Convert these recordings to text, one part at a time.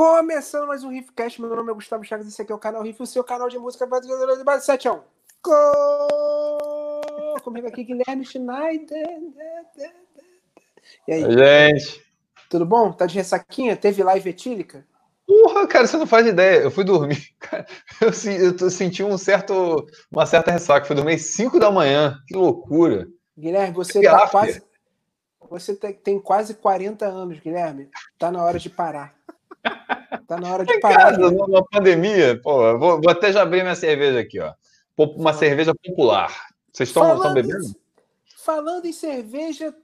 Começando mais um Riffcast, meu nome é Gustavo Chagas, esse aqui é o canal Riff, o seu canal de música de 7 a 1. Gol! Comigo aqui, Guilherme Schneider. E aí? Gente. Tudo bom? Tá de ressaquinha? Teve live etílica? Porra, cara, você não faz ideia. Eu fui dormir. Cara, eu, eu senti um certo, uma certa ressaca. Fui dormir às 5 da manhã. Que loucura. Guilherme, você tá quase. Você tem quase 40 anos, Guilherme. Tá na hora de parar. Tá na hora de em parar. Casa, numa pandemia, pô, vou, vou, até já abrir minha cerveja aqui, ó. Uma cerveja popular. Vocês estão bebendo? Em, falando em cerveja,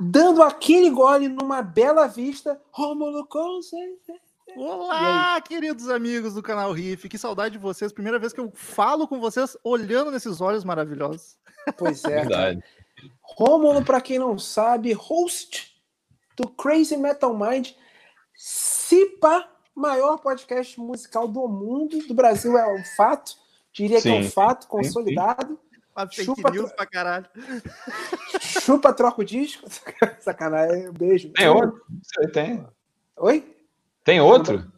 dando aquele gole numa bela vista, Rômulo Conce. Olá, queridos amigos do canal Riff, que saudade de vocês. Primeira vez que eu falo com vocês olhando nesses olhos maravilhosos. Pois é. Verdade. Rômulo, para quem não sabe, host do Crazy Metal Mind, Cipa, maior podcast musical do mundo, do Brasil é um fato, diria sim, que é um fato consolidado. Sim, Chupa news pra caralho. Chupa, troca o disco. Sacanagem, beijo. Tem outro? Tem. Oi? Tem outro?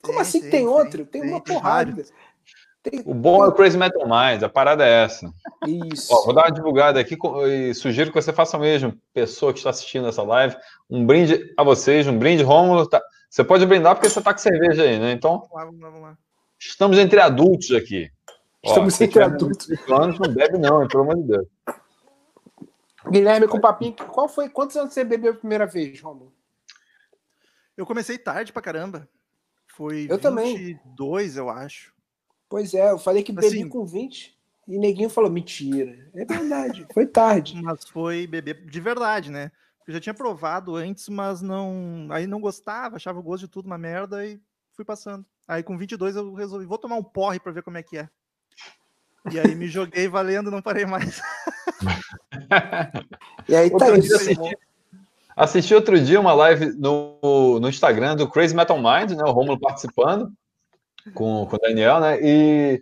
Como tem, assim tem, tem outro? Tem, tem uma porrada. O bom é o Crazy Metal Minds, a parada é essa. Isso. Ó, vou dar uma divulgada aqui e sugiro que você faça o mesmo, pessoa que está assistindo essa live. Um brinde a vocês, um brinde, Rômulo. Tá... Você pode brindar porque você está com cerveja aí, né? Então, vamos lá, vamos lá, vamos lá. estamos entre adultos aqui. Estamos Ó, entre adultos. Anos, não bebe não, pelo amor de Deus. Guilherme, com papinho, qual foi, quantos anos você bebeu a primeira vez, Rômulo? Eu comecei tarde pra caramba. Foi eu 22, também. eu acho. Pois é, eu falei que bebi assim, com 20 e neguinho falou: mentira. É verdade, foi tarde. Mas foi beber de verdade, né? Eu já tinha provado antes, mas não. Aí não gostava, achava o gosto de tudo uma merda e fui passando. Aí com 22 eu resolvi: vou tomar um porre para ver como é que é. E aí me joguei valendo, não parei mais. e aí tá isso. Assisti, assisti, outro dia uma live no, no Instagram do Crazy Metal Mind, né? O Romulo participando com, com o Daniel, né? E,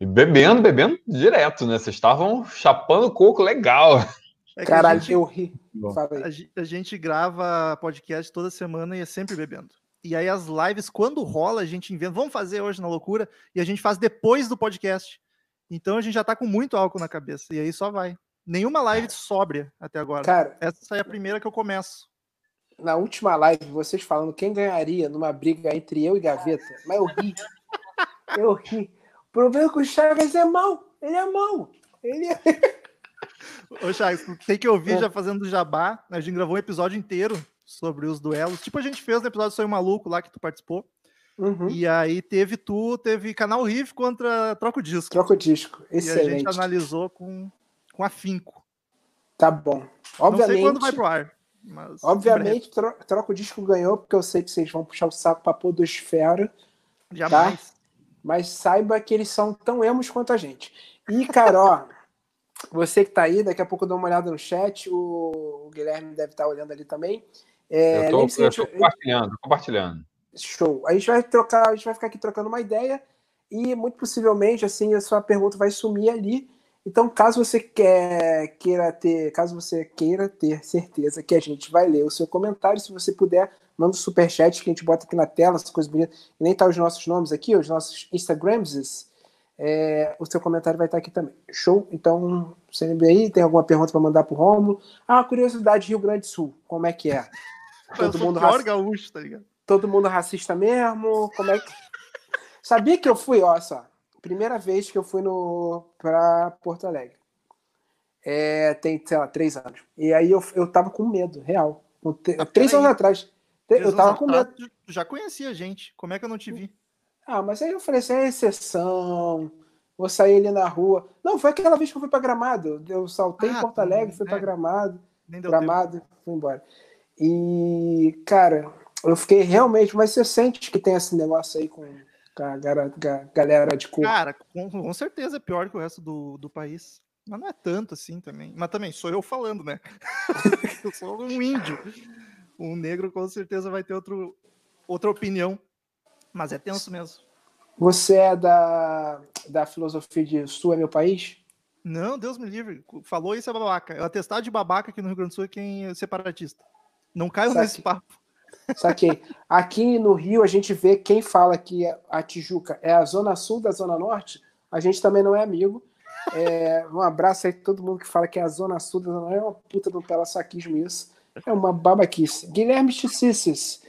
e, bebendo, bebendo direto, né? Vocês estavam chapando coco legal. É Caralho, gente, eu ri. A, a gente grava podcast toda semana e é sempre bebendo. E aí as lives, quando rola, a gente inventa, vamos fazer hoje na loucura, e a gente faz depois do podcast. Então a gente já tá com muito álcool na cabeça, e aí só vai. Nenhuma live sóbria até agora. Cara, essa é a primeira que eu começo. Na última live, vocês falando quem ganharia numa briga entre eu e Gaveta, mas eu ri. Eu ri. O problema é que o Chagas é mau. Ele é mau. Ele é. Ô, Chagas, tem que ouvir é. já fazendo jabá. A gente gravou um episódio inteiro sobre os duelos. Tipo, a gente fez no episódio Sonho Maluco lá que tu participou. Uhum. E aí teve tu, teve Canal Riff contra Troco Disco. Troco Disco, excelente. E a gente analisou com, com afinco. Tá bom. Obviamente, Não sei quando vai pro ar. Mas obviamente, tro Troco Disco ganhou, porque eu sei que vocês vão puxar o saco pra Podosfera. Tá? Jamais. Tá? mas saiba que eles são tão emos quanto a gente. E, cara, ó, você que tá aí, daqui a pouco dá uma olhada no chat, o, o Guilherme deve estar tá olhando ali também. É, eu tô compartilhando, compartilhando. Show. A gente vai trocar, a gente vai ficar aqui trocando uma ideia e muito possivelmente assim a sua pergunta vai sumir ali. Então, caso você quer, queira ter, caso você queira ter certeza que a gente vai ler o seu comentário, se você puder, manda um superchat que a gente bota aqui na tela, essas coisas bonitas. E nem tá os nossos nomes aqui, os nossos Instagrams. É, o seu comentário vai estar aqui também. Show? Então, você lembra aí? Tem alguma pergunta para mandar pro Rômulo? Ah, curiosidade Rio Grande do Sul, como é que é? Todo mundo raci... gaúcho, tá ligado? Todo mundo racista mesmo? Como é que. Sabia que eu fui, ó, só. Primeira vez que eu fui no para Porto Alegre. É, tem, sei lá, três anos. E aí eu, eu tava com medo, real. Ah, três anos atrás. Eu tava com medo. Já conhecia a gente. Como é que eu não te vi? Ah, mas aí eu falei assim, é exceção. Vou sair ali na rua. Não, foi aquela vez que eu fui para Gramado. Eu saltei ah, em Porto Alegre, fui é. para Gramado. Gramado, tempo. fui embora. E, cara, eu fiquei realmente. Mas você sente que tem esse negócio aí com a galera de cor? Cara, com, com certeza é pior que o resto do, do país. Mas não é tanto assim também. Mas também sou eu falando, né? eu sou um índio um negro com certeza vai ter outro, outra opinião. Mas é tenso mesmo. Você é da, da filosofia de Sul é meu país? Não, Deus me livre. Falou isso é babaca. Eu atestado de babaca aqui no Rio Grande do Sul é quem é separatista. Não caio nesse papo. Saquei. Aqui no Rio, a gente vê quem fala que a Tijuca é a zona sul da zona norte, a gente também não é amigo. É, um abraço aí todo mundo que fala que é a zona sul da zona norte. É uma puta do pela saquismo isso. É uma babaquice. Guilherme Chicisses.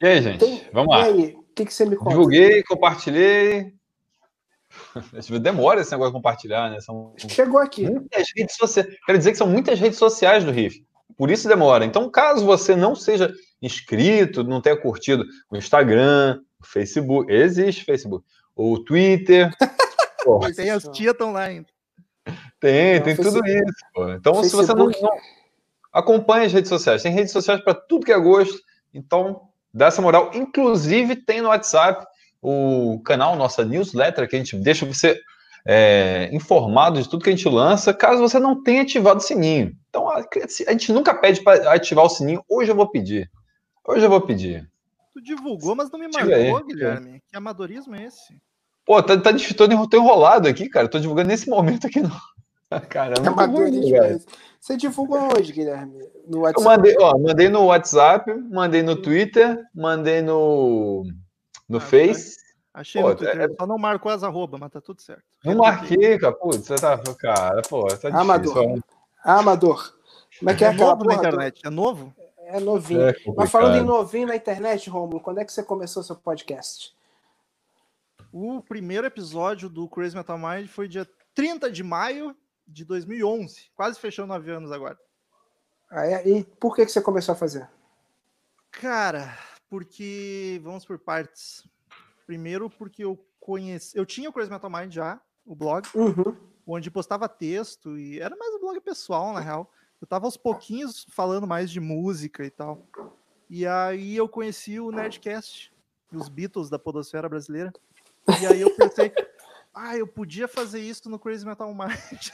E aí, gente? Tem... Vamos lá. E aí, o que, que você me conta? Divulguei, compartilhei. Demora esse negócio de compartilhar, né? São Chegou aqui. Muitas redes sociais. Quero dizer que são muitas redes sociais do Riff. Por isso demora. Então, caso você não seja inscrito, não tenha curtido o Instagram, o Facebook, existe Facebook, o Twitter. Tem as tias estão lá ainda. Tem, não, tem tudo isso. Pô. Então, Facebook. se você não, não acompanha as redes sociais, tem redes sociais para tudo que é gosto. Então, dá essa moral. Inclusive, tem no WhatsApp o canal, nossa newsletter, que a gente deixa você é, informado de tudo que a gente lança, caso você não tenha ativado o sininho. Então, a, a gente nunca pede para ativar o sininho. Hoje eu vou pedir. Hoje eu vou pedir. Tu divulgou, mas não me marcou, aí. Guilherme. Que amadorismo é esse? Pô, tá, tá, tô, tô enrolado aqui, cara. Tô divulgando nesse momento aqui. No... Caramba, amadorismo é esse. Você divulgou hoje, Guilherme? No WhatsApp? Eu mandei, ó, mandei no WhatsApp, mandei no Twitter, mandei no, no ah, Face. Achei pô, no Twitter, é... só não marcou as arroba, mas tá tudo certo. Não marquei, cara. Putz, você tá. Cara, pô, tá difícil. Amador. Amador. Como é que é, é novo na internet? É novo? É novinho. É Mas falando em novinho na internet, Romulo, quando é que você começou seu podcast? O primeiro episódio do Crazy Metal Mind foi dia 30 de maio de 2011, quase fechou nove anos agora. Ah, é? E por que, que você começou a fazer? Cara, porque vamos por partes. Primeiro, porque eu conheci, eu tinha o Crazy Metal Mind já, o blog, uhum. onde postava texto e era mais um blog pessoal, na real. Eu tava aos pouquinhos falando mais de música e tal. E aí eu conheci o Nerdcast, os Beatles da podosfera brasileira. E aí eu pensei, ah, eu podia fazer isso no Crazy Metal Mind.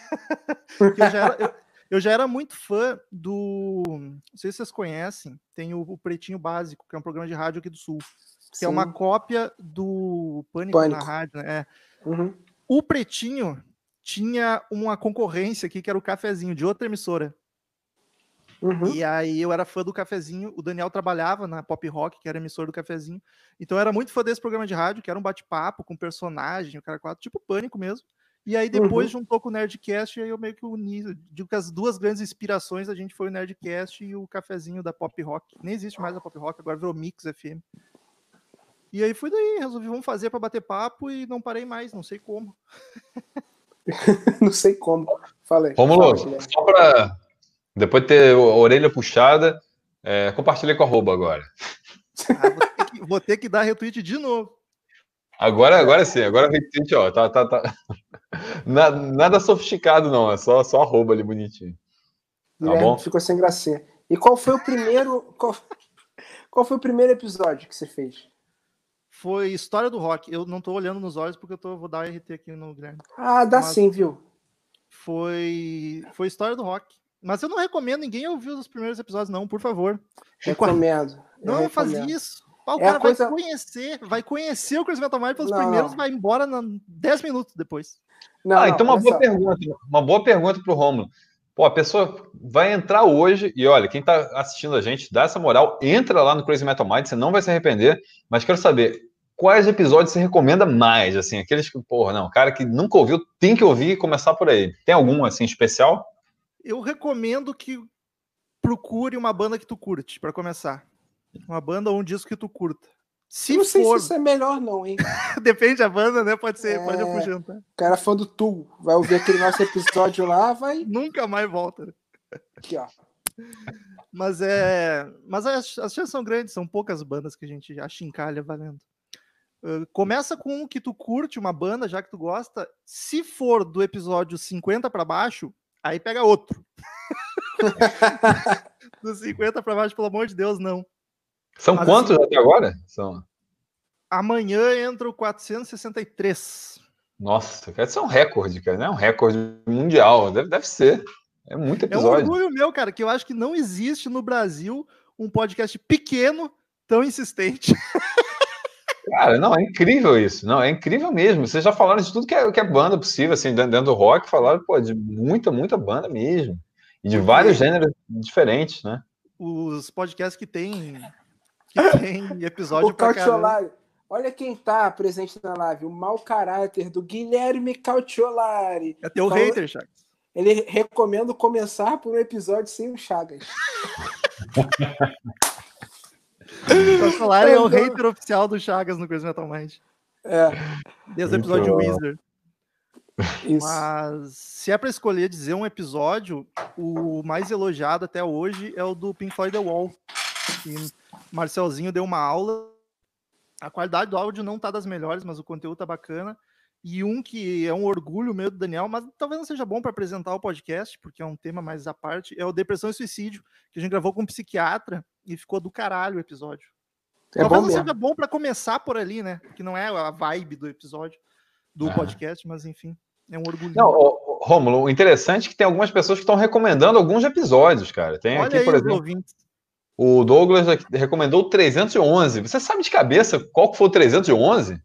eu, já era, eu, eu, já era, muito fã do. Não sei se vocês conhecem, tem o, o, Pretinho Básico, que é um programa de rádio aqui do Sul. Que Sim. é uma cópia do Pânico, Pânico. na rádio, né? É. Uhum. O Pretinho tinha uma concorrência aqui, que era o cafezinho de outra emissora. Uhum. E aí eu era fã do Cafezinho, o Daniel trabalhava na Pop Rock, que era emissor do Cafezinho. Então eu era muito fã desse programa de rádio, que era um bate-papo com personagem, o cara quatro, tipo pânico mesmo. E aí depois uhum. juntou com o Nerdcast e aí eu meio que uni. Digo que as duas grandes inspirações a gente foi o Nerdcast e o Cafezinho da Pop Rock. Nem existe mais a Pop Rock, agora virou Mix FM. E aí fui daí, resolvi vamos fazer para bater papo e não parei mais, não sei como. não sei como. Falei. Vamos, só para depois de ter a orelha puxada, é, compartilhei com a arroba agora. Ah, vou, ter que, vou, ter que, dar retweet de novo. Agora, agora sim, agora retweet, ó, tá, tá, tá. Nada, nada sofisticado, não, é só, só arroba ali bonitinho. Tá bom? Ficou sem gracinha. E qual foi o primeiro. Qual, qual foi o primeiro episódio que você fez? Foi História do Rock. Eu não tô olhando nos olhos porque eu tô, vou dar RT aqui no Guilherme. Ah, dá Mas sim, viu? Foi, foi História do Rock. Mas eu não recomendo ninguém ouvir os primeiros episódios, não, por favor. Recomendo. Não, eu faz isso. o é cara coisa... vai conhecer, vai conhecer o Chris Metal Mind pelos não, primeiros, não. vai embora 10 minutos depois. Não, ah, então uma boa só. pergunta, uma boa pergunta para o Romulo. Pô, a pessoa vai entrar hoje e olha, quem está assistindo a gente, dá essa moral, entra lá no Crazy Metal Mind, você não vai se arrepender, mas quero saber quais episódios você recomenda mais, assim, aqueles que, porra, não, cara que nunca ouviu, tem que ouvir e começar por aí. Tem algum, assim, especial? Eu recomendo que procure uma banda que tu curte, para começar. Uma banda ou um disco que tu curta. Se não sei for... se isso é melhor, não, hein? Depende da banda, né? Pode ser, é... pode afugentar. O cara fã do Tu, vai ouvir aquele nosso episódio lá, vai. Nunca mais volta. Aqui, ó. Mas é. Mas as, as chances são grandes, são poucas bandas que a gente achincalha valendo. Uh, começa com um que tu curte, uma banda, já que tu gosta. Se for do episódio 50 para baixo, Aí pega outro. Dos 50 para baixo, pelo amor de Deus, não. São Mas, quantos assim, até agora? São... Amanhã entra o 463. Nossa, isso é um recorde, cara. Não é um recorde mundial. Deve, deve ser. É muito episódio. É um orgulho meu, cara, que eu acho que não existe no Brasil um podcast pequeno tão insistente. Cara, não, é incrível isso. Não, é incrível mesmo. Vocês já falaram de tudo que é, que é banda possível, assim, dentro do rock, falaram, pô, de muita, muita banda mesmo. E de vários gêneros diferentes, né? Os podcasts que tem tem episódio o pra caramba. Olha quem tá presente na live. O mau caráter do Guilherme Cautiolari. É teu Falou- hater, Chagas. Ele recomenda começar por um episódio sem o Chagas. O Cautiolari é o Eu não- hater oficial do Chagas no Crazy Metal Mind. É, Desde o episódio bom. Wizard. isso. Mas se é pra escolher dizer um episódio, o mais elogiado até hoje é o do Pink Floyd The Wall. Que Marcelzinho deu uma aula. A qualidade do áudio não tá das melhores, mas o conteúdo tá bacana. E um que é um orgulho meu do Daniel, mas talvez não seja bom para apresentar o podcast, porque é um tema mais à parte, é o Depressão e Suicídio, que a gente gravou com um psiquiatra e ficou do caralho o episódio. É Talvez bom não seja bom para começar por ali, né? Que não é a vibe do episódio, do Ah. podcast, mas enfim, é um orgulho. Não, ô, Rômulo, o interessante é que tem algumas pessoas que estão recomendando alguns episódios, cara. Tem Olha aqui, aí por exemplo, ouvintes. o Douglas recomendou o 311. Você sabe de cabeça qual que foi o 311?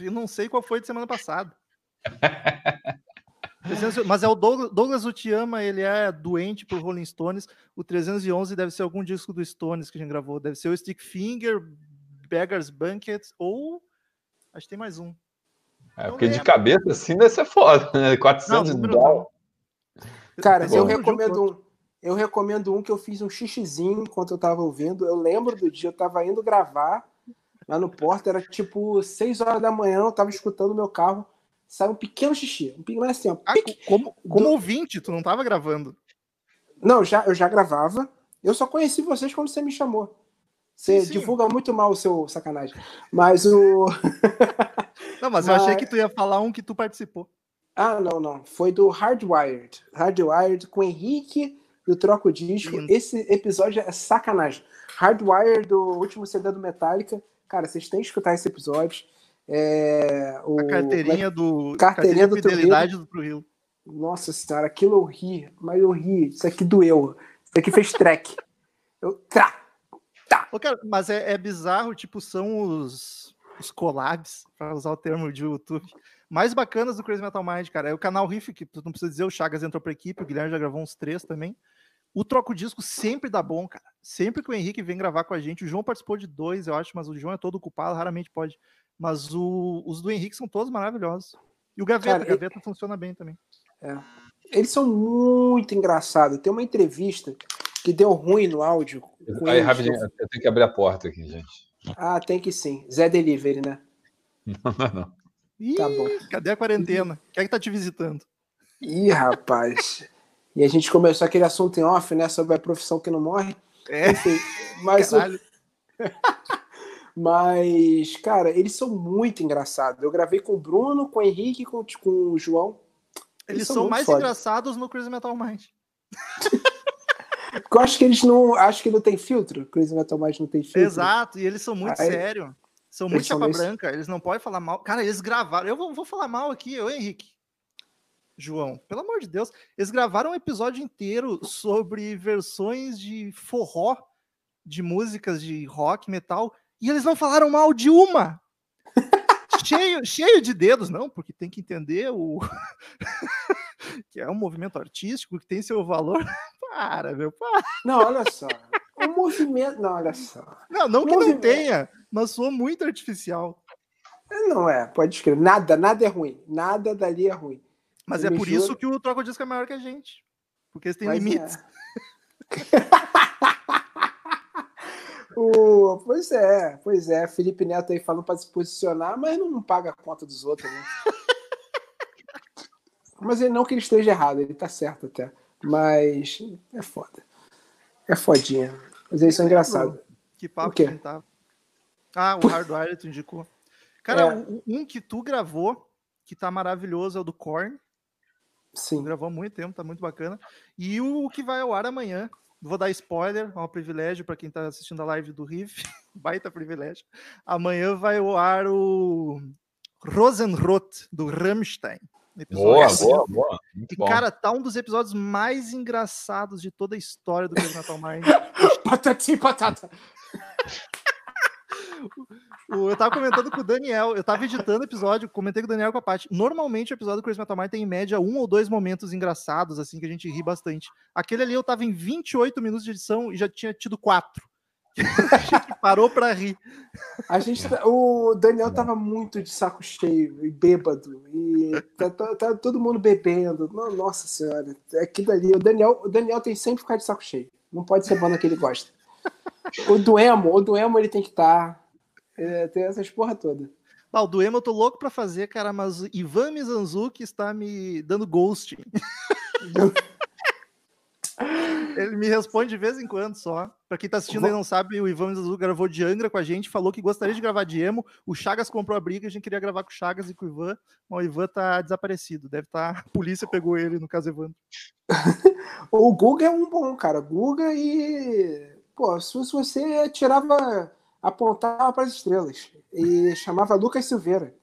Eu não sei qual foi de semana passada. Mas é o Douglas, Douglas Utiama, ele é doente por Rolling Stones. O 311 deve ser algum disco do Stones que a gente gravou. Deve ser o Stick Finger, Beggar's Banquet ou. Acho que tem mais um. É, porque de cabeça assim deve ser foda, né? Não, 400 número dólares. Cara, eu recomendo um. Eu recomendo um que eu fiz um xixizinho enquanto eu tava ouvindo. Eu lembro do dia, eu tava indo gravar lá no Porto, era tipo 6 horas da manhã, eu tava escutando o meu carro, saiu um pequeno xixi, um pequeno assim, ó. Ah, como, como Do- ouvinte, tu não tava gravando. Não, já, eu já gravava. Eu só conheci vocês quando você me chamou. Você Sim, sim. divulga muito mal o seu sacanagem. Mas o. Não, mas eu Mas- achei que tu ia falar um que tu participou. Ah, não, não. Foi do Hardwired. Hardwired com Henrique do Troco Disco. Lindo. Esse episódio é sacanagem. Hardwired do último CD do Metallica. Cara, vocês têm que escutar esse episódio. É, o, A carteirinha do. Carteirinha do de fidelidade do Trujillo. Nossa senhora, aquilo eu ri, mas eu ri. Isso aqui doeu. Isso aqui fez track. Eu. Trá! Ô, cara, mas é, é bizarro, tipo, são os, os collabs, para usar o termo de YouTube, mais bacanas do Crazy Metal Mind, cara. É o canal Riff, que tu não precisa dizer, o Chagas entrou pra equipe, o Guilherme já gravou uns três também. O Troco Disco sempre dá bom, cara. Sempre que o Henrique vem gravar com a gente, o João participou de dois, eu acho, mas o João é todo culpado, raramente pode. Mas o- os do Henrique são todos maravilhosos. E o Gaveta, Cara, o Gaveta funciona bem também. Eles são muito engraçados. Tem uma entrevista que deu ruim no áudio. com Aí, eles. rapidinho, eu tenho que abrir a porta aqui, gente. Ah, tem que sim. Zé Delivery, né? Não, não, não. Ih, Tá bom. cadê a quarentena? Quem é que tá te visitando? Ih, rapaz. E a gente começou aquele assunto em off, né? Sobre a profissão que não morre. É, Enfim, mas, o- caralho. mas, cara, eles são muito engraçados. Eu gravei com o Bruno, com o Henrique com, com o João. Eles são são muito mais foda. engraçados no Crazy Metal Mind. Eu acho que eles não. Acho que não tem filtro. Crazy Metal Mind não tem filtro. Exato, e eles são muito Aí- sérios. São Eles muito são chapa branca, eles não podem falar mal. Cara, eles gravaram. Eu vou, vou falar mal aqui, eu, Henrique. João, pelo amor de Deus, eles gravaram um episódio inteiro sobre versões de forró de músicas de rock, metal, e eles não falaram mal de uma. cheio, cheio de dedos, não, porque tem que entender o que é um movimento artístico que tem seu valor. Para, meu, para. Não, olha só. O movimento. Não, olha só. Não, não que não Movimento. tenha, mas soa muito artificial. Não é, pode escrever. Nada, nada é ruim. Nada dali é ruim. Mas Eu é por juro- isso que o Troca Disco é maior que a gente. Porque eles têm Mas limites. é. O- pois é, pois é. Felipe Neto aí falando para se posicionar, mas não paga a conta dos outros, né? mas ele não que ele esteja errado, ele tá certo até. Mas é foda. É fodinha. Mas eles são engraçados. Que papo O quê? que tava. Ah, o Hardwire tu indicou. Cara, É. um- que tu gravou, que tá maravilhoso, é o do Korn. Tu Sim. gravou há muito tempo, tá muito bacana. E o que vai ao ar amanhã. Vou dar spoiler, é um privilégio para quem tá assistindo a live do Riff. Baita privilégio. Amanhã vai ao ar o Rosenrot, do Rammstein. Episódio Boa, assim, boa, boa. Muito E, bom. cara, tá um dos episódios mais engraçados de toda a história do Crazy Metal Mind. Patati patata. Eu tava comentando com o Daniel, eu tava editando o episódio, comentei com o Daniel com a Paty. Normalmente o episódio do Crazy Metal Mind tem em média um ou dois momentos engraçados, assim, que a gente ri bastante. Aquele ali eu tava em 28 minutos de edição e já tinha tido quatro. parou para rir. A gente, tá, o Daniel tava muito de saco cheio e bêbado e tá, tá, tá todo mundo bebendo. Nossa senhora, aquilo ali. O Daniel, o Daniel tem sempre que ficar de saco cheio. Não pode ser banda que ele gosta. O do emo, o do emo ele tem que estar. Tá, é, tem essas porra toda. Ah, o do emo eu tô louco pra fazer, cara, mas Ivan Mizanzuki está me dando ghosting. Ele me responde de vez em quando só. Pra quem tá assistindo e não sabe, o Ivan Azul gravou de Angra com a gente, falou que gostaria de gravar de emo. O Chagas comprou a briga, a gente queria gravar com o Chagas e com o Ivan. Mas o Ivan tá desaparecido. Deve estar. Tá... A polícia pegou ele, no caso Evandro. o Guga é um bom, cara. Guga e. Pô, se você tirava. Apontava para as estrelas. E chamava Lucas Silveira.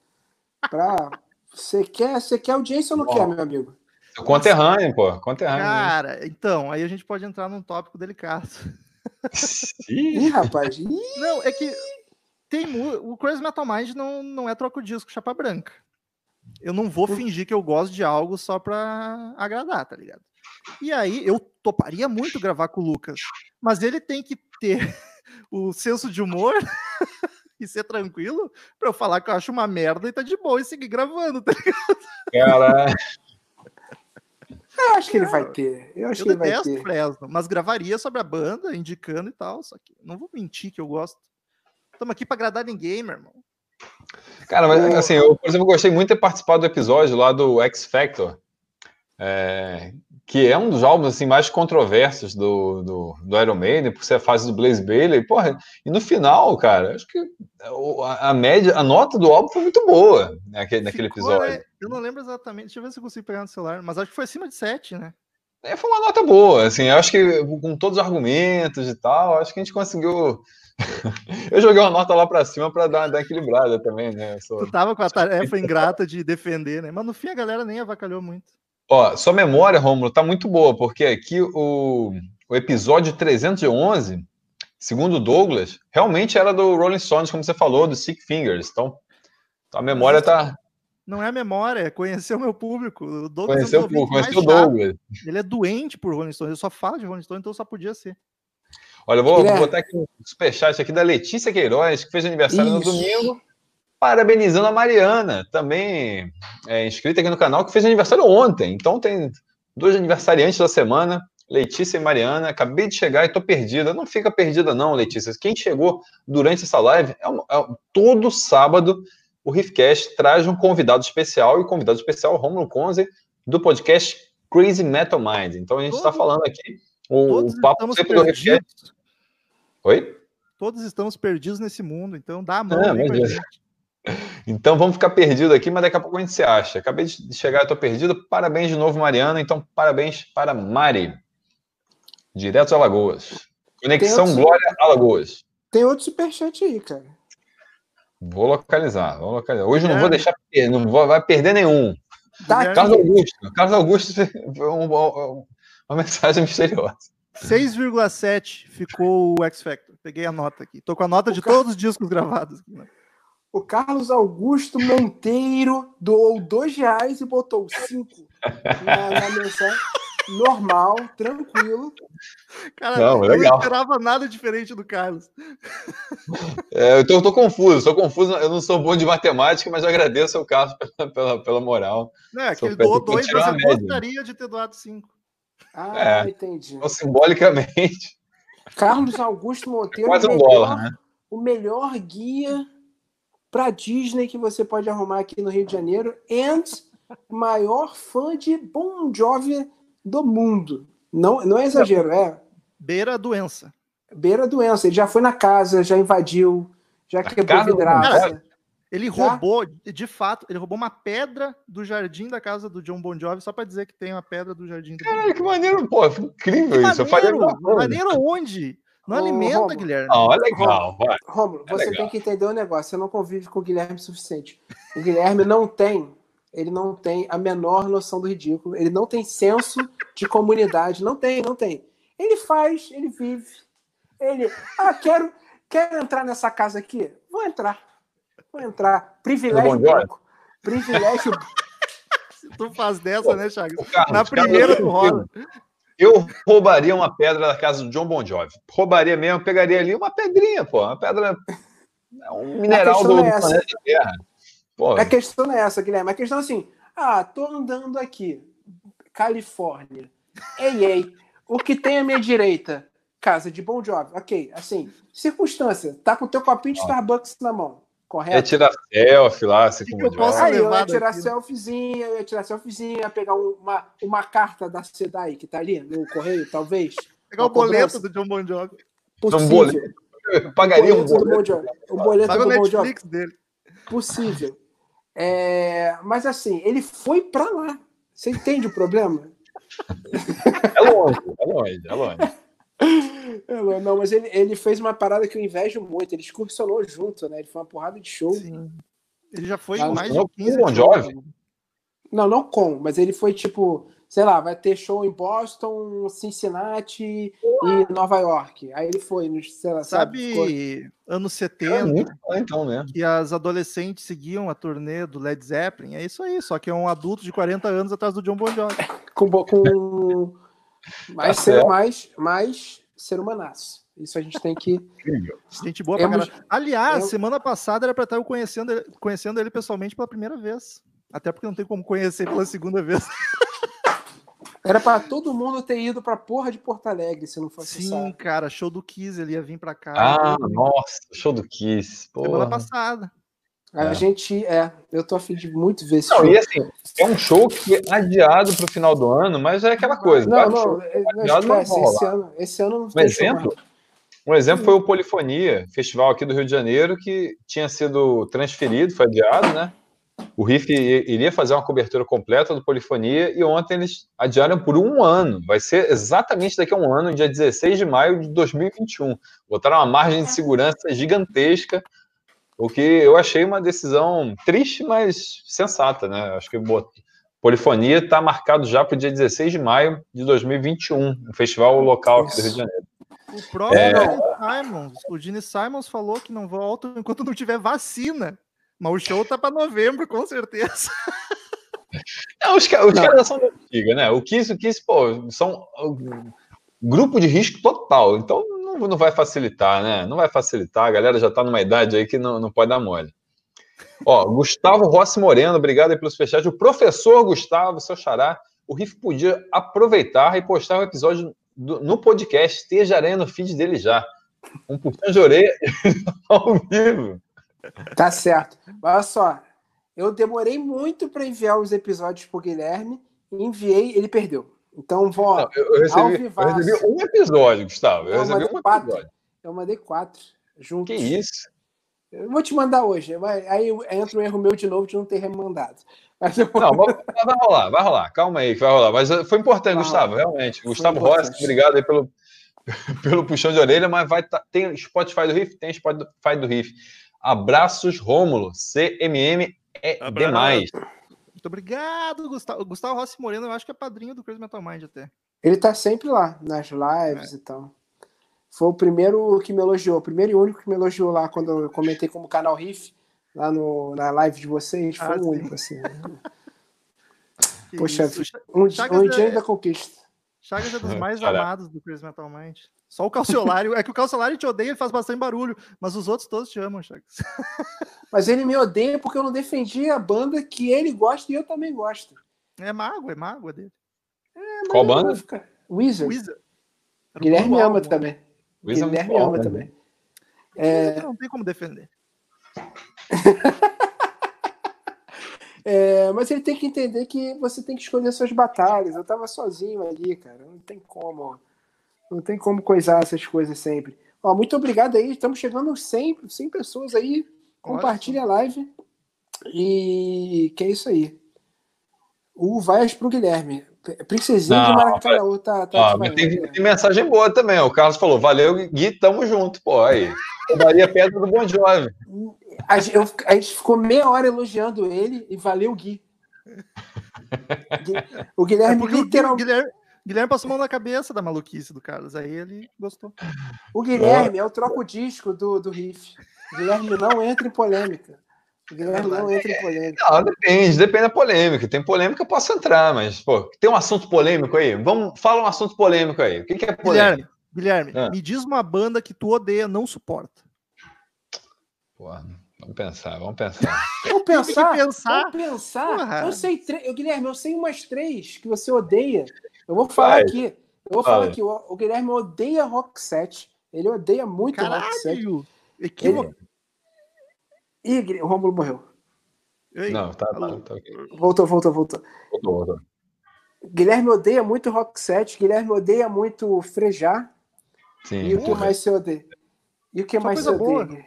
Pra. Você quer, você quer audiência ou não Bom. quer, meu amigo? O conterrâneo, pô. Conterrâneo. Cara, então, aí a gente pode entrar num tópico delicado. Ih, rapaz. Ih. Não, é que tem o Crazy Metal Mind não, não é troco disco chapa branca. Eu não vou fingir que eu gosto de algo só pra agradar, tá ligado? E aí eu toparia muito gravar com o Lucas, mas ele tem que ter o senso de humor e ser tranquilo pra eu falar que eu acho uma merda e tá de boa e seguir gravando, tá ligado? Caralho. Eu acho que ele vai ter. Eu acho eu que ele vai ter. Fresno, mas gravaria sobre a banda, indicando e tal. Só que não vou mentir que eu gosto. Estamos aqui para agradar ninguém, meu irmão. Cara, mas assim, eu, por exemplo, gostei muito de ter participado do episódio lá do X Factor. É, que é um dos álbuns assim, mais controversos do, do, do Iron Maiden, por ser a fase do Blaze Bailey. Porra, e no final, cara, acho que a, média, a nota do álbum foi muito boa naquele, naquele episódio. Né? Eu não lembro exatamente, deixa eu ver se eu consigo pegar no celular, mas acho que foi acima de 7, né? É, foi uma nota boa, assim, acho que com todos os argumentos e tal, acho que a gente conseguiu. eu joguei uma nota lá para cima para dar, dar equilibrada também, né? Sou... Tu tava com a tarefa ingrata de defender, né? Mas no fim a galera nem avacalhou muito. Ó, sua memória, Romulo, tá muito boa, porque aqui o, o episódio 311, segundo Douglas, realmente era do Rolling Stones, como você falou, do Sick Fingers. Então, a memória tá. Não é memória, é conhecer o meu público. O Douglas conhecer o público, conhecer o Douglas. Ele é doente por Rolling Stones, ele só fala de Rolling Stones, então só podia ser. Olha, eu vou, vou botar aqui um superchat aqui da Letícia Queiroz, que fez aniversário Isso. no domingo parabenizando a Mariana, também é, inscrita aqui no canal, que fez aniversário ontem. Então tem dois aniversariantes da semana, Letícia e Mariana. Acabei de chegar e tô perdida. Não fica perdida, não, Letícia. Quem chegou durante essa live, é, é todo sábado o Riffcast traz um convidado especial, e o convidado especial é o Romulo Conze, do podcast Crazy Metal Mind. Então a gente está falando aqui o, o papo sempre do Riffcast. Oi? Todos estamos perdidos nesse mundo, então dá a mão é. Então vamos ficar perdido aqui, mas daqui a pouco a gente se acha. Acabei de chegar, estou perdido. Parabéns de novo, Mariana. Então, parabéns para Mari. Direto de Alagoas. Conexão outro... Glória Alagoas. Tem outro superchat aí, cara. Vou localizar, vou localizar. Hoje é. não vou deixar, não vou, vai perder nenhum. Tá Carlos Augusto. Carlos Augusto, um, uma mensagem misteriosa. 6,7 ficou o X Factor. Peguei a nota aqui. Tô com a nota o de todos os discos gravados. Aqui, né? O Carlos Augusto Monteiro doou dois reais e botou cinco na, na mensagem. Normal, tranquilo. Cara, não, legal. eu não esperava nada diferente do Carlos. É, eu, tô, eu tô confuso, sou confuso. Eu não sou bom de matemática, mas eu agradeço ao Carlos pela, pela, pela moral. Não, é que ele doou dois, mas eu gostaria de ter doado cinco. Ah, é, entendi. Então, simbolicamente. Carlos Augusto Monteiro, Quase um dólar, né? o melhor guia para Disney que você pode arrumar aqui no Rio de Janeiro and maior fã de Bon Jovi do mundo. Não, não é exagero, é. Beira a doença. Beira a doença. Ele já foi na casa, já invadiu, já quebrou vidraça. Ele já? roubou, de fato, ele roubou uma pedra do jardim da casa do John Bon Jovi só para dizer que tem uma pedra do jardim. Do Caralho, que maneiro, pô, incrível que isso. Maneiro, eu faria maneiro onde? Não alimenta, Romulo. Guilherme. Ah, legal, vai. Romulo, é você legal. tem que entender um negócio. Você não convive com o Guilherme o suficiente. O Guilherme não tem, ele não tem a menor noção do ridículo. Ele não tem senso de comunidade. Não tem, não tem. Ele faz, ele vive. Ele, ah, quero, quero entrar nessa casa aqui. Vou entrar. Vou entrar. Privilégio branco. Privilégio. Tu faz dessa, né, Chagas? Na primeira tu rola. Eu roubaria uma pedra da casa do John Bon Jovi. Roubaria mesmo, pegaria ali uma pedrinha, pô. Uma pedra. É um mineral do, é do planeta Terra. Pô. A questão não é essa, Guilherme. A questão é assim: ah, tô andando aqui, Califórnia. Ei, ei, o que tem à minha direita? Casa de Bon Jovi. Ok, assim, circunstância. Tá com o teu copinho de Starbucks na mão. Correto? Ia tirar selfie lá, como eu posso Aí eu ia tirar aqui, selfiezinha, eu ia tirar selfiezinha, ia pegar uma, uma carta da SEDAI que tá ali no correio, talvez. Pegar o boleto do John Bon Jovi. Um boleto. Eu pagaria um boleto. O boleto do, do Bon Jovi. Dele. Possível. É, mas assim, ele foi para lá. Você entende o problema? É longe, é longe, é longe. É, não, mas ele, ele fez uma parada que eu invejo muito. Ele excursionou junto, né? Ele foi uma porrada de show. Sim. Ele já foi ah, mais de 15 Bon Jovi? Não, não com, mas ele foi tipo, sei lá, vai ter show em Boston, Cincinnati e Nova York. Aí ele foi, sei lá, sabe, sabe anos 70, é muito então, né? que as adolescentes seguiam a turnê do Led Zeppelin. É isso aí, só que é um adulto de 40 anos atrás do John Bon Jovi. com, com mais, tá ser, mais, mais ser humanaço. Isso a gente tem que. Gente boa pra Aliás, eu... semana passada era para estar eu conhecendo, conhecendo ele pessoalmente pela primeira vez. Até porque não tem como conhecer pela segunda vez. Era para todo mundo ter ido pra porra de Porto Alegre, se não fosse Sim, sabe. cara, show do Kiss, ele ia vir pra cá. Ah, nossa, show do Kiss. Porra. Semana passada. A é. gente, é, eu tô afim de muito ver esse não, show. E assim, é um show que é adiado pro final do ano, mas é aquela coisa. Não, não, show, é, não, esquece, não esse, ano, esse ano não um exemplo, um exemplo foi o Polifonia, festival aqui do Rio de Janeiro, que tinha sido transferido, foi adiado, né? O Riff iria fazer uma cobertura completa do Polifonia e ontem eles adiaram por um ano. Vai ser exatamente daqui a um ano, dia 16 de maio de 2021. Botaram uma margem de segurança gigantesca, o que eu achei uma decisão triste, mas sensata, né? Acho que o Polifonia está marcado já para o dia 16 de maio de 2021, um festival local aqui do Rio de Janeiro. O próprio é... Simons, o Gene Simons falou que não volta enquanto não tiver vacina. Mas o show tá para novembro, com certeza. Não, os, os caras são da antiga, né? O Kiss, o Kiss, pô, são um grupo de risco total. Então não, não vai facilitar, né? Não vai facilitar. A galera já tá numa idade aí que não, não pode dar mole. Ó, Gustavo Rossi Moreno, obrigado aí pelo superchat. O professor Gustavo, seu xará, o Riff podia aproveitar e postar o episódio do, no podcast. Esteja aranha no feed dele já. Um puxão de orelha ao vivo. Tá certo. Olha só, eu demorei muito para enviar os episódios pro Guilherme, enviei, ele perdeu. Então, vou. Não, eu, recebi, eu, recebi, um episódio, Gustavo. Eu, eu recebi um quatro. episódio. Eu mandei quatro juntos. Que isso? Eu vou te mandar hoje. Aí entra um erro meu de novo de não ter remandado. Mas eu... Não, vai, vai rolar, vai rolar. Calma aí, vai rolar. Mas foi importante, vai Gustavo, rolar. realmente. Foi Gustavo. Rossi, obrigado aí pelo, pelo puxão de orelha, mas vai tá, tem Spotify do Riff? Tem Spotify do Riff. Abraços, Rômulo. CMM é Abraço. demais. Muito obrigado, Gustavo. Gustavo Rossi Moreno, eu acho que é padrinho do Crazy Metal Mind até. Ele tá sempre lá, nas lives é. e tal. Foi o primeiro que me elogiou, o primeiro e único que me elogiou lá quando eu comentei como canal Riff, lá no, na live de vocês. Foi ah, o único, assim. Né? Poxa, um, um dia é... da conquista. Chagas é dos mais amados do Crazy Metal Mind. Só o Calciolário. é que o Calciolário te odeia, ele faz bastante barulho, mas os outros todos te amam, Chagas. mas ele me odeia porque eu não defendi a banda que ele gosta e eu também gosto. É mago, é mágoa dele. É, Qual banda? Ficar... Wizard. Wizard. Guilherme ama álbum. também. Wizard Guilherme ama né? também. É... Não tem como defender. É, mas ele tem que entender que você tem que escolher suas batalhas. Eu tava sozinho ali, cara. Não tem como. Não tem como coisar essas coisas sempre. Ó, muito obrigado aí. Estamos chegando aos 100, 100 pessoas aí. Compartilhe a live. E que é isso aí. O Vaias pro Guilherme. Princesinha não, de Maracanã. Tá, tá ó, tem, tem, mensagem boa também. O Carlos falou: valeu, Gui, tamo junto. Pô, aí. Eu daria pedra do Bom Jovem. A, eu, a gente ficou meia hora elogiando ele e valeu o Gui. O Guilherme é literalmente. Guilherme, Guilherme passou mão na cabeça da maluquice do Carlos, aí ele gostou. O Guilherme é o troco-disco do, do riff. O Guilherme não entra em polêmica. O Guilherme não entra em polêmica. Não, depende, depende da polêmica. Tem polêmica, eu posso entrar, mas, pô, tem um assunto polêmico aí. Vamos, fala um assunto polêmico aí. O que, que é polêmico? Guilherme, Guilherme ah. me diz uma banda que tu odeia, não suporta. Porra, vamos pensar, vamos pensar. vamos pensar, pensar. Vamos pensar. Eu sei, tre... Guilherme, eu sei umas três que você odeia. Eu vou falar Vai. aqui. Eu vou falar aqui. O, Guilherme odeia Rock 7. Ele odeia muito Caralho. Rock 7. Ele... Ih, o Romulo morreu. Ei, não, tá, tá, tá Voltou, voltou, voltou. Voltou, voltou. Guilherme odeia muito Rock 7. Guilherme odeia muito Frejar. Sim. E o que mais você odeia? E o que Só mais você odeia?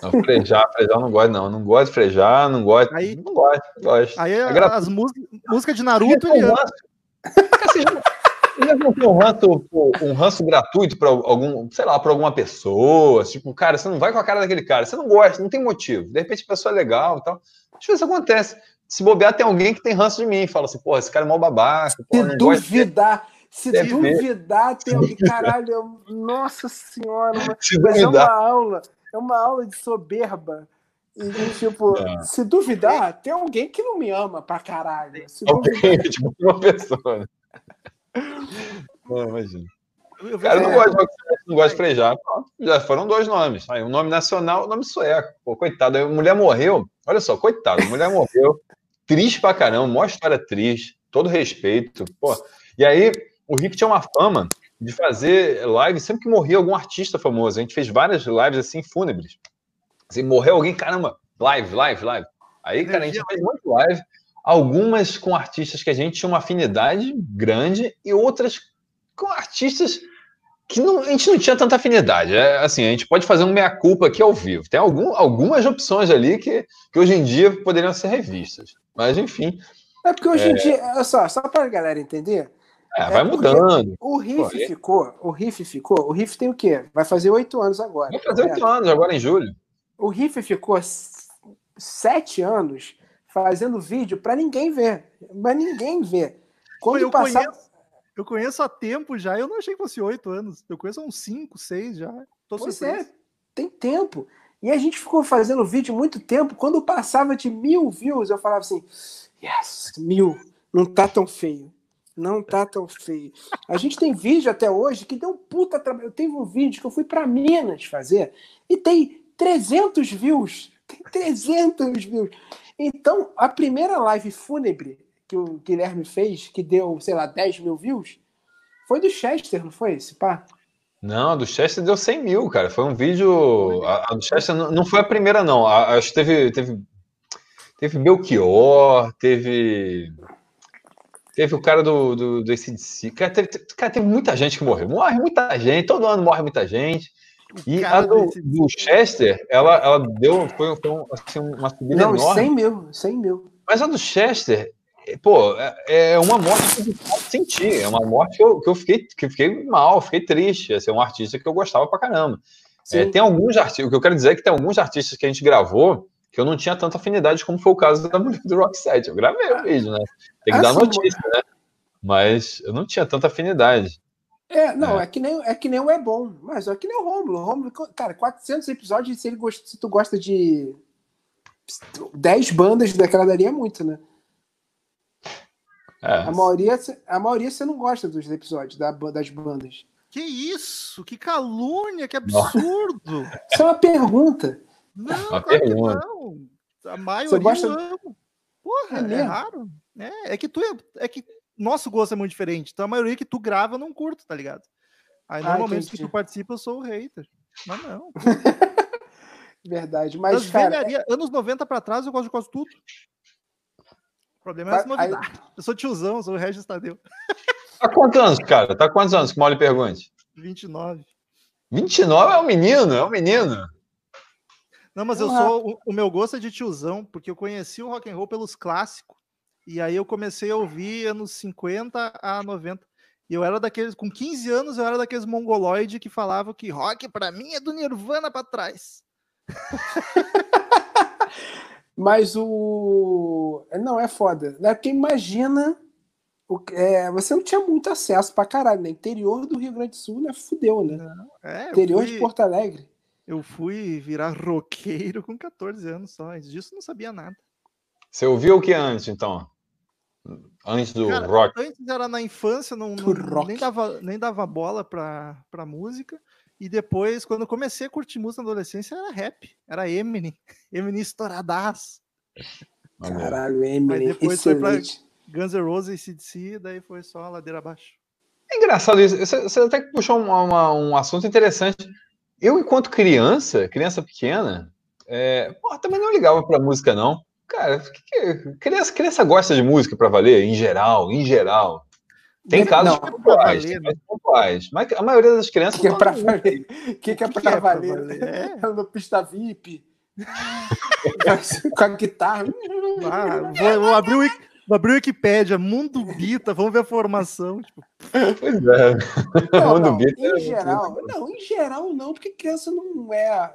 Não, frejar, frejar não gosto, não. Não gosto de frejar, não gosto. Aí, não gosto, não gosto. Aí é as músicas música de Naruto ele ama. Já não um ranço, um ranço gratuito para algum, sei lá, para alguma pessoa? Tipo, cara, você não vai com a cara daquele cara, você não gosta, não tem motivo. De repente a pessoa é legal e tal. Às vezes acontece. Se bobear, tem alguém que tem ranço de mim e fala assim, pô, esse cara é mó babaca. Pô, se duvidar, se Deve duvidar, ver. tem alguém, caralho, nossa senhora, se mas é uma aula, é uma aula de soberba. E, tipo, é. se duvidar, tem alguém que não me ama pra caralho. Se duvidar... tipo, uma pessoa. Né? Não, imagina. Cara, eu não gosto, de, não gosto de frejar. Já foram dois nomes. Aí, um nome nacional, um nome sueco. Pô, coitado. A mulher morreu. Olha só, coitado. A mulher morreu. Triste pra caramba. Mó história triste. Todo respeito. Pô. E aí, o Rick tinha uma fama de fazer live sempre que morria algum artista famoso. A gente fez várias lives assim, fúnebres. Assim, morreu alguém, caramba, live, live, live. Aí, cara, a gente fez muito live algumas com artistas que a gente tinha uma afinidade grande e outras com artistas que não, a gente não tinha tanta afinidade. É, assim, a gente pode fazer um meia-culpa aqui ao vivo. Tem algum, algumas opções ali que, que hoje em dia poderiam ser revistas. Mas, enfim. É porque hoje é... em dia, olha só, só para a galera entender. É, é vai mudando. O riff ficou, o riff ficou, o riff tem o quê? Vai fazer oito anos agora. Vai fazer oito anos agora em julho. O riff ficou sete anos fazendo vídeo para ninguém ver. Mas ninguém vê. Quando eu, passar... conheço, eu conheço há tempo já, eu não achei que fosse oito anos. Eu conheço há uns cinco, seis já. Tô pois é, tem tempo. E a gente ficou fazendo vídeo muito tempo. Quando passava de mil views, eu falava assim: yes, mil, não tá tão feio. Não tá tão feio. A gente tem vídeo até hoje que deu um puta trabalho. Eu tenho um vídeo que eu fui para Minas fazer e tem 300 views. Tem 300 views. Então, a primeira live fúnebre que o Guilherme fez, que deu, sei lá, 10 mil views, foi do Chester, não foi esse, pá? Não, a do Chester deu 100 mil, cara. Foi um vídeo. A, a do Chester não, não, foi a primeira, não. A, acho que teve, teve, teve Belchior, teve. Teve o cara do, do, do ACDC. Cara teve, cara, teve muita gente que morreu. Morre muita gente, todo ano morre muita gente. E a do, do, Chester, ela, ela deu foi, foi assim, uma subida Não, enorme. 100 mil, 100 mil. Mas a do Chester, pô, é, é uma morte que eu senti. É uma morte que eu, que eu, fiquei, que eu fiquei mal, fiquei triste. Esse é um artista que eu gostava pra caramba. É, tem alguns artistas, o que eu quero dizer é que tem alguns artistas que a gente gravou que eu não tinha tanta afinidade como foi o caso da mulher do Rock 7. Eu gravei o vídeo, né? Tem que dar notícia, né? Mas eu não tinha tanta afinidade. É, não, é. é. que nem, é que nem o É Bom, mas é que nem o Romulo. O Romulo, cara, 400 episódios, se, ele gosta, se tu gosta de 10 bandas daquela daria muito, né? É. A, maioria, a maioria você não gosta dos episódios da, das bandas. Que isso? Que calúnia, que absurdo! Isso é uma pergunta. Não, uma claro pergunta. não. A maioria você gosta... amo. Porra, é, é raro. É, é que tu é, é que nosso gosto é muito diferente. Então a maioria que tu grava eu não curto, tá ligado? Aí ah, normalmente que tu participa eu sou o hater. Mas não. Verdade, mas cara... velharia, anos 90 para trás eu gosto de quase tudo. O problema é as novidades. Aí... Eu sou tiozão, sou o Regis Tadeu. Tá quantos anos, cara? Tá quantos anos que Molly pergunte? 29. 29 é um menino, é um menino. Não, mas eu sou o, o meu gosto é de tiozão, porque eu conheci o rock and roll pelos clássicos. E aí eu comecei a ouvir anos 50 a 90. E eu era daqueles, com 15 anos, eu era daqueles mongoloides que falavam que rock para mim é do Nirvana para trás. Mas o. Não, é foda. Né? Porque imagina. O... É, você não tinha muito acesso pra caralho, né? Interior do Rio Grande do Sul, né? Fudeu, né? Não, é, Interior fui... de Porto Alegre. Eu fui virar roqueiro com 14 anos só. Antes disso, não sabia nada. Você ouviu o que antes, então? Antes do Cara, rock? Antes era na infância, não, não- nem, dava, nem dava bola pra, pra música. E depois, quando eu comecei a curtir música na adolescência, era rap. Era Eminem. Eminem estouradaço. Caralho, Eminem, depois foi pra- excelente. Guns N' Roses e CDC, daí foi só a ladeira abaixo. É engraçado isso. Você, até que puxou uma- uma- um assunto interessante. Eu, enquanto criança, criança pequena, é, porra, também não ligava pra música, não. Cara, que que- criança, criança gosta de música pra valer, em geral, em geral. Tem casos não, pontuais, valer, pontuais. Mas a maioria das crianças O que é pra valer? O que, que é que pra é pra valer? valer? É. No pista VIP. Com a guitarra. Ah, vou, vou abrir o, vou abrir o Wikipédia, Mundo Bita, vamos ver a formação. Tipo, Pois é. Não, Mundo não, Beat é- em geral, não, em geral não, porque criança não é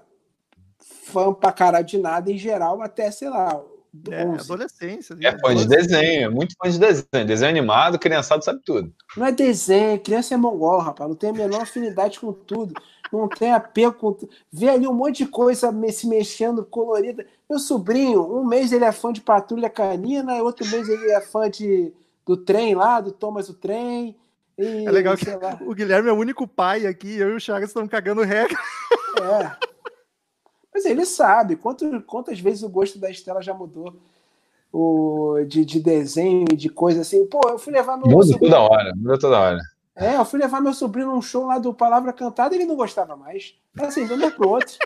fã pra caralho de nada, em geral, até, sei lá, é, 11. adolescência. É fã de desenho, é muito fã de desenho. Desenho animado, criançado sabe tudo. Não é desenho, criança é mongol, rapaz, não tem a menor afinidade com tudo, não tem apego com tudo. Vê ali um monte de coisa se mexendo, colorida. Meu sobrinho, um mês ele é fã de Patrulha Canina, outro mês ele é fã de, do trem lá, do Thomas o Trem. e, É legal que sei lá, o Guilherme é o único pai aqui, eu e o Chagas estamos cagando regra. É. Mas ele sabe quanto, quantas vezes o gosto da Estela já mudou o, de, de desenho e de coisa assim. Pô, eu fui levar meu Muda sobrinho. toda hora, muda toda hora. É, eu fui levar meu sobrinho num show lá do Palavra Cantada e ele não gostava mais. Assim, de um mês pro outro.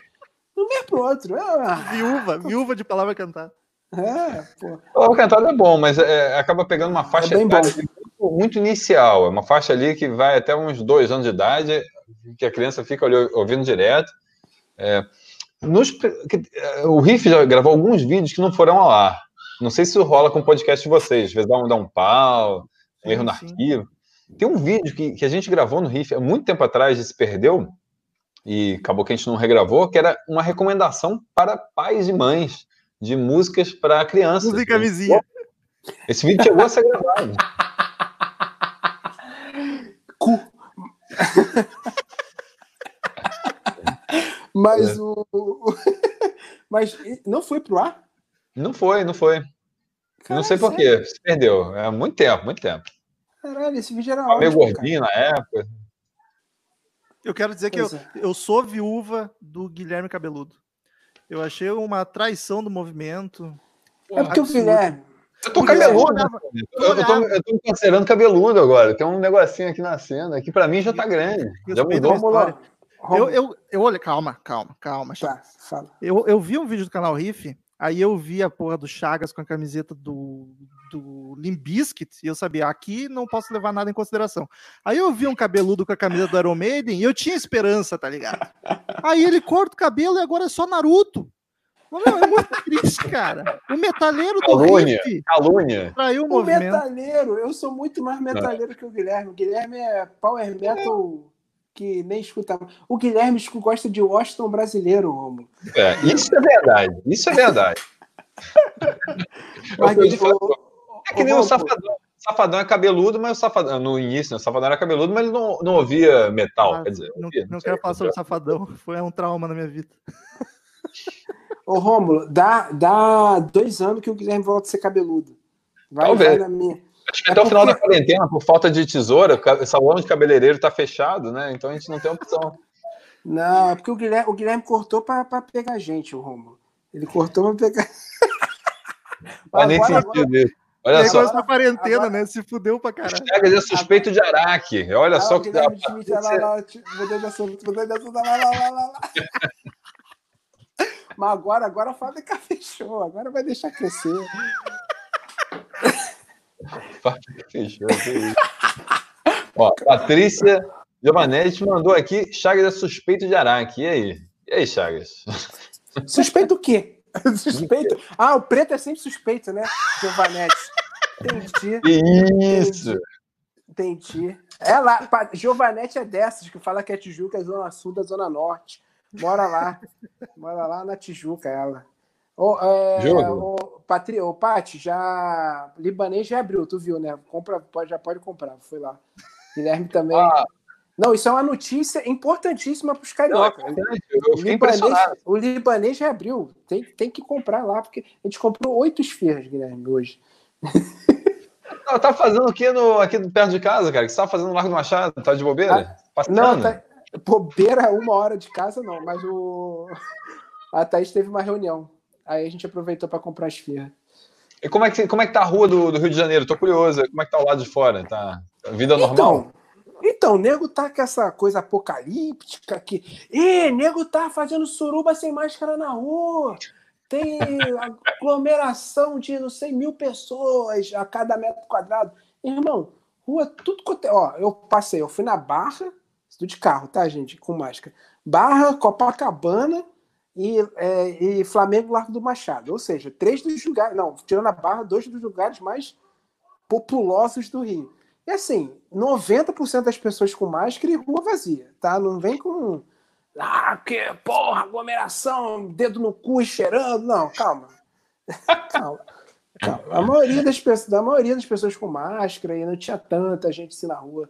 De um mês pro outro. Ah, Viúva, viúva de palavra cantada. É, pô. O cantado é bom, mas é, acaba pegando uma faixa É muito, muito inicial. É uma faixa ali que vai até uns dois anos de idade, que a criança fica ali ouvindo direto. É, nos é, o Riff já gravou alguns vídeos que não foram ao ar. Não sei se rola com o podcast de vocês. Às vezes dá um, dá um pau, um erro no arquivo. Tem um vídeo que, que a gente gravou no Riff há muito tempo atrás e se perdeu, e acabou que a gente não regravou, que era uma recomendação para pais e mães de músicas para crianças. Usa e camisinha. Esse vídeo chegou a ser gravado. Cu. Mas o. o- Mas não foi pro ar? Não foi, não foi. não Caralho, sei por sério? quê. Se perdeu. É muito tempo, muito tempo. Caralho, esse vídeo era meio ótimo. cara. gordinho na época. Eu quero dizer que eu, é. eu sou viúva do Guilherme Cabeludo. Eu achei uma traição do movimento. É porque o. Guilherme. Eu tô cabeludo. eu né? Eu, eu tô, eu tô me considerando cabeludo agora. Tem um negocinho aqui na cena, que pra mim já tá grande. Já mudou. a Eu, eu, eu olhei, calma, calma, calma. Tá, fala. Eu, eu vi um vídeo do canal Riff, aí eu vi a porra do Chagas com a camiseta do, do Limbiskit, e eu sabia, aqui não posso levar nada em consideração. Aí eu vi um cabeludo com a camisa do Iron Maiden, e eu tinha esperança, tá ligado? Aí ele corta o cabelo e agora é só Naruto. Meu, é muito triste, cara. O metaleiro do Calúnia. Riff Calúnia. traiu o O movimento. metaleiro, eu sou muito mais metaleiro que o Guilherme. O Guilherme é power metal que nem escuta. O Guilherme gosta de Washington brasileiro, Romulo. É, isso é verdade. Isso é verdade. Mas, Eu fui- o- É que nem o Romulo, Safadão. O Safadão é cabeludo, mas o Safadão, no início, o Safadão era cabeludo, mas ele não, não ouvia metal. Ah, quer dizer, não, ouvia, não sei. quero falar sobre o Safadão, foi um trauma na minha vida. Ô, Rômulo, dá, dá dois anos que o Guilherme volta a ser cabeludo. Vai, Talvez. vai na minha. Acho que É até o final da quarentena, por falta de tesoura, o salão de cabeleireiro tá fechado, né? Então a gente não tem opção. Não, é porque o Guilherme, o Guilherme cortou pra, pra pegar gente, o Rômulo. Ele cortou pra pegar. Faz nem Agora- sentido isso. Olha aí só, começou a quarentena, agora- né? Se fudeu pra caralho. Chagas é suspeito de Araque. Olha Ah, só o que Guilherme Schmidt, lá, de assunto, de assunto, lá, lá, lá, lá, lá. Mas agora, agora a fábrica fechou, agora vai deixar crescer. Ó, Patrícia Giovanetti mandou aqui: Chagas é suspeito de Araque. E aí? E aí, Chagas? Suspeito o quê? Suspeito? Ah, o preto é sempre suspeito, né? Giovanetti. Entendi, isso? entendi. É lá, Giovanetti é dessas que fala que a Tijuca é zona sul da zona norte. Mora lá. Mora lá na Tijuca, ela. Ô, é, Jogo. ô, Patri, Pati, já. Libanês já abriu, tu viu, né? Compra, pode, já pode comprar. Foi lá. Guilherme também. Ah, Não, isso é uma notícia importantíssima para os cariocas. É eu o, libanês, o libanês reabriu. Tem, tem que comprar lá, porque a gente comprou oito esfirras, Guilherme, hoje. Não, tá fazendo o que no, aqui perto de casa, cara? que você tá fazendo no Largo do Machado? Tá de bobeira? Ah, não, tá, bobeira uma hora de casa, não, mas o. A Thaís teve uma reunião. Aí a gente aproveitou para comprar as esfirra. E como é, que, como é que tá a rua do, do, Rio de Janeiro? Tô curioso. Como é que tá o lado de fora? Tá vida normal? Então, então, nego tá com essa coisa apocalíptica que. Ih, nego tá fazendo suruba sem máscara na rua. Tem aglomeração de não sei mil pessoas a cada metro quadrado. Irmão, rua, tudo quanto é. Ó, eu passei, eu fui na Barra, tudo de carro, tá, gente? Com máscara. Barra, Copacabana e, é, e Flamengo Largo do Machado. Ou seja, três dos lugares. Não, tirando a Barra, dois dos lugares mais populosos do Rio. E assim, 90% das pessoas com máscara e rua vazia, tá? Não vem com. Ah, que porra, aglomeração, dedo no cu e cheirando. Não, calma. calma. calma. A maioria, das pessoas, a maioria das pessoas com máscara e não tinha tanta gente assim na rua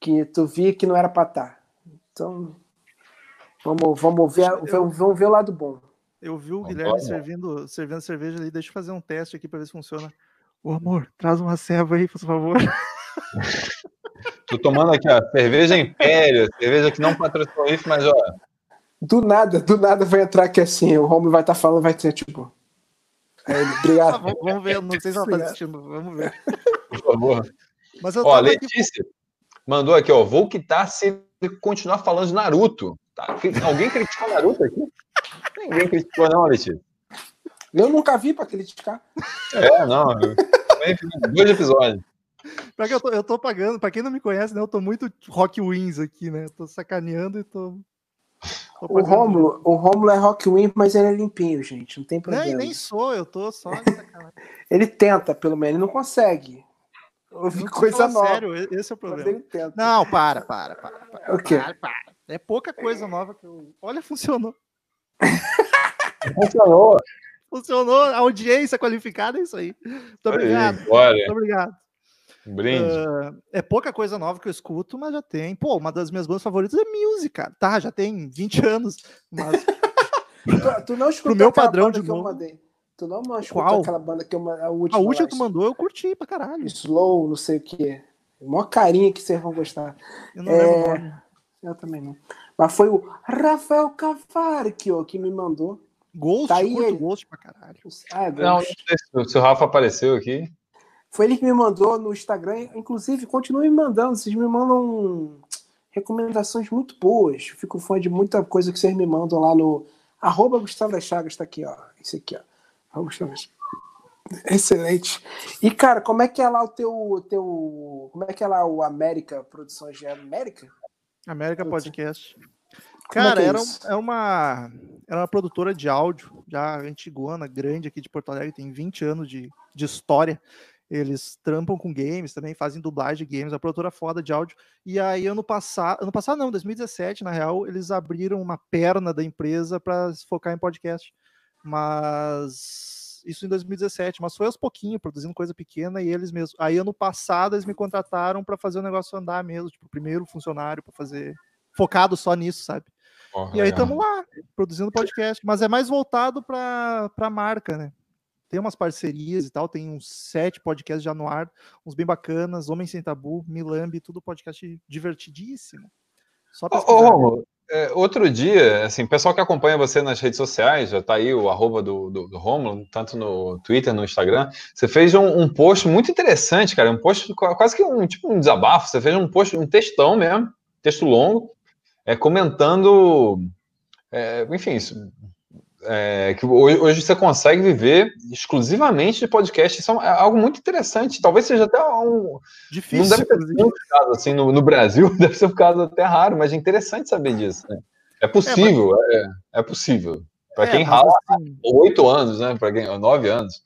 que tu via que não era pra estar. Tá. Então, vamos, vamos, ver, vamos, vamos ver o lado bom. Eu vi o Guilherme servindo, servindo cerveja ali. Deixa eu fazer um teste aqui para ver se funciona. Ô amor, traz uma ceva aí, por favor. Tô tomando aqui, ó, cerveja Império, cerveja que não patrocinou isso, mas ó. Do nada, do nada vai entrar aqui assim, o Romulo vai estar tá falando, vai ser tipo. Ele, obrigado. Ah, vamos ver, não sei se ela tá assistindo, vamos ver. Por favor. Mas eu ó, Letícia aqui... mandou aqui, ó, vou quitar se continuar falando de Naruto. Tá? Alguém criticou Naruto aqui? Ninguém criticou, não, Letícia. Eu nunca vi para criticar. É, não. Dois episódios. Pra que eu, tô, eu tô pagando, pra quem não me conhece, né? Eu tô muito Rock Wins aqui, né? Tô sacaneando e tô. tô o Rômulo, o Rômulo é Rock Win, mas ele é limpinho, gente. Não tem problema. Nem, nem sou, eu tô só. ele tenta, pelo menos, ele não consegue. Ouvi coisa nova. Sério, esse é o problema. Não, para, para, para. para o quê? Para, para. É pouca coisa nova que eu. Olha, funcionou. funcionou. Funcionou, a audiência qualificada é isso aí. Muito obrigado. Aí, Muito obrigado. Um brinde. Uh, é pouca coisa nova que eu escuto, mas já tem. Pô, uma das minhas bandas favoritas é Music, cara. Tá, já tem 20 anos, mas. tu, tu, não escutou Pro meu padrão de novo. Tu não escutou Qual? aquela banda que eu, a última. A última que tu mandou, eu curti pra caralho. Slow, não sei o que. Mó carinha que vocês vão gostar. Eu não é... lembro o nome. Eu também não. Mas foi o Rafael Cavarchio que me mandou. Ghost, tá aí ele. Ghost pra caralho. Ah, é não, não sei se o Rafa apareceu aqui. Foi ele que me mandou no Instagram. Inclusive, continue me mandando. Vocês me mandam recomendações muito boas. Eu fico fã de muita coisa que vocês me mandam lá no. Arroba Gustavo das Chagas, tá aqui, ó. Esse aqui, ó. Arroba Gustavo das Excelente. E, cara, como é que é lá o teu. teu como é que é lá o América Produções de América? América Podcast. Cara, é, é era, é uma, era uma produtora de áudio, já antiguana, grande aqui de Porto Alegre, tem 20 anos de, de história. Eles trampam com games também, fazem dublagem de games, a produtora foda de áudio. E aí, ano passado, ano passado não, 2017, na real, eles abriram uma perna da empresa para focar em podcast. Mas isso em 2017, mas foi aos pouquinhos, produzindo coisa pequena e eles mesmos. Aí, ano passado, eles me contrataram para fazer o negócio andar mesmo, tipo, primeiro funcionário para fazer focado só nisso, sabe? Oh, e aí estamos lá, produzindo podcast, mas é mais voltado para a marca, né? tem umas parcerias e tal, tem uns sete podcasts já no ar, uns bem bacanas, Homem Sem Tabu, Milambi, tudo podcast divertidíssimo. Só Ô, é, outro dia, assim, pessoal que acompanha você nas redes sociais, já tá aí o arroba do, do, do Romulo, tanto no Twitter, no Instagram, você fez um, um, post muito interessante, cara, um post quase que um, tipo um desabafo, você fez um post, um textão mesmo, texto longo, é, comentando, é, enfim, é, que hoje, hoje, você consegue viver exclusivamente de podcast. Isso é, é algo muito interessante. Talvez seja até um. Difícil. Não deve ter muito caso assim no, no, Brasil, deve ser um caso até raro, mas é interessante saber disso. Né? É possível, é, mas... é, é possível. Para é, quem rala assim... oito anos, né? Para quem nove anos.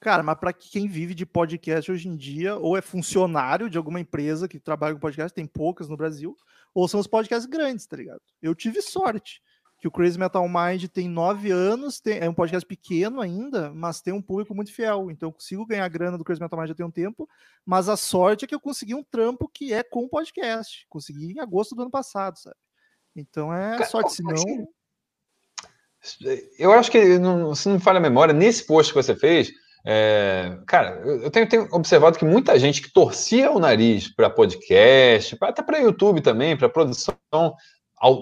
Cara, mas para quem vive de podcast hoje em dia, ou é funcionário de alguma empresa que trabalha com podcast, tem poucas no Brasil, ou são os podcasts grandes, tá ligado? Eu tive sorte que o Crazy Metal Mind tem nove anos, tem, é um podcast pequeno ainda, mas tem um público muito fiel. Então eu consigo ganhar grana do Crazy Metal Mind já tem um tempo, mas a sorte é que eu consegui um trampo que é com podcast. Consegui em agosto do ano passado, sabe? Então é sorte, senão. Eu acho que, não, se não me falha a memória, nesse post que você fez, é, cara, eu tenho, tenho, observado que muita gente que torcia o nariz para podcast, pra, até para YouTube também, para produção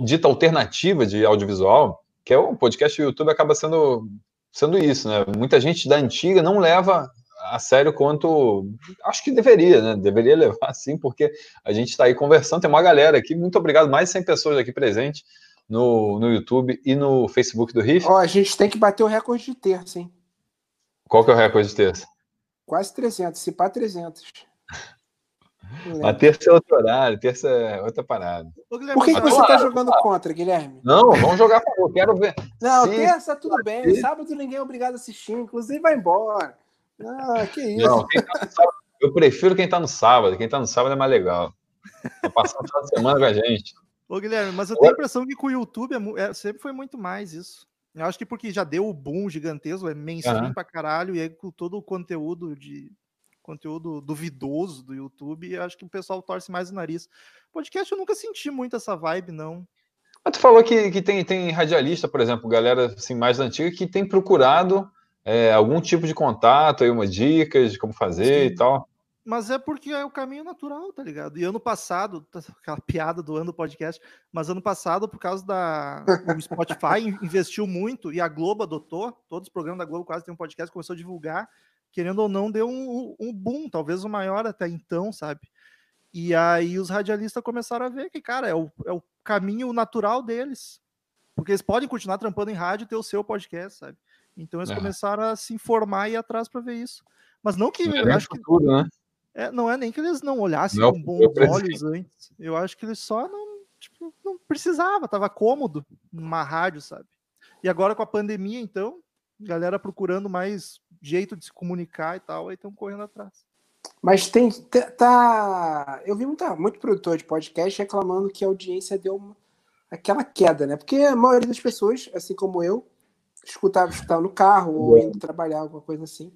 dita alternativa de audiovisual, que é o podcast do YouTube, acaba sendo, sendo isso, né? Muita gente da antiga não leva a sério quanto acho que deveria, né? Deveria levar sim, porque a gente está aí conversando, tem uma galera aqui, muito obrigado, mais de 100 pessoas aqui presentes no, no YouTube e no Facebook do Riff. Ó, a gente tem que bater o recorde de terça, hein? Qual que é o recorde de terça? Quase 300, se pá 300. A terça é outro horário, terça é outra parada. Por que, que você está jogando contra, Guilherme? Não, vamos jogar a favor, quero ver. Não, Se... terça tudo bem, sábado ninguém é obrigado a assistir, inclusive vai embora. Ah, que isso. Não, tá sábado, eu prefiro quem está no sábado, quem está no sábado é mais legal. Tá passando final de semana com a gente. Ô, Guilherme, mas eu tenho a impressão que com o YouTube é, é, sempre foi muito mais isso. Eu acho que porque já deu o boom gigantesco, é mainstream uhum. pra caralho, e aí com todo o conteúdo de conteúdo duvidoso do YouTube, e acho que o pessoal torce mais o nariz. Podcast eu nunca senti muito essa vibe, não. Mas tu falou que, que tem, tem radialista, por exemplo, galera assim, mais antiga, que tem procurado é, algum tipo de contato, aí uma dicas de como fazer Sim. e tal. Mas é porque é o caminho natural, tá ligado? E ano passado, aquela piada do ano do podcast, mas ano passado, por causa da. O Spotify investiu muito e a Globo adotou, todos os programas da Globo quase tem um podcast, começou a divulgar, querendo ou não, deu um, um boom, talvez o maior até então, sabe? E aí os radialistas começaram a ver que, cara, é o, é o caminho natural deles. Porque eles podem continuar trampando em rádio e ter o seu podcast, sabe? Então eles é. começaram a se informar e ir atrás para ver isso. Mas não que. Não é acho futuro, que, né? É, não é nem que eles não olhassem não, com bons olhos antes. Eu acho que eles só não, tipo, não precisava, tava cômodo numa rádio, sabe? E agora com a pandemia, então, galera procurando mais jeito de se comunicar e tal, aí estão correndo atrás. Mas tem. Tá, eu vi muita, muito produtor de podcast reclamando que a audiência deu uma, aquela queda, né? Porque a maioria das pessoas, assim como eu, escutava, escutava no carro ou indo trabalhar, alguma coisa assim.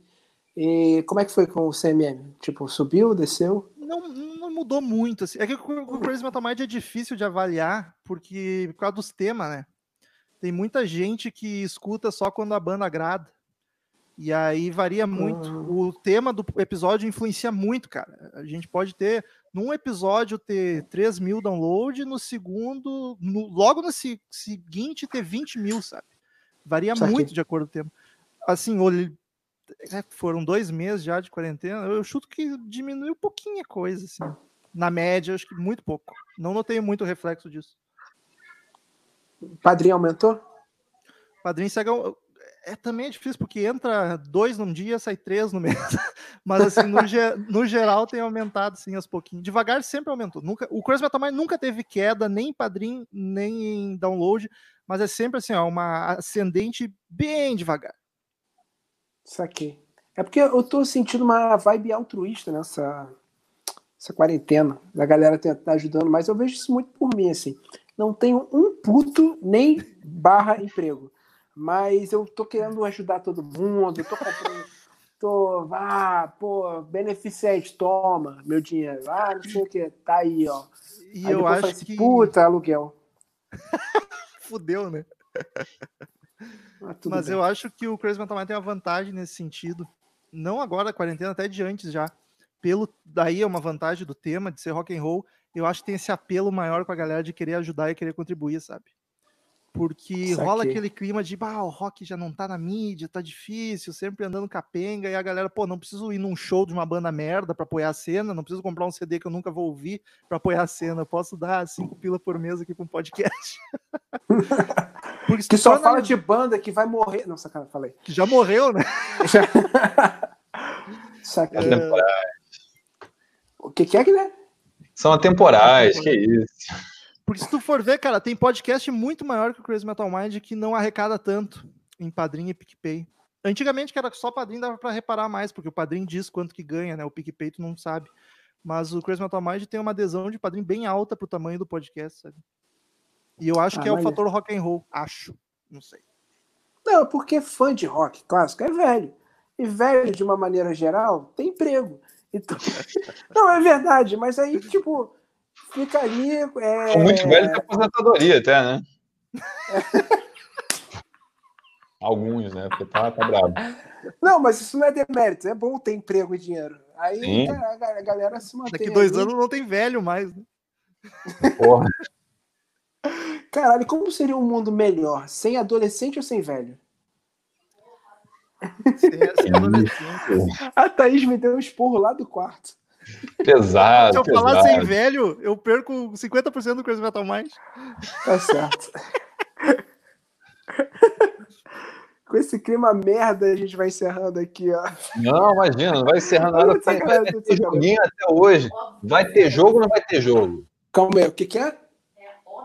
E como é que foi com o CMM? Tipo, subiu, desceu? Não, não mudou muito. Assim. É que o Crazy Metal Mind é difícil de avaliar, porque por causa dos temas, né? Tem muita gente que escuta só quando a banda agrada. E aí varia muito. Uhum. O tema do episódio influencia muito, cara. A gente pode ter, num episódio, ter 3 mil downloads, no segundo, no, logo no se, seguinte, ter 20 mil, sabe? Varia muito de acordo com o tema. Assim, é, foram dois meses já de quarentena, eu chuto que diminuiu um pouquinho a coisa, assim. Na média, acho que muito pouco. Não notei muito reflexo disso. Padrinho aumentou? Padrinho segue. É, também é difícil, porque entra dois num dia, sai três no mês. Mas assim, no, ge... no geral tem aumentado sim aos pouquinhos. Devagar sempre aumentou. Nunca... O Crazy Metal Mind nunca teve queda, nem em padrinho, nem em download, mas é sempre assim, ó, uma ascendente bem devagar. Saquei. É porque eu tô sentindo uma vibe altruísta nessa essa quarentena, da galera tá ajudando, mas eu vejo isso muito por mim, assim. Não tenho um puto nem barra emprego, mas eu tô querendo ajudar todo mundo, tô comprando, tô, ah, pô, beneficente, toma meu dinheiro, ah, não sei o que, tá aí, ó. E aí eu acho assim, que... puta, aluguel. Fudeu, né? Ah, Mas bem. eu acho que o Crazy Metal Mind tem uma vantagem nesse sentido. Não agora, a quarentena, até de antes já. Pelo, daí é uma vantagem do tema de ser rock and roll. Eu acho que tem esse apelo maior com a galera de querer ajudar e querer contribuir, sabe? Porque rola aquele clima de, bah, o rock já não tá na mídia, tá difícil, sempre andando capenga, e a galera, pô, não preciso ir num show de uma banda merda para apoiar a cena, não preciso comprar um CD que eu nunca vou ouvir para apoiar a cena, eu posso dar cinco pila por mês aqui pra um podcast. que só fala de banda que vai morrer. Não, sacanagem, falei. Que já morreu, né? sacanagem. É... O que, que é, Guilherme? São atemporais, que isso. Porque se tu for ver, cara, tem podcast muito maior que o Crazy Metal Mind que não arrecada tanto em padrinho e PicPay. Antigamente, que era só padrinho, dava para reparar mais, porque o padrinho diz quanto que ganha, né? O PicPay tu não sabe. Mas o Crazy Metal Mind tem uma adesão de padrinho bem alta pro tamanho do podcast, sabe? E eu acho Ah, que é o fator rock and roll. Acho. Não sei. Não, porque fã de rock clássico é velho. E velho, de uma maneira geral, tem emprego. Então... Não, é verdade, mas aí, tipo, fica ali. É... Sou muito velho de aposentadoria até, né? Alguns, né? Porque tá, tá bravo. Não, mas isso não é demérito, é bom ter emprego e dinheiro. Aí Sim. a, a galera se mantém. Daqui dois ali. anos não tem velho mais. Né? Porra. Caralho, como seria um mundo melhor? Sem adolescente ou sem velho? Sem- sem adolescente. A Thaís me deu um esporro lá do quarto. Pesado, Se eu falar pesado. sem velho, eu perco 50% do Crazy Metal Mind. Tá certo. Com esse clima merda, a gente vai encerrando aqui, ó. Não, imagina, não vai encerrar nada. Vai ter joguinho até hoje. Vai ter jogo ou não vai ter jogo? Calma aí, o que, que é?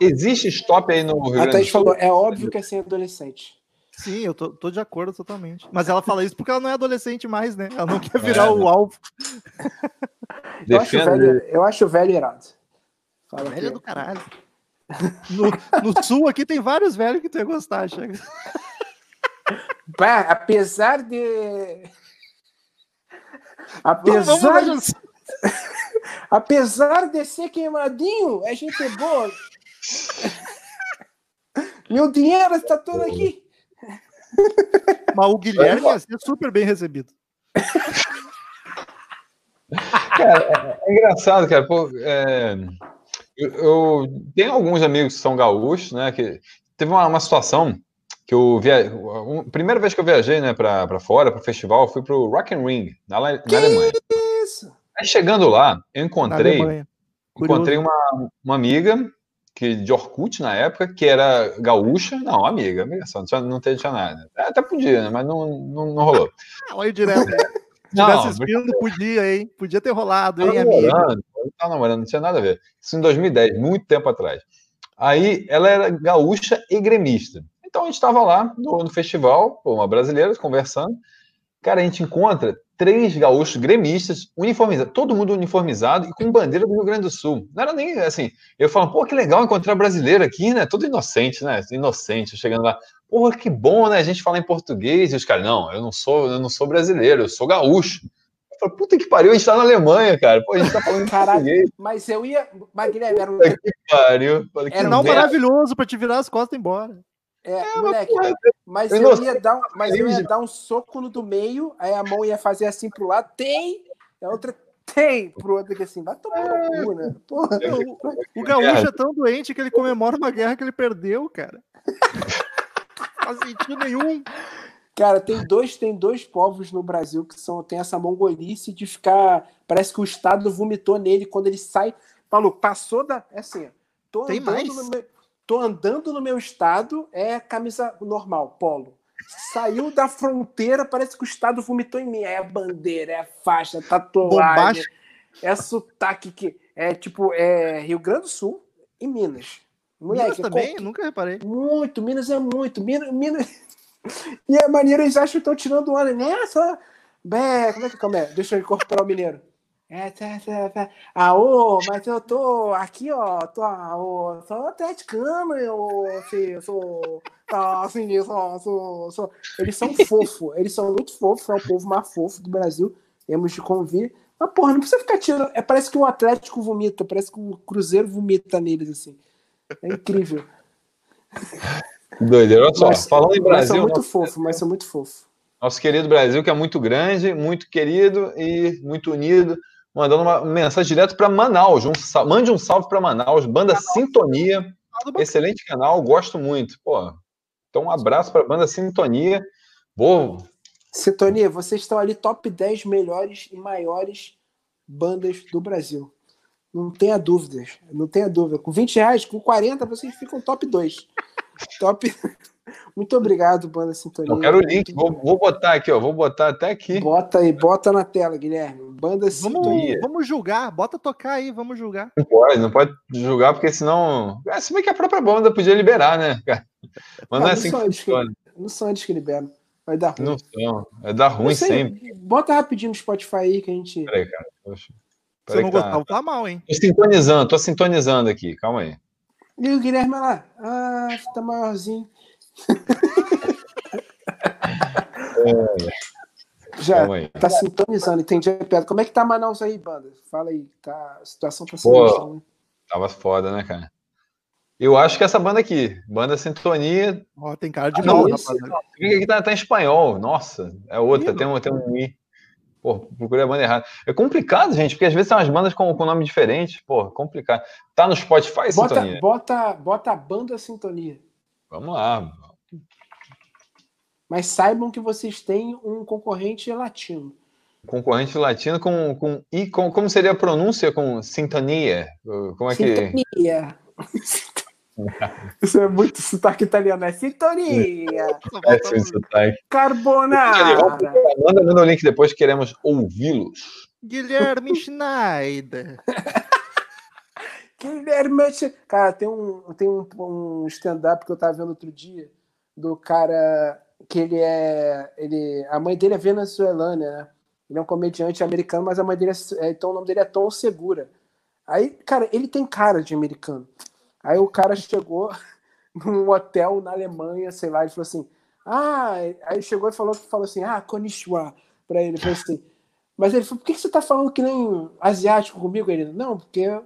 Existe stop aí no Rio A Grande Thaís do Sul? falou, é óbvio que é sem adolescente. Sim, eu tô, tô de acordo totalmente. Mas ela fala isso porque ela não é adolescente mais, né? Ela não quer virar É, o alvo. Eu acho, velho, eu acho velho irado. Fala Velho aqui. do caralho. No, no sul aqui tem vários velhos que tu ia gostar, chega. Pá, apesar de. Apesar, vamos. apesar de ser queimadinho, é gente boa. Meu dinheiro está todo aqui. Mas o Guilherme ia ser super bem recebido. Cara, é, é engraçado, cara. Pô, é, eu, eu tenho alguns amigos que são gaúchos, né? Que teve uma, uma situação que eu via, um, primeira vez que eu viajei, né, para para fora, para festival, fui pro Rock and Ring na, na Alemanha. Isso. Aí chegando lá, eu encontrei encontrei uma, uma amiga que de Orkut na época, que era gaúcha, não, amiga, amiga só, não tinha, não tinha, nada. Até podia, né, mas não, não, não rolou. Ah, olha direto. Se Não, tivesse assistindo, podia, hein? Podia ter rolado, hein, namorando, tava namorando, não tinha nada a ver. Isso em 2010, muito tempo atrás. Aí ela era gaúcha e gremista. Então a gente estava lá no, no festival, uma brasileira, conversando. Cara, a gente encontra três gaúchos gremistas, uniformizados, todo mundo uniformizado e com bandeira do Rio Grande do Sul. Não era nem assim. Eu falo, pô, que legal encontrar brasileiro aqui, né? Todo inocente, né? Inocente, chegando lá. Porra, que bom, né? A gente fala em português. E os caras, não, eu não sou, eu não sou brasileiro, eu sou gaúcho. Eu falo, puta que pariu, a gente tá na Alemanha, cara. Pô, a gente tá falando Caralho. português. Mas eu ia. Mas, Guilherme, era um. Puta que pariu. Falei, que Era um Sinal merda. maravilhoso pra te virar as costas e ir embora. É, moleque, porra, mas eu ia dar, um- mas eu ia dar um soco no do meio, aí a mão ia fazer assim pro lado, tem, a outra tem pro outro aqui assim, vai tomar no cu, né? Porra. O, o gaúcho é tão doente que ele comemora uma guerra que ele perdeu, cara. Não faz sentido nenhum. Cara, tem dois, tem dois povos no Brasil que são, tem essa mongolice de ficar. Parece que o Estado vomitou nele quando ele sai. Maluco, passou da. É assim, ó, tô Tem mais? Tô andando no meu estado, é camisa normal, polo. Saiu da fronteira, parece que o Estado vomitou em mim. É a bandeira, é a faixa, é tatuagem, é sotaque que. É tipo, é Rio Grande do Sul e Minas. Minas Moleque, é também, nunca reparei. muito, Minas é muito. Minas. Minas... E a maneira eles acham que estão tirando onda. Né? Só. Bé, como é que como é? Deixa eu incorporar o mineiro. É, tá, tá, tá. Ah, ô, mas eu tô aqui, ó. Tô, ô, sou atleticano, eu, assim, eu sou. Tá, assim, eu sou, sou, sou. Eles são fofos, eles são muito fofos, é o povo mais fofo do Brasil. Temos de convir. Mas, porra, não precisa ficar tirando. É, parece que o Atlético vomita, parece que o Cruzeiro vomita neles, assim. É incrível. Doideira. Olha só, Mas- falando em Brasil, são muito nosso, fofos, mas são muito fofos. nosso querido Brasil, que é muito grande, muito querido e muito unido, mandando uma mensagem direto para Manaus. Um, sal- mande um salve para Manaus, banda Sintonia, excelente canal, gosto muito. Pô, então um abraço para a banda Sintonia. Vou, Sintonia, vocês estão ali top 10 melhores e maiores bandas do Brasil. Não tenha dúvidas. Não tenha dúvida. Com 20 reais, com 40, vocês ficam top 2. Top. Muito obrigado, banda Sintonia. eu quero o link, vou, vou botar aqui, ó, vou botar até aqui. Bota aí, bota na tela, Guilherme. Banda Sintonia. Vamos, vamos julgar, bota tocar aí, vamos julgar. Não pode, não pode julgar, porque senão. É, se bem que a própria banda podia liberar, né, cara? Mas não é Ah, assim não, que são eles que, funciona. não são eles que liberam. Vai dar ruim. Não são. É dar ruim Não sei, sempre. Bota rapidinho no Spotify aí que a gente. Peraí, cara. Poxa. Se eu não tá- gostar, vou falar mal, hein? Tô sintonizando, tô sintonizando aqui, calma aí. E o Guilherme lá, ah, tá maiorzinho. Já tá sintonizando, entendi a piada. Como é que tá Manaus aí, banda? Fala aí, tá, a situação tá sendo. Né? Tava foda, né, cara? Eu acho que essa banda aqui, banda Sintonia. Oh, tem cara de ah, mal, rapaz. Aqui tá, tá, em espanhol, nossa, é outra, tem um, tem um I. Pô, procurei a banda errada. É complicado, gente, porque às vezes tem umas bandas com, com nome diferente. Pô, complicado. Tá no Spotify, bota, Sintonia? Bota, bota a banda Sintonia. Vamos lá. Mas saibam que vocês têm um concorrente latino. Concorrente latino com, com e com, como seria a pronúncia com sintonia? Como é sintonia. que Isso é muito sotaque italiano, é sintonia. É sim, sotaque. Carbonara. Manda, manda o link depois, queremos ouvi-los. Guilherme Schneider. Guilherme Cara, tem um, tem um, um stand-up que eu tava vendo outro dia do cara que ele é. Ele, a mãe dele é venezuelana, né? Ele é um comediante americano, mas a mãe dele é. Então o nome dele é Tom Segura. Aí, cara, ele tem cara de americano. Aí o cara chegou num hotel na Alemanha, sei lá, ele falou assim: Ah, aí chegou e falou, falou assim: Ah, konnichiwa, pra ele. Falou assim. Mas ele falou: Por que você tá falando que nem asiático comigo? Ele: Não, porque o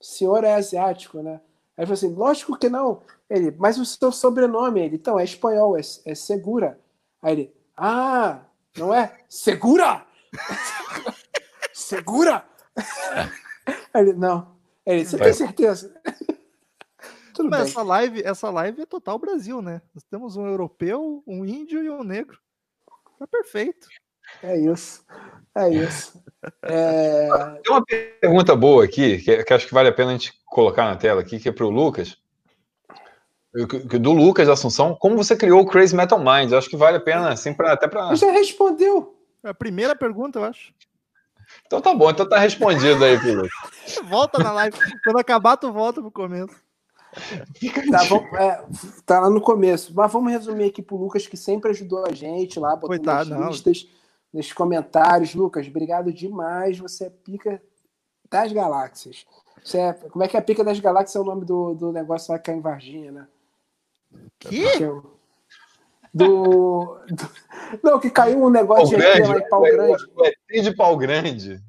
senhor é asiático, né? Aí ele falou assim: Lógico que não. Ele: Mas o seu sobrenome? Ele: Então, é espanhol, é, é Segura. Aí ele: Ah, não é? Segura! segura! Aí ele: Não. Aí ele: Você tem certeza? Tudo Mas bem. essa live, essa live é total Brasil, né? Nós temos um europeu, um índio e um negro. Tá perfeito. É isso. É isso. É... Tem uma pergunta boa aqui, que, que, acho que vale a pena a gente colocar na tela aqui, que é para o Lucas. Do Lucas Assunção, como você criou o Crazy Metal Mind? Acho que vale a pena, assim, pra, até para. Já respondeu. É a primeira pergunta, eu acho. Então tá bom, então tá respondido aí, Lucas. volta na live. Quando acabar, tu volta pro começo. Tá, vamos, é, tá, lá no começo. Mas vamos resumir aqui pro Lucas, que sempre ajudou a gente lá, botou Coitado, nas listas, nos comentários. Lucas, obrigado demais. Você é pica das galáxias. Você é, como é que é a pica das galáxias é o nome do, do negócio lá que é em Varginha, né? Que? Do, do, Não, que caiu um negócio pau de grande, lá em Pau Grande. É de Pau Grande.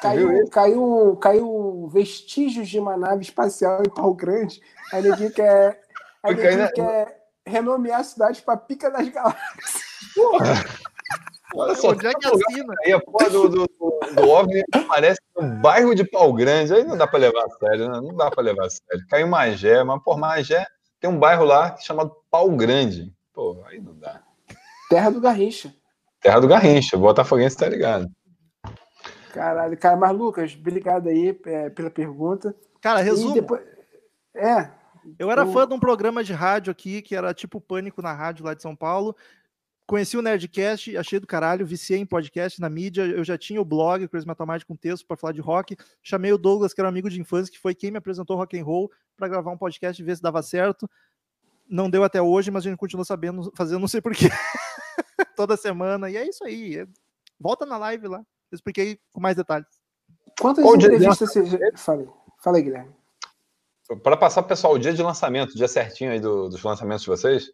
Caiu, caiu, caiu vestígios de uma nave espacial em Pau Grande. Aí ele quer, aí ele quer renomear a cidade para Pica das Galáxias. Porra! Olha só, onde é que assina? Aí a porra do, do, do, do OVNI aparece no bairro de Pau Grande. Aí não dá para levar a sério, né? Não dá para levar a sério. Caiu Magé, mas por Magé tem um bairro lá chamado Pau Grande. Pô, aí não dá. Terra do Garrincha. Terra do Garrincha. Botafoguense tá ligado. Caralho, cara, mas Lucas, obrigado aí é, pela pergunta. Cara, resumo. Depois... É. Eu era o... fã de um programa de rádio aqui, que era tipo Pânico na rádio lá de São Paulo. Conheci o Nerdcast, achei do caralho, viciei em podcast, na mídia. Eu já tinha o blog, Crazy Metal Mind, com texto para falar de rock. Chamei o Douglas, que era um amigo de infância, que foi quem me apresentou rock and roll, para gravar um podcast e ver se dava certo. Não deu até hoje, mas a gente continua sabendo, fazendo, não sei porquê. Toda semana. E é isso aí. Volta na live lá expliquei com mais detalhes. Quantas Qual entrevistas você já... Falei. Falei, Guilherme. Para passar, pessoal, o dia de lançamento, dia certinho aí do, dos lançamentos de vocês?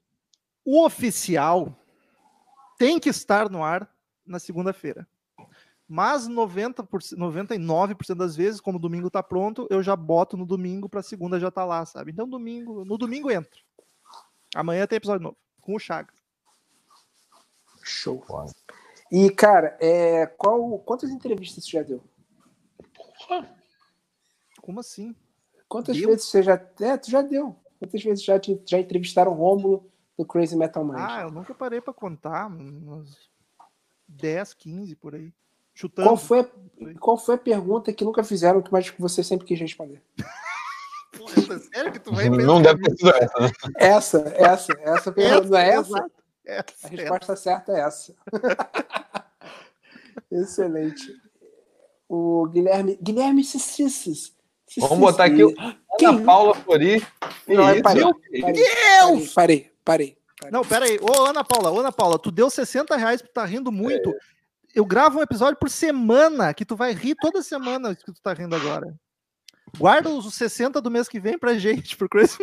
O oficial tem que estar no ar na segunda-feira. Mas 90%, 99% das vezes, como o domingo está pronto, eu já boto no domingo para segunda já tá lá, sabe? Então domingo, no domingo entra. Amanhã tem episódio novo com o Chaga. Show. E, cara, é, qual, quantas entrevistas você já deu? Como assim? Quantas deu? vezes você já. É, tu já deu. Quantas vezes já, te, já entrevistaram o Rômulo do Crazy Metal Mind? Ah, eu nunca parei pra contar. Uns 10, 15 por aí. Chutando. Qual foi, a, qual foi a pergunta que nunca fizeram, mas que você sempre quis responder? Porra, sério que tu vai Não deve ter sido essa, né? Essa, essa, essa pergunta é essa? É, a resposta é. certa é essa. Excelente. O Guilherme. Guilherme Cicissis. Vamos botar aqui o Ana Paula Flori. Não, é, parei, parei, Deus! Parei, parei, parei. Não, pera aí. Ô, Ana Paula, ô, Ana Paula, tu deu 60 reais pra tá rindo muito. É. Eu gravo um episódio por semana, que tu vai rir toda semana que tu tá rindo agora. Guarda os 60 do mês que vem pra gente, pro Crazy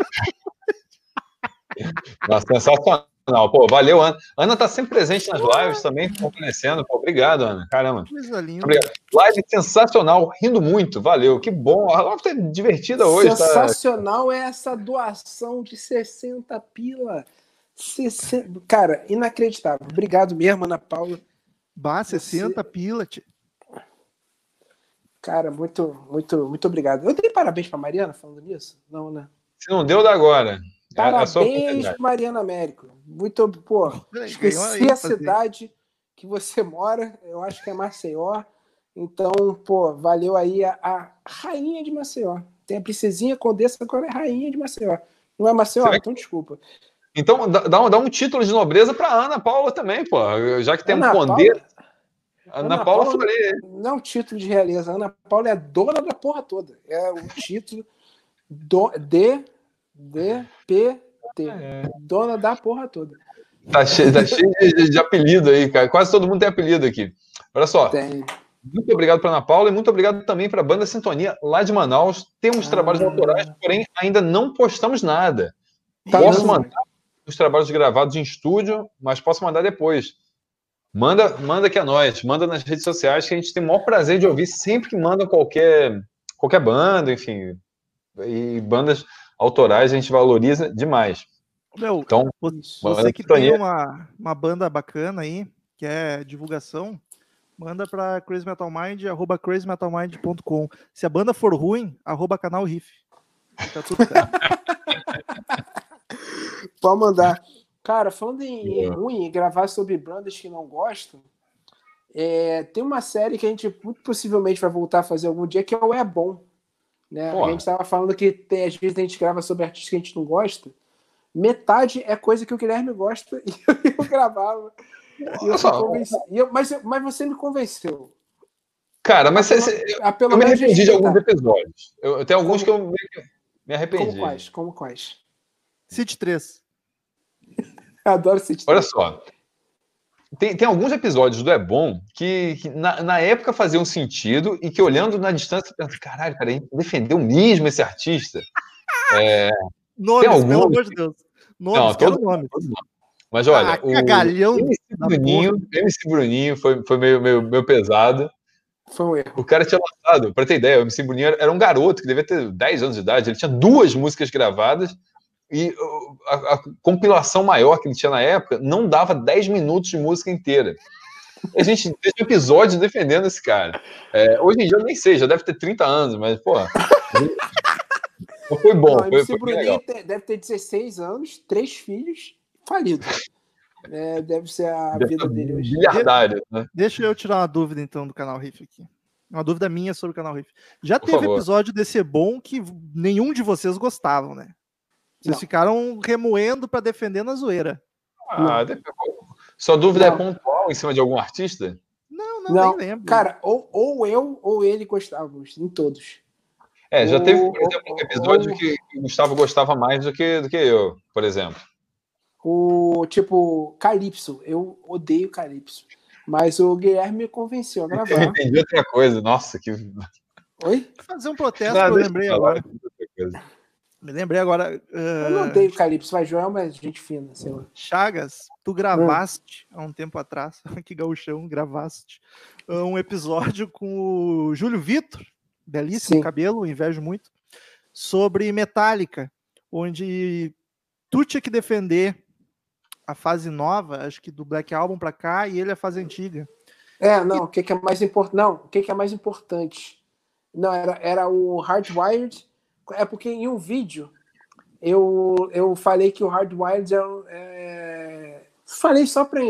Nossa, sensacional. Pô, valeu, Ana. Ana tá sempre presente nas lives também, fortalecendo. Pô, obrigado, Ana. Caramba. Coisa linda. Obrigado. Live sensacional, rindo muito, valeu. Que bom. A live tá divertida hoje. Tá? Sensacional é essa doação de 60 pila. 60... Cara, inacreditável. Obrigado mesmo, Ana Paula. Bah, 60 Você- pila, tio. Cara, muito, muito, muito obrigado. Eu dei parabéns pra Mariana falando nisso? Não, né? Se não deu, dá agora. É a sua Parabéns, oportunidade. Mariana Américo. Muito, pô, esqueci a cidade que você mora, eu acho que é Maceió. Então, pô, valeu aí a, a rainha de Maceió. Tem a princesinha condessa, agora é rainha de Maceió. Não é Maceió? Será que- Então, desculpa. Então, dá, dá um, um título de nobreza pra Ana Paula também, pô. Já que tem um Ana conde. Paula- Ana, Ana Paula, Paula- falei. Não é um título de realeza. Ana Paula é a dona da porra toda. É o título do, D, D, P, T. É. Dona da porra toda. Tá cheio, tá cheio de, de apelido aí, cara. Quase todo mundo tem apelido aqui. Olha só. Tem. Muito obrigado para Ana Paula e muito obrigado também para a Banda Sintonia lá de Manaus. Temos Ah. trabalhos autorais, porém ainda não postamos nada. Tá posso mandar os trabalhos gravados em estúdio, mas posso mandar depois. Manda, manda aqui a nós, manda nas redes sociais que a gente tem o maior prazer de ouvir sempre que mandam qualquer, qualquer banda, enfim. E bandas autorais a gente valoriza demais. Meu, Então, você Banda que tem uma, uma banda bacana aí, que é divulgação, manda pra Crazy Metal Mind, arroba crazymetalmind.com. Se a banda for ruim, arroba canal Riff. Tá tudo certo. Pode mandar. Cara, falando em, ruim, gravar sobre bandas que não gostam, é, tem uma série que a gente muito possivelmente vai voltar a fazer algum dia, que é o É Bom. Né? A gente estava falando que tem, às vezes a gente grava sobre artistas que a gente não gosta. Metade é coisa que o Guilherme gosta e eu, eu gravava. E eu convenci- e eu- mas, eu- mas você me convenceu. cara, mas A a pelo eu me arrependi de alguns episódios. Eu, eu tenho alguns Como- que eu me arrependi. Como quais? Como quais? City 3. Eu adoro esse Olha só. Tem, tem alguns episódios do É Bom que, que na, na época faziam sentido e que olhando na distância, pensa, caralho, cara, a gente defendeu mesmo esse artista. Nomes, algum- pelo amor de Deus. Nomes, Não, quero todo- nomes. Mas olha, ah, o MC Bruninho, MC Bruninho foi, foi meio, meio, meio pesado. Foi um erro. O cara tinha lançado, pra ter ideia, o MC Bruninho era, era um garoto que devia ter 10 anos de idade, ele tinha duas músicas gravadas e a, a compilação maior que ele tinha na época não dava 10 minutos de música inteira. A gente fez um episódio defendendo esse cara. É, hoje em dia eu nem sei, já deve ter 30 anos, mas, pô. foi bom, Não, foi, MC foi Bruninho deve ter 16 anos, três filhos, falido. É, deve ser a Deve vida dele hoje. Miliardário, né? Deixa eu tirar uma dúvida então do canal Riff aqui. Uma dúvida minha sobre o canal Riff. Já Por teve favor. episódio desse bom que nenhum de vocês gostavam, né? Vocês Não. ficaram remoendo pra defender na zoeira. Ah, Sua dúvida Não. é pontual em cima de algum artista? Não, não, Não, nem lembro. Cara, ou, ou eu ou ele gostávamos, em todos. É, já O- teve, por exemplo, um episódio o- que o Gustavo gostava mais do que, do que eu, por exemplo. O tipo, Calypso, eu odeio Calypso. Mas o Guilherme me convenceu a Eu gravar. entendi outra coisa. Nossa, que. Oi? fazer um protesto Nada, que eu lembrei agora. entendi outra coisa. Me lembrei agora. Eu não ah, odeio Calypso, mas Joel é uma gente fina, sei lá. Chagas, tu gravaste há um tempo atrás, que gauchão, gravaste ah, um episódio com o Júlio Vitor, belíssimo Sim. cabelo, invejo muito, sobre Metallica, onde tu tinha que defender a fase nova, acho que do Black Album pra cá, e ele a fase antiga. É, não, o que, que é mais importante? Não, o que, que é mais importante? Não, era, era o Hardwired. É porque em um vídeo eu, eu falei que o Hardwired é, é... Falei só para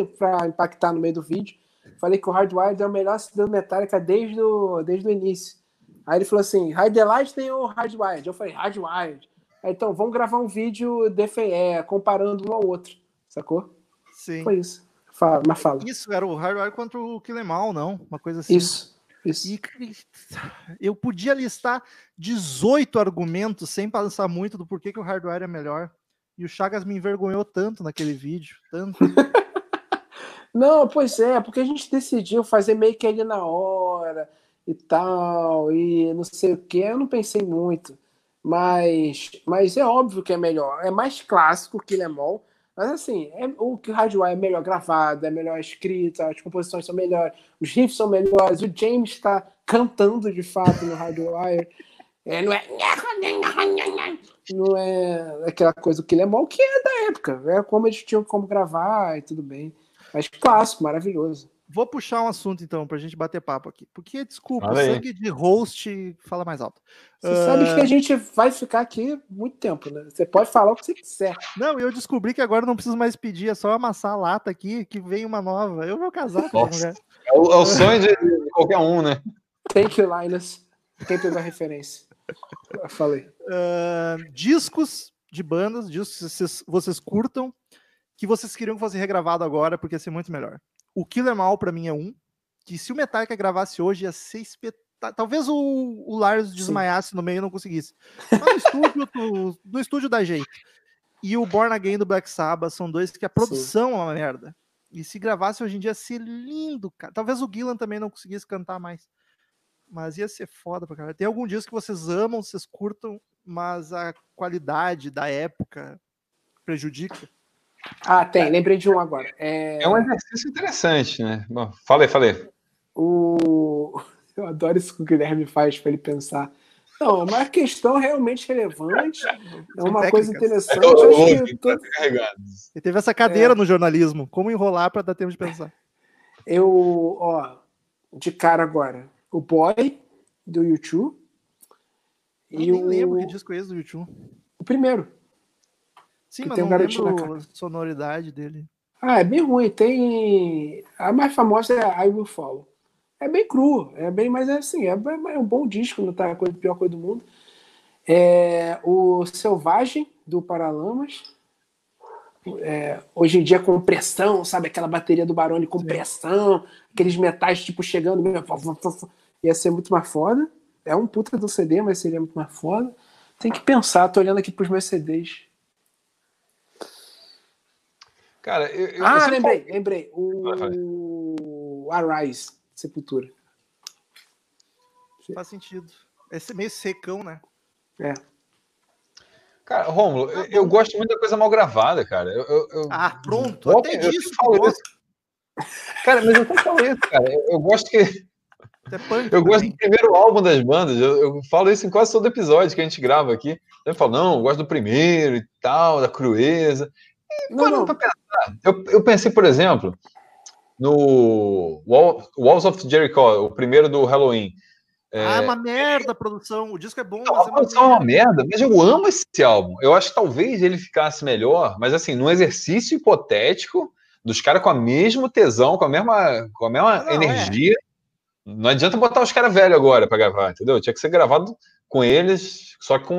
impactar no meio do vídeo. Falei que o Hardwired é o melhor CD do Metallica desde o, desde o início. Aí ele falou assim: the Lightning ou Hardwired? Eu falei: Hardwired. Aí, então, vamos gravar um vídeo defe- é, comparando um ao outro. Sacou? Sim. Foi isso. Fala, mas fala. Isso era o Hardware contra o Kilemal, não? Uma coisa assim. Isso. Isso. E eu podia listar 18 argumentos sem pensar muito do porquê que o Hardware é melhor. E o Chagas me envergonhou tanto naquele vídeo. Tanto. Não, pois é, porque a gente decidiu fazer meio que ali na hora. e tal, e não sei o que, eu não pensei muito. Mas, mas é óbvio que é melhor. É mais clássico que Lemol. Mas assim, é, o que o Rádio é melhor gravado, é melhor escrito, as composições são melhores, os riffs são melhores, o James está cantando de fato no Rádio Wire. É, não é. Não é aquela coisa que ele é que é da época. É como eles tinham como gravar e tudo bem. Mas clássico, maravilhoso. Vou puxar um assunto então pra gente bater papo aqui. Porque, desculpa, o sangue de host fala mais alto. Você uh... sabe que a gente vai ficar aqui muito tempo, né? Você pode falar o que você quiser. Não, eu descobri que agora não preciso mais pedir, é só amassar a lata aqui que vem uma nova. Eu vou casar com Nossa. mulher. É o, é o sonho de qualquer um, né? Thank you, Linus. Quem pegou a referência? Eu falei. Uh, discos de bandas, discos que vocês, vocês, curtam, que vocês queriam que fosse regravado agora, porque ia ser muito melhor. O Killer Mal, para mim, é um. Que se o Metallica gravasse hoje, ia ser espetáculo. Talvez o, o Lars desmaiasse Sim. no meio e não conseguisse. Mas no estúdio, no, no estúdio dá jeito. E o Born Again do Black Sabbath são dois que a produção Sim. é uma merda. E se gravasse hoje em dia, ia ser lindo, cara. Talvez o Gillan também não conseguisse cantar mais mas ia ser foda pra caralho. Tem algum disco que vocês amam, vocês curtam, mas a qualidade da época prejudica? Ah, tem, lembrei de um agora. É, é um exercício interessante, né? Bom, falei, falei. O... Eu adoro isso que o Guilherme faz para ele pensar. Não, é uma questão realmente relevante, é uma coisa interessante. É, acho que tô... Ele teve essa cadeira é. no jornalismo, como enrolar para dar tempo de pensar. Eu, ó, de cara agora, o Boy, do YouTube. Eu e nem o... lembro que disco é esse do YouTube. O primeiro. Sim, mas tem um não lembro a sonoridade dele. Ah, é bem ruim. Tem. A mais famosa é I Will Follow. É bem cru, é bem, mas é assim, é, é um bom disco, não tá a coisa, pior coisa do mundo. É o Selvagem, do Paralamas. É, hoje em dia com pressão, sabe? Aquela bateria do Barone com pressão, aqueles metais tipo chegando ia ser muito mais foda. É um puta do CD, mas seria muito mais foda. Tem que pensar, tô olhando aqui pros meus CDs. Cara, eu, eu Ah, lembrei, lembrei. O Arise, Sepultura. Faz sentido. Esse meio secão, né? É. Cara, Romulo, eu, eu, gosto muito da coisa mal gravada, cara. Eu, eu, ah, pronto, até disso. Cara, mas eu falo isso, cara. Eu, gosto que eu gosto do primeiro álbum das bandas. Eu, eu, falo isso em quase todo episódio que a gente grava aqui. Eu falo, não, eu gosto do primeiro e tal, da crueza. E, não, não. Pensar, eu, eu pensei, por exemplo, no Wall, Walls of Jericho, o primeiro do Halloween. É, ah, é uma merda a produção. O disco é bom, não, mas é a produção é uma merda, mas eu amo esse álbum. Eu acho que talvez ele ficasse melhor, mas assim, num exercício hipotético dos caras com a mesmo tesão, com a mesma, com a mesma não, é. energia. É. Não adianta botar os caras velhos agora para gravar, entendeu? Tinha que ser gravado com eles, só que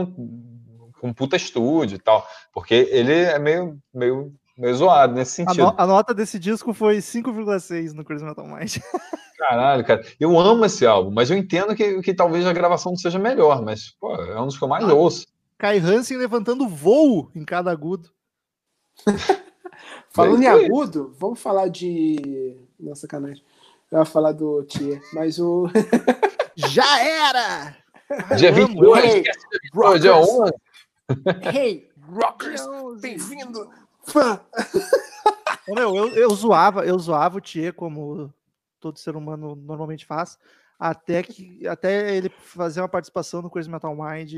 com, puta estúdio e tal. Porque ele é meio, meio, meio zoado nesse sentido. A, no, a nota desse disco foi 5,6 no Crazy Metal Mind. Caralho, cara. Eu amo esse álbum, mas eu entendo que, que talvez a gravação não seja melhor, mas, pô, é um dos que eu mais ah, ouço. Kai Hansen levantando voo em cada agudo. Falando em agudo, vamos falar de. Nossa, sacanagem. Eu ia falar do Tia, mas o. Já era! Dia 22, hey, rockers. dia 11. Hey, rockers, bem-vindo! Fã! eu, eu, eu, zoava, eu zoava o Tia como todo ser humano normalmente faz, até que até ele fazer uma participação no Crazy Metal Mind,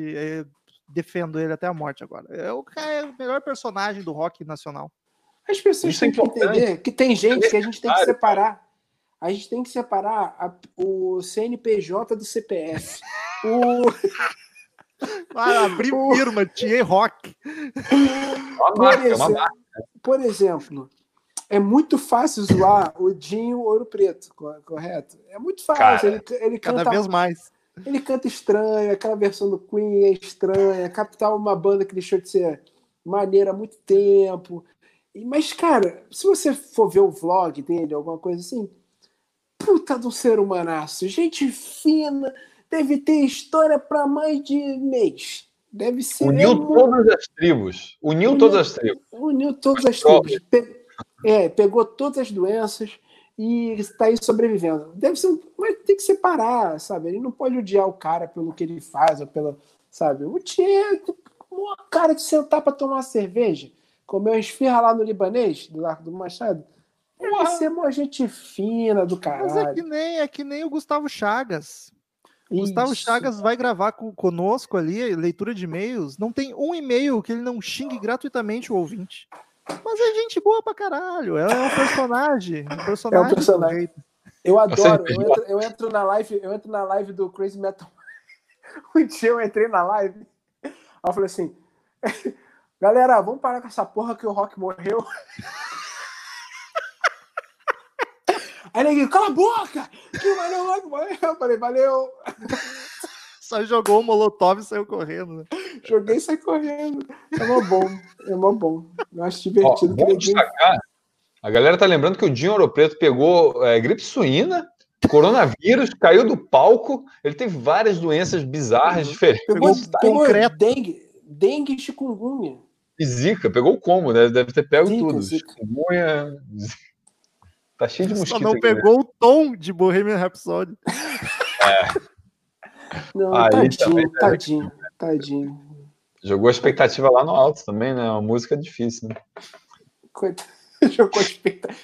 defendo ele até a morte agora. É o, é o melhor personagem do rock nacional. As pessoas têm que entender que tem gente que a gente tem que separar a gente tem que separar a, o CNPJ do CPF. o... Ah, abrir firma, tinha rock. Por, exemplo, por exemplo, é muito fácil zoar o Dinho Ouro Preto, correto? É muito fácil. Cara, ele, ele canta, cada vez mais. Ele canta estranho, aquela versão do Queen é estranha, Capital uma banda que deixou de ser maneira há muito tempo. Mas, cara, se você for ver o vlog dele, alguma coisa assim, puta do ser humanaço, gente fina, deve ter história para mais de mês. Deve ser. Uniu é todas as tribos. Uniu, uniu, todas as tribos. Uniu todas as tribos. Pe é, pegou todas as doenças. e está aí sobrevivendo. Deve ser, mas tem que separar, sabe? Ele não pode odiar o cara pelo que ele faz ou pelo, sabe? O Tchê, uma cara de sentar para tomar uma cerveja, comer uma esfirra lá no libanês, do Largo do Machado. Deve ser uma gente fina do caralho. Mas é que nem, é que nem o Gustavo Chagas. O Gustavo Chagas vai gravar com, conosco ali, leitura de e-mails. Não tem um e-mail que ele não xingue gratuitamente o ouvinte. Mas é gente boa pra caralho. É um personagem. Um personagem. É um personagem. Eu adoro. Eu entro, eu entro, na live, eu entro na live do Crazy Metal. Um dia eu entrei na live. Aí eu falei assim: galera, vamos parar com essa porra que o Rock morreu. Aí ninguém, cala a boca! Que valeu, Rock morreu. Eu falei, valeu. Só jogou o Molotov e saiu correndo. Né? Joguei e saí correndo. É mó bom. É mó bom. Eu acho divertido. Ó, vamos destacar. A galera tá lembrando que o Dinho Ouro Preto pegou é, gripe suína, coronavírus, caiu do palco. Ele teve várias doenças bizarras, diferentes. Pegou, pegou concreto. dengue, dengue e chikungunya. E zika, pegou o combo, né? Deve ter pego zika, tudo. Zika. Chikungunya. Tá cheio de mosquito. Só não aqui, pegou né? o tom de Bohemian Rhapsody. É. Não, Aí tadinho, tadinho, tadinho. Jogou a expectativa lá no alto também, né? Uma música é difícil, né? Coitado. Jogou a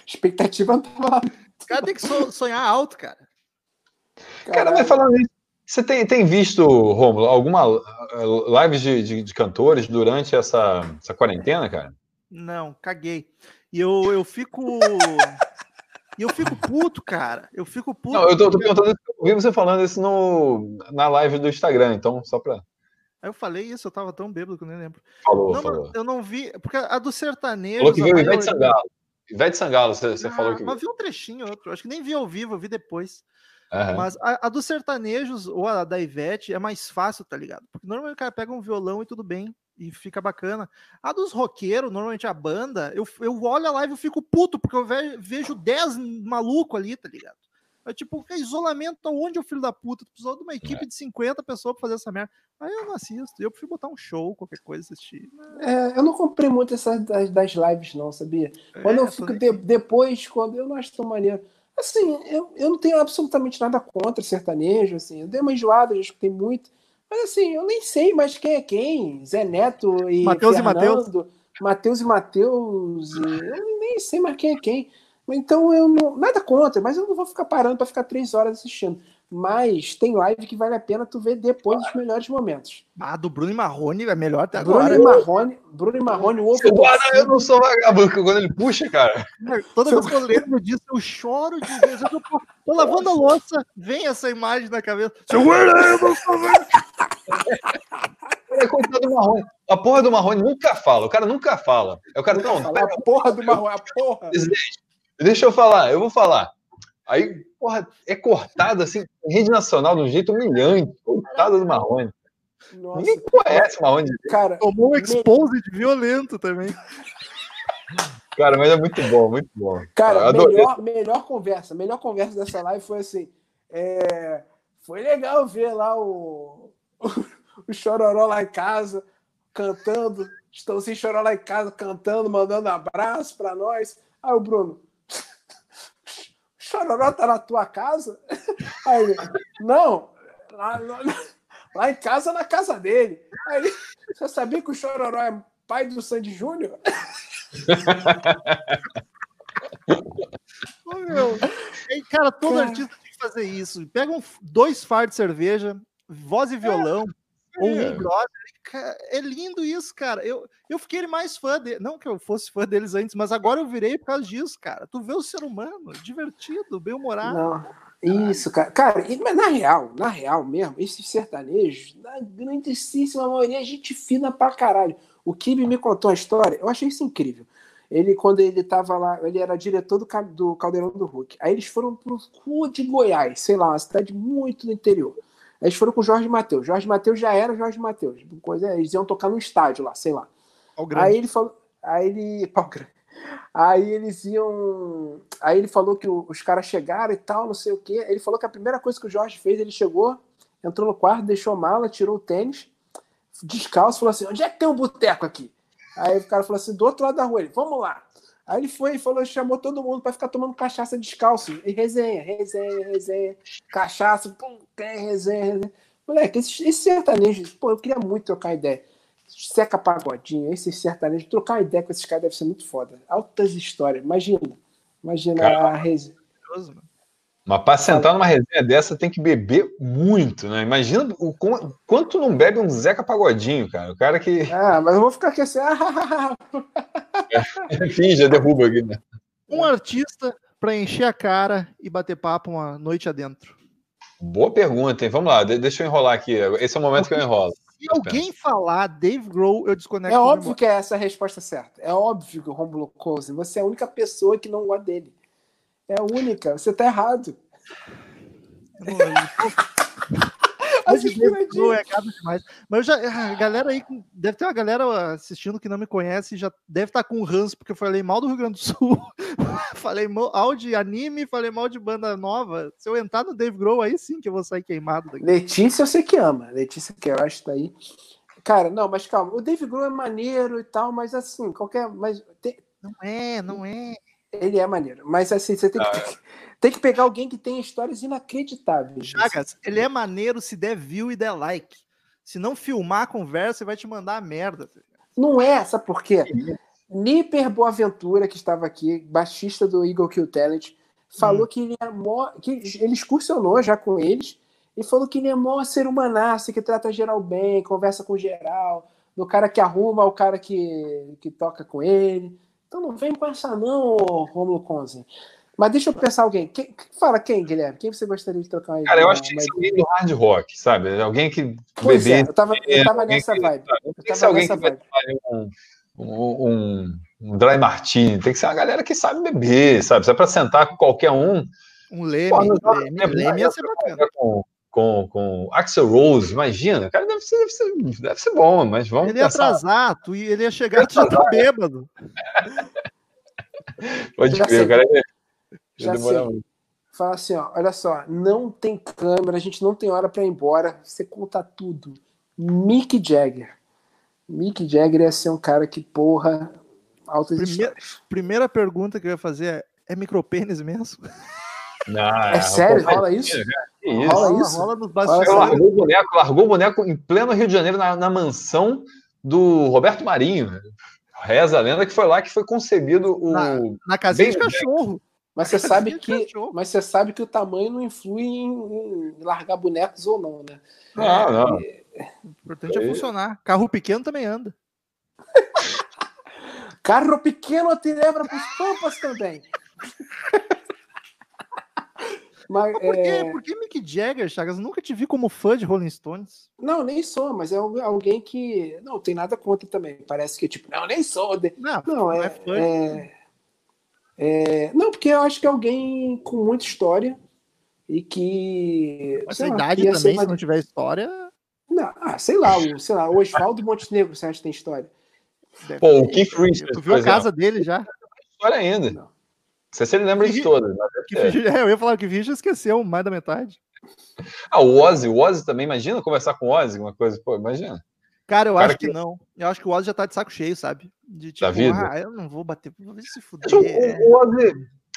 expectativa no alto. O cara tem que sonhar alto, cara. Cara, mas falando isso, você tem, tem visto, Romulo, alguma uh, lives de, de, de, cantores durante essa, essa quarentena, cara? Não, caguei. E eu, eu fico. E eu fico puto, cara. Eu fico puto. Não, eu tô, tô perguntando isso, eu vi você falando isso no, na live do Instagram, então, só pra. Aí eu falei isso, eu tava tão bêbado que eu nem lembro. Falou, não, falou. Eu não vi, porque a do sertanejo. Falou que viu Ivete Sangalo. Ivete Sangalo, você, você ah, falou que. Mas vi um trechinho, outro. Acho que nem vi ao vivo, eu vi depois. Uhum. Mas a, a dos sertanejos ou a da Ivete é mais fácil, tá ligado? Porque normalmente o cara pega um violão e tudo bem e fica bacana. A dos roqueiros, normalmente a banda, eu, eu olho a live e fico puto, porque eu vejo 10 maluco ali, tá ligado? É tipo, é isolamento onde o filho da puta? Tu precisou de uma equipe é. de 50 pessoas pra fazer essa merda. Aí eu não assisto. Eu prefiro botar um show, qualquer coisa, assistir. É, eu não comprei muito essas das, das lives, não, sabia? Quando é, eu fico de, depois, quando eu não acho tão maneiro. Assim, eu, eu não tenho absolutamente nada contra sertanejo, assim. Eu dei uma enjoada, já escutei muito. Mas assim, eu nem sei mais quem é quem. Zé Neto e Mateus e Mateus. Mateus e Mateus. Eu nem sei mais quem é quem. Então eu não. Nada contra, mas eu não vou ficar parando para ficar três horas assistindo. Mas tem live que vale a pena tu ver depois dos melhores momentos. Ah, do Bruno e Marrone é melhor até Bruno agora. E Marrone, Bruno e Marrone, o outro. eu não sou vagabundo quando ele puxa, cara. Toda vez que eu lembro disso, eu choro de vez. Eu tô, tô lavando a louça, vem essa imagem na cabeça. Seu guarda, eu não sou É coitado do Marrone. A porra do Marrone nunca fala. O cara nunca fala. É o cara, não, não a porra do Marrone, a porra. Deixa eu falar, eu vou falar. Aí, porra, é cortado assim, rede nacional, de um jeito humilhante. Coitado do Marrone. Nossa, Ninguém conhece o Marrone. Cara, tomou um exposed violento também. Cara, mas é muito bom, muito bom. Cara, melhor, melhor conversa, melhor conversa dessa live foi assim. É, foi legal ver lá o, o, o Chororó lá em casa, cantando. Estão sem Chororó lá em casa, cantando, mandando abraço para nós. Aí o Bruno, Chororó tá na tua casa? Aí ele, não, lá, lá, lá, em casa, na casa dele. Aí ele, você sabia que o Chororó é pai do Sandy Júnior? Ô, meu, cara, todo cara... artista tem que fazer isso. Pega um, dois fardos de cerveja, voz e violão, é. Ou um é. brother, é lindo isso, cara. Eu, eu fiquei mais fã dele. Não que eu fosse fã deles antes, mas agora eu virei por causa disso, cara. Tu vê o ser humano divertido, bem-humorado. Não, isso, cara. Cara, mas na real, na real mesmo, esses sertanejos, na grandíssima maioria, é gente fina pra caralho. O Kibe me contou a história, eu achei isso incrível. Ele, quando ele tava lá, ele era diretor do, do Caldeirão do Hulk. Aí eles foram pro Rua de Goiás, sei lá, uma cidade muito no interior. Eles foram com o Jorge Matheus. Jorge Matheus já era Jorge Matheus. Coisa, eles iam tocar no estádio lá, sei lá. Aí ele falou. Aí ele. Aí eles iam. Aí ele falou que os caras chegaram e tal, não sei o quê. Ele falou que a primeira coisa que o Jorge fez, ele chegou, entrou no quarto, deixou a mala, tirou o tênis, descalço, falou assim: onde é que tem um boteco aqui? Aí o cara falou assim: do outro lado da rua, ele, vamos lá. Aí ele foi e falou, chamou todo mundo para ficar tomando cachaça descalço. E resenha, resenha, resenha, cachaça, pum, tem resenha, resenha. Moleque, esse, esse sertanejo, pô, eu queria muito trocar ideia. Seca Pagodinho, esse sertanejo, trocar ideia com esses caras deve ser muito foda. Altas histórias, imagina. Imagina Cara, a resenha. Mas para sentar numa resenha dessa tem que beber muito, né? Imagina o qu- quanto não bebe um Zeca Pagodinho, cara. O cara que. Ah, mas eu vou ficar aqui assim. Enfim, já derruba aqui, né? Um artista para encher a cara e bater papo uma noite adentro. Boa pergunta, hein? Vamos lá, de- deixa eu enrolar aqui. Esse é o momento que eu enrolo. Se alguém falar Dave Grohl, eu desconecto. É óbvio que é essa a resposta certa. É óbvio que o Romulo Cozen, você é a única pessoa que não gosta dele. É a única, você tá errado. As piradinhas. Grohl é demais. Mas eu já, a galera aí, deve ter uma galera assistindo que não me conhece, já deve estar com ranço, porque eu falei mal do Rio Grande do Sul, falei mal de anime, falei mal de banda nova. Se eu entrar no Dave Grohl, aí sim que eu vou sair queimado daqui. Letícia eu sei que ama. Letícia que eu acho que tá aí. Cara, não, mas calma. O Dave Grohl é maneiro e tal, mas assim, qualquer. Mas tem- Não é, não é. Ele é maneiro. Mas assim, você tem que, tem que pegar alguém que tem histórias inacreditáveis. Chagas, ele é maneiro se der view e der like. Se não filmar a conversa, ele vai te mandar a merda. Não é, sabe por quê? Níper Boaventura, que estava aqui, baixista do Eagle Kill Talent, falou que ele é mó, que ele excursionou já com eles e falou que ele é mó ser humanaço, que trata geral bem, conversa com geral, do cara que arruma ao cara que, que toca com ele. Então não vem com essa não, Romulo Conze. Mas deixa eu pensar alguém. Quem, fala quem, Guilherme? Quem você gostaria de trocar uma Cara, eu acho que tem que uma ser alguém do hard rock, sabe? Alguém que Pois é, bebê. eu tava, eu tava nessa que- vibe. Eu Tem que ser tava alguém nessa que vai vibe. tomar um, um, um, dry martini. Tem que ser uma galera que sabe beber, sabe? Se é pra sentar com qualquer um, Um Leme, Pô, Leme, Leme ia ser bacana. com, com, com Axel Rose, imagina. Cara, deve ser, deve ser, deve ser bom, mas vamos Ele ia pensar. atrasar, tu, ia- ele ia chegar, tu já tá bêbado. Pode Já crer, sei. o cara ia- ia Já demorar muito. Fala assim, ó, olha só, não tem câmera, a gente não tem hora para ir embora, você conta tudo. Mick Jagger. Mick Jagger ia ser um cara que, porra, altas Primeira, histórias. primeira pergunta que eu ia fazer é: é micropênis mesmo? Não, É sério? pô, Rola isso? cara, que isso? Rola rola, isso? rola nos bastidores. largou o boneco, largou o boneco em pleno Rio de Janeiro, na, na mansão do Roberto Marinho. Reza a lenda que foi lá que foi concebido o. Na- Na casinha de Bem- cachorro. Mas você sabe de que, mas você sabe que o tamanho não influi em, em largar bonecos ou não, né? Não, não. O importante é funcionar. Carro pequeno também anda. Carro pequeno te leva para os pampas também. Mas, Por quê? é, Por que Mick Jagger, Chagas? Nunca te vi como fã de Rolling Stones. Não, nem sou, mas é al- alguém que. Não, tem nada contra também. Parece que, tipo, não, nem sou. de- Não, Não, é. é fã. é- é- Não, porque eu acho que é alguém com muita história e que. Essa lá, idade também, ser se não tiver história. Não, ah, sei lá, o, sei lá, o Oswaldo Montenegro, você acha que tem história? Pô, o. Keith Richards, Tu viu a casa dele já? história ainda. Não. Não sei se ele lembra de todas. deve Que. Richard- é, eu ia falar que o Richard esqueceu mais da metade. Ah, o Ozzy, o Ozzy também, imagina conversar com o Ozzy, uma coisa, pô, imagina. Cara, eu Cara acho que... que- não. Eu acho que o Ozzy já tá de saco cheio, sabe? De tipo, vida? ah, eu não vou bater, vou ver se fuder. O, o Ozzy,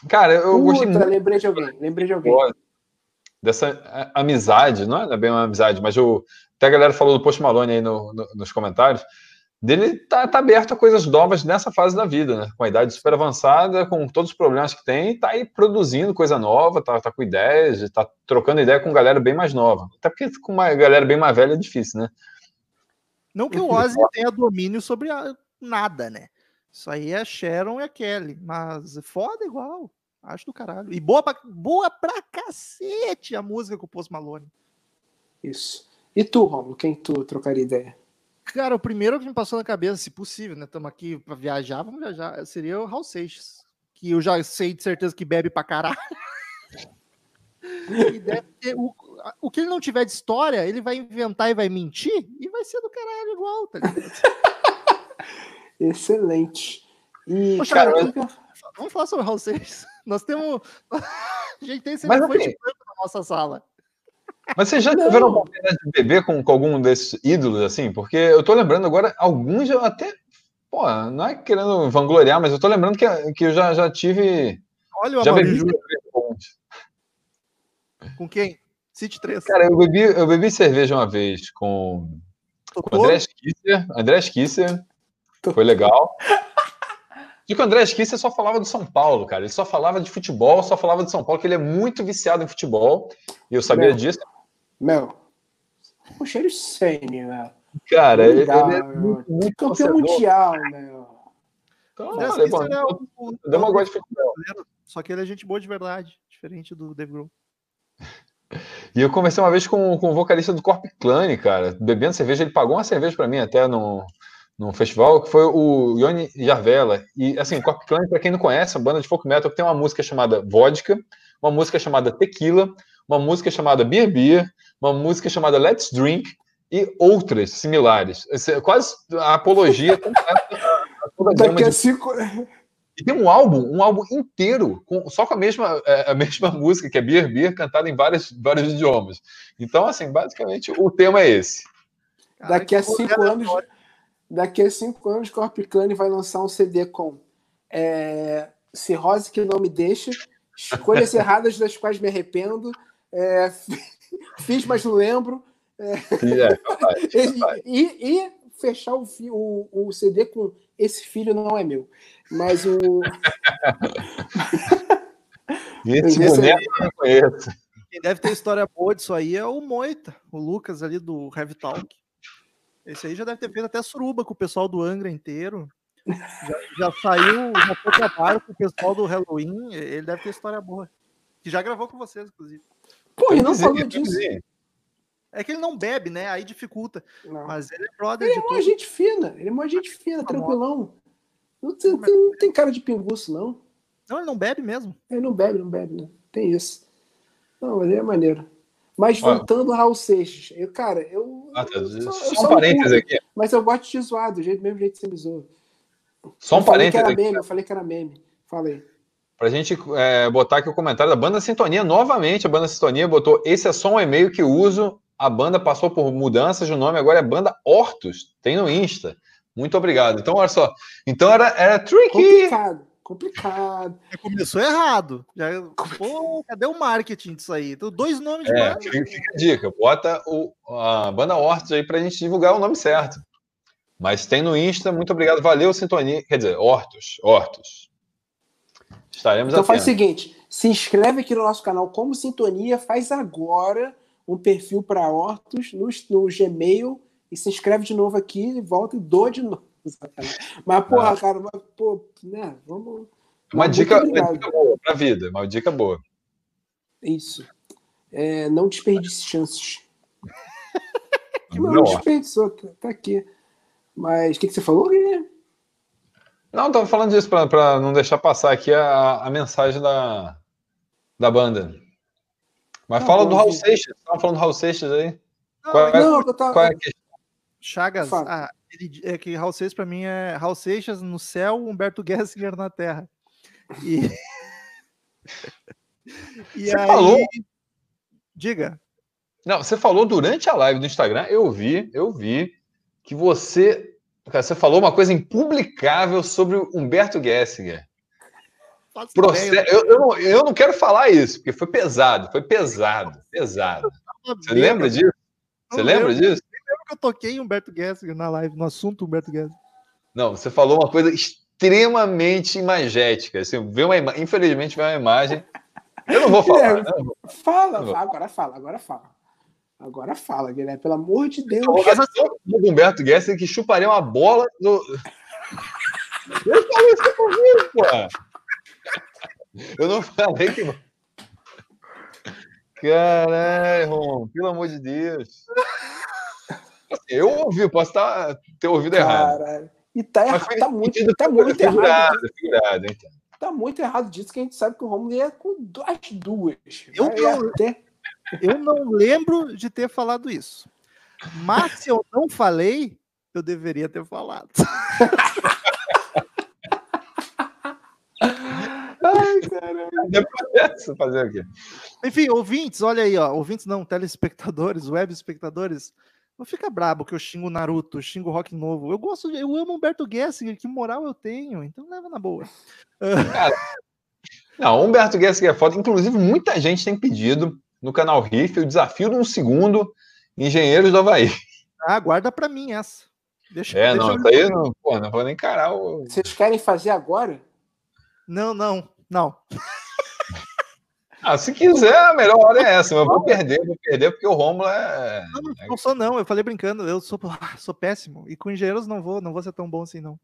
cara, eu gostei Puta, muito lembrei de alguém, lembrei de alguém. Ozzy, dessa a- amizade, não é bem uma amizade, mas o, até a galera falou do Post Malone aí no- no- nos comentários, dele tá, tá aberto a coisas novas nessa fase da vida, né? Com a idade super avançada, com todos os problemas que tem, tá aí produzindo coisa nova, tá, tá com ideias, tá trocando ideia com galera bem mais nova. Até porque com uma galera bem mais velha é difícil, né? Não que o Ozzy tenha domínio sobre a- nada, né? Isso aí é a Sharon e a Kelly. Mas é foda igual. Acho do caralho. E boa pra, boa pra cacete a música com o Post Malone. Isso. E tu, Romulo, quem tu trocaria ideia? Cara, o primeiro que me passou na cabeça, se possível, né? Estamos aqui pra viajar, vamos viajar. Seria o Raul Seixas. Que eu já sei de certeza que bebe pra caralho. Ter o, o que ele não tiver de história, ele vai inventar e vai mentir e vai ser do caralho igual, tá? Excelente. E, Poxa, cara, eu- Vamos falar sobre o Raul Seixas. Nós temos. A gente tem assim, branco na nossa sala. Mas vocês já Não. tiveram oportunidade de beber com, com algum desses ídolos, assim? Porque eu tô lembrando agora, alguns eu até Pô, não é querendo vangloriar, mas eu tô lembrando que, que eu já, já tive. Olha o já bebi com- Com quem? City 3. Cara, eu bebi, eu bebi cerveja uma vez com, com? André Kisser. André Kisser. Foi legal. De que o André Kisser só falava do São Paulo, cara. Ele só falava de futebol, só falava de São Paulo, que ele é muito viciado em futebol. E eu sabia disso. Meu, o cheiro Sene, meu. Cara, ele, Legal, ele é meu. muito, muito Campeão mundial, meu. Então, olha, bom, Kisser é o- o- eu dei uma gosto de Só que ele é gente boa de verdade, diferente do Dave Grohl. E eu conversei uma vez com, com o vocalista do Corp Clan, cara, bebendo cerveja. Ele pagou uma cerveja pra mim até no, num festival, que foi o Ione Jarvela. E, assim, Corp Clan, pra quem não conhece, é uma banda de folk metal que tem uma música chamada Vodka, uma música chamada Tequila, uma música chamada Beer Beer, uma música chamada Let's Drink e outras similares. É quase a apologia completa Daqui de a cinco. e tem um álbum, um álbum inteiro, com- só com a mesma, é, a mesma música, que é Beer Beer, cantada em vários, vários idiomas. Então, assim, basicamente, o tema é esse. Cara, Daqui a cinco anos. Daqui a cinco anos, Corp Clan vai lançar um CD com é, Cirrose que não me deixa, escolhas erradas das quais me arrependo, é, fiz, mas não lembro, E é, capaz, capaz. e, e- e fechar o, o- o CD com Esse Filho Não É Meu. Mas o. Esse Esse boneco é- eu não conheço. Quem deve ter história boa disso aí é o Moita, o Lucas ali do Heavy Talk. Esse aí já deve ter feito até suruba com o pessoal do Angra inteiro. Já, já saiu, já foi pra bar com o pessoal do Halloween. Ele deve ter história boa. Que já gravou com vocês, inclusive. Pô, ele não Vizinho, falou disso. É que ele não bebe, né? Aí dificulta. Não. Mas ele é brother Ele de é uma gente fina, ele é uma gente fina, Tá tranquilão. Não tem, tem- não tem cara de pinguço, não. Não, ele não bebe mesmo. Ele não bebe, não bebe, né? Tem isso. Não, mas ele é maneiro. Mas Olha. voltando ao Raul Seixas, eu, cara, eu. Ah, tá. eu só- Só um parênteses curto, aqui. Mas eu gosto de zoar, do jeito, mesmo jeito que você me zoa. Só um eu falei que era aqui. meme, eu falei que era meme. Falei. Pra gente é, botar aqui o comentário da banda Sintonia. Novamente, a banda Sintonia botou: esse é só um e-mail que uso. A banda passou por mudanças de nome, agora é banda Hortus. Tem no Insta. Muito obrigado. Então, olha só. Então era, era tricky. Complicado, complicado. Já começou errado. Já, pô, cadê o marketing disso aí? Então, dois nomes de É, banda. fica, fica a dica. Bota o, a banda Hortus aí pra gente divulgar o nome certo. Mas tem no Insta. Muito obrigado. Valeu, Sintonia. Quer dizer, Hortus. Hortus. Estaremos Então faz o seguinte: se inscreve aqui no nosso canal como Sintonia, faz agora um perfil para Hortus no, no Gmail e se inscreve de novo aqui e volta e doa de novo. Mas, porra, Ah. cara, mas, pô, né? Vamos. Uma Muito dica, uma dica boa pra vida. Uma dica boa. Isso. É, não desperdice chances. Não, Não, desperdiçou, tá, tá aqui. Mas o que, que você falou, Guilherme? Não, tava falando disso pra, pra não deixar passar aqui a, a mensagem da, da banda. Mas Tá fala do Raul. Seixas. Estavam falando do Raul Seixas aí. Não, Qual é- Não, eu tava. Qual é a questão? Chagas, ah, ele, é que Raul Seixas pra mim é Raul Seixas no céu, Humberto Gessinger na terra. E, e Você falou? Diga. Não, você falou durante a live do Instagram, eu vi, eu vi que você, cara, você falou uma coisa impublicável sobre o Humberto Gessinger. Proce- ideia, Eu, eu, não, eu não quero falar isso, porque foi pesado, foi pesado, pesado. eu Você lembra disso? Você Não lembra lembro. disso? Lembra que eu toquei Humberto Gessinger na live, no assunto Humberto Gessinger. Não, você falou uma coisa extremamente imagética. Assim, vê uma ima- Infelizmente, vê uma imagem. Eu não vou falar. Né? Fala, Não. agora fala, agora fala. Agora fala, Guilherme, pelo amor de Deus. Mas assim, o Humberto Gessinger que chuparia uma bola no. Eu falei isso comigo, pô. Eu não falei que. Caralho, Rom, pelo amor de Deus. Assim, Eu ouvi, posso tá- ter ouvido errado. Caralho. E tá, Mas erra, foi tá muito, tá muito errado. figurado, figurado, então. Tá muito errado disso que a gente sabe que o Romulo ia com as duas. Eu não- até- Eu não lembro de ter falado isso. Mas se eu não falei, eu deveria ter falado. Ai, caralho. Depois dessa, fazer o quê? Enfim, ouvintes, olha aí, ó. Ouvintes não, telespectadores, web espectadores. Não fica brabo que eu xingo Naruto, xingo rock novo. Eu gosto, de, eu amo Humberto Gessinger, que moral eu tenho, então leva na boa. Cara, não, Humberto Gessinger é foda. Inclusive, muita gente tem pedido no canal Riff o desafio de um segundo Engenheiros do Havaí. Ah, guarda pra mim essa. Deixa, é, deixa não, isso aí não, pô, não vou nem encarar o. Vocês querem fazer agora? Não, não, não. Ah, se quiser, a melhor hora é essa. Eu vou perder, vou perder, porque o Romulo é. Não, não sou, não. Eu falei brincando, eu sou, sou péssimo. E com engenheiros não vou, não vou ser tão bom assim, não.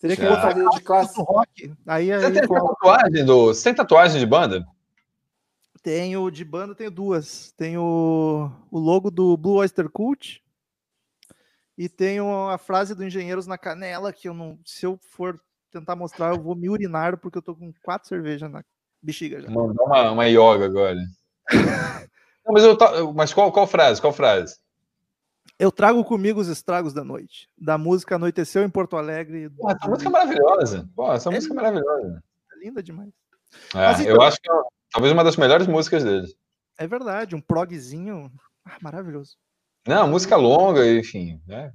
Teria que eu fazer de classe. Rock. Aí, aí, Você tem tatuagem do. Você tem tatuagem de banda? Tenho de banda, tenho duas. Tenho o logo do Blue Oyster Cult e tenho a frase do Engenheiros na canela, que eu não. Se eu for tentar mostrar, eu vou me urinar, porque eu tô com quatro cervejas na bexiga já. Mandar uma, uma yoga agora. não, mas, eu, mas qual, qual frase? Qual frase? Eu trago comigo os estragos da noite. Da música Anoiteceu em Porto Alegre. Pô, essa música é maravilhosa. Pô, essa é música é maravilhosa. É linda demais. É, então, eu acho que é talvez uma das melhores músicas dele. É verdade, um progzinho ah, maravilhoso. Não, música longa, enfim, né?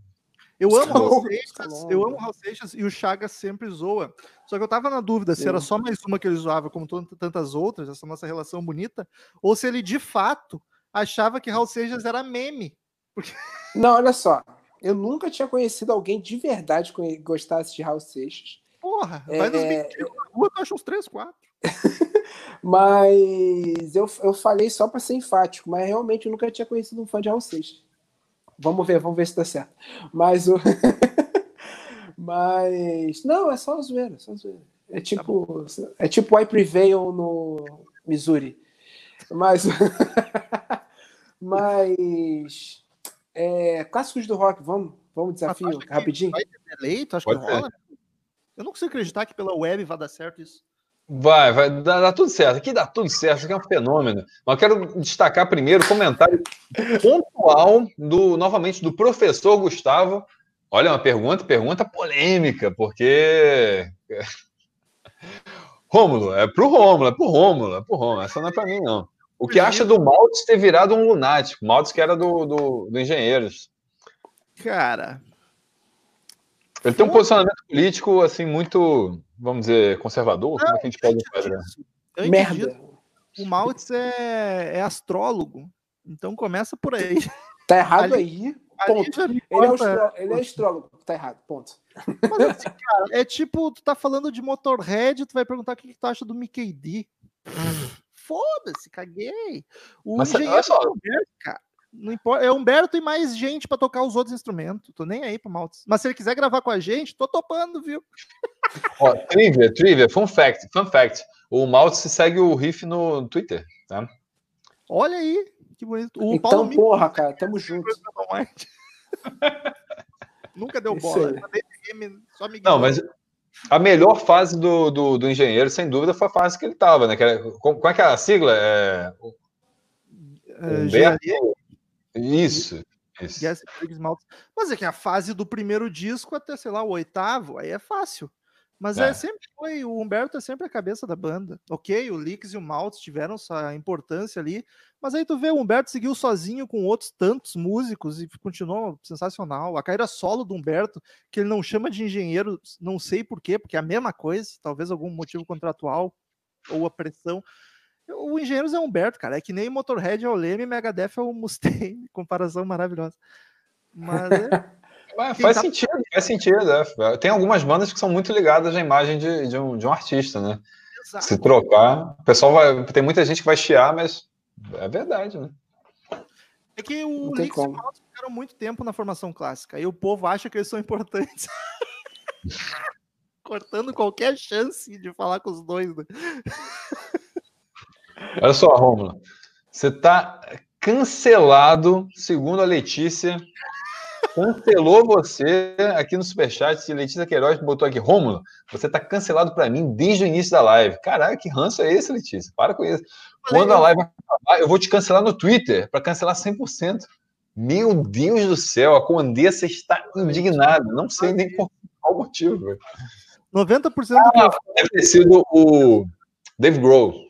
Eu amo Raul Seixas, eu amo Raul Seixas e o Chagas sempre zoa. Só que eu tava na dúvida se era só mais uma que ele zoava, como tantas outras, essa nossa relação bonita, ou se ele de fato achava que Raul Seixas era meme. Porque... Não, olha só. Eu nunca tinha conhecido alguém de verdade que gostasse de Raul Seixas. Porra, vai é... nos mentiros na rua, tu acha uns três, quatro. mas eu, eu falei só para ser enfático, mas realmente eu nunca tinha conhecido um fã de Raul Seixas. Vamos ver, vamos ver se dá certo. Mas o. Mas. Não, é só zoeira, só zoeira. É tipo. Tá é tipo I Prevail no Missouri. Mas. Mas. É, clássicos do rock, vamos? Vamos, desafio, rapidinho. Vai ter eleito? Acho Pode que rola. Eu não consigo acreditar que pela web vai dar certo isso. Vai, vai dar, dar, tudo certo. Aqui dá tudo certo, isso aqui é um fenômeno. Mas eu quero destacar primeiro o comentário pontual do, novamente, do professor Gustavo. Olha, uma pergunta, pergunta polêmica, porque. Rômulo, é pro Rômulo, é pro Rômulo, é pro Rômulo. Essa não é para mim, não. O que acha do Maltz ter virado um lunático? Maltz que era do, do, do Engenheiros. Cara. Ele tem um posicionamento político, assim, muito vamos dizer, conservador? Não, Como é que a gente pode enquadrar? Merda. o Maltz é, é, astrólogo, então começa por aí. Tá errado ali, aí, ponto. Ele é, astro... ele é astrólogo, tá errado, ponto. Mas assim, cara, é tipo, tu tá falando de Motorhead, tu vai perguntar o que, que tu acha do Mickey D. Foda-se, caguei. O Mas, engenheiro só. cara. Não importa, é Humberto e mais gente para tocar os outros instrumentos. Tô nem aí pro Maltz. Mas se ele quiser gravar com a gente, tô topando, viu? Ó, trivia, trivia, fun fact, fun fact. O Maltz segue o Riff no Twitter, tá? Olha aí, que bonito. O então, Paulo porra, Mico, cara, tamo junto. Nunca deu bola. Não, mas a melhor fase do, do, do, engenheiro, sem dúvida, foi a fase que ele tava, né? Que era, como, é que é a sigla? É... É, isso. isso. Mas é que a fase do primeiro disco até, sei lá, o oitavo, aí é fácil. Mas é. é. sempre foi, o Humberto é sempre a cabeça da banda. Ok, o Lix e o Maltz tiveram sua importância ali, mas aí tu vê, o Humberto seguiu sozinho com outros tantos músicos e continuou sensacional. A carreira solo do Humberto, que ele não chama de engenheiro, não sei porquê, porque é a mesma coisa, talvez algum motivo contratual ou a pressão, o Engenheiros é Humberto, cara. É que nem Motorhead é o Leme e Megadeth é o Mustang. Comparação maravilhosa. Mas é... faz tá... sentido, faz sentido. É. Tem algumas bandas que são muito ligadas à imagem de, de, um, de um artista, né? Exato. Se trocar, o pessoal vai. Tem muita gente que vai chiar, mas é verdade, né? É que o Lix e o Maltz ficaram muito tempo na formação clássica e o povo acha que eles são importantes. Cortando qualquer chance de falar com os dois, né? Olha só, Romulo. Você está cancelado, segundo a Letícia. Cancelou você aqui no Superchat. Se Letícia Queiroz botou aqui, Rômulo, você está cancelado para mim desde o início da live. Caralho, que ranço é esse, Letícia? Para com isso. Quando a live acabar, eu vou te cancelar no Twitter para cancelar 100%. Meu Deus do céu, a Condessa está indignada. Não sei nem qual, qual motivo. 90% do que ah, Deve ter sido o Dave Grohl.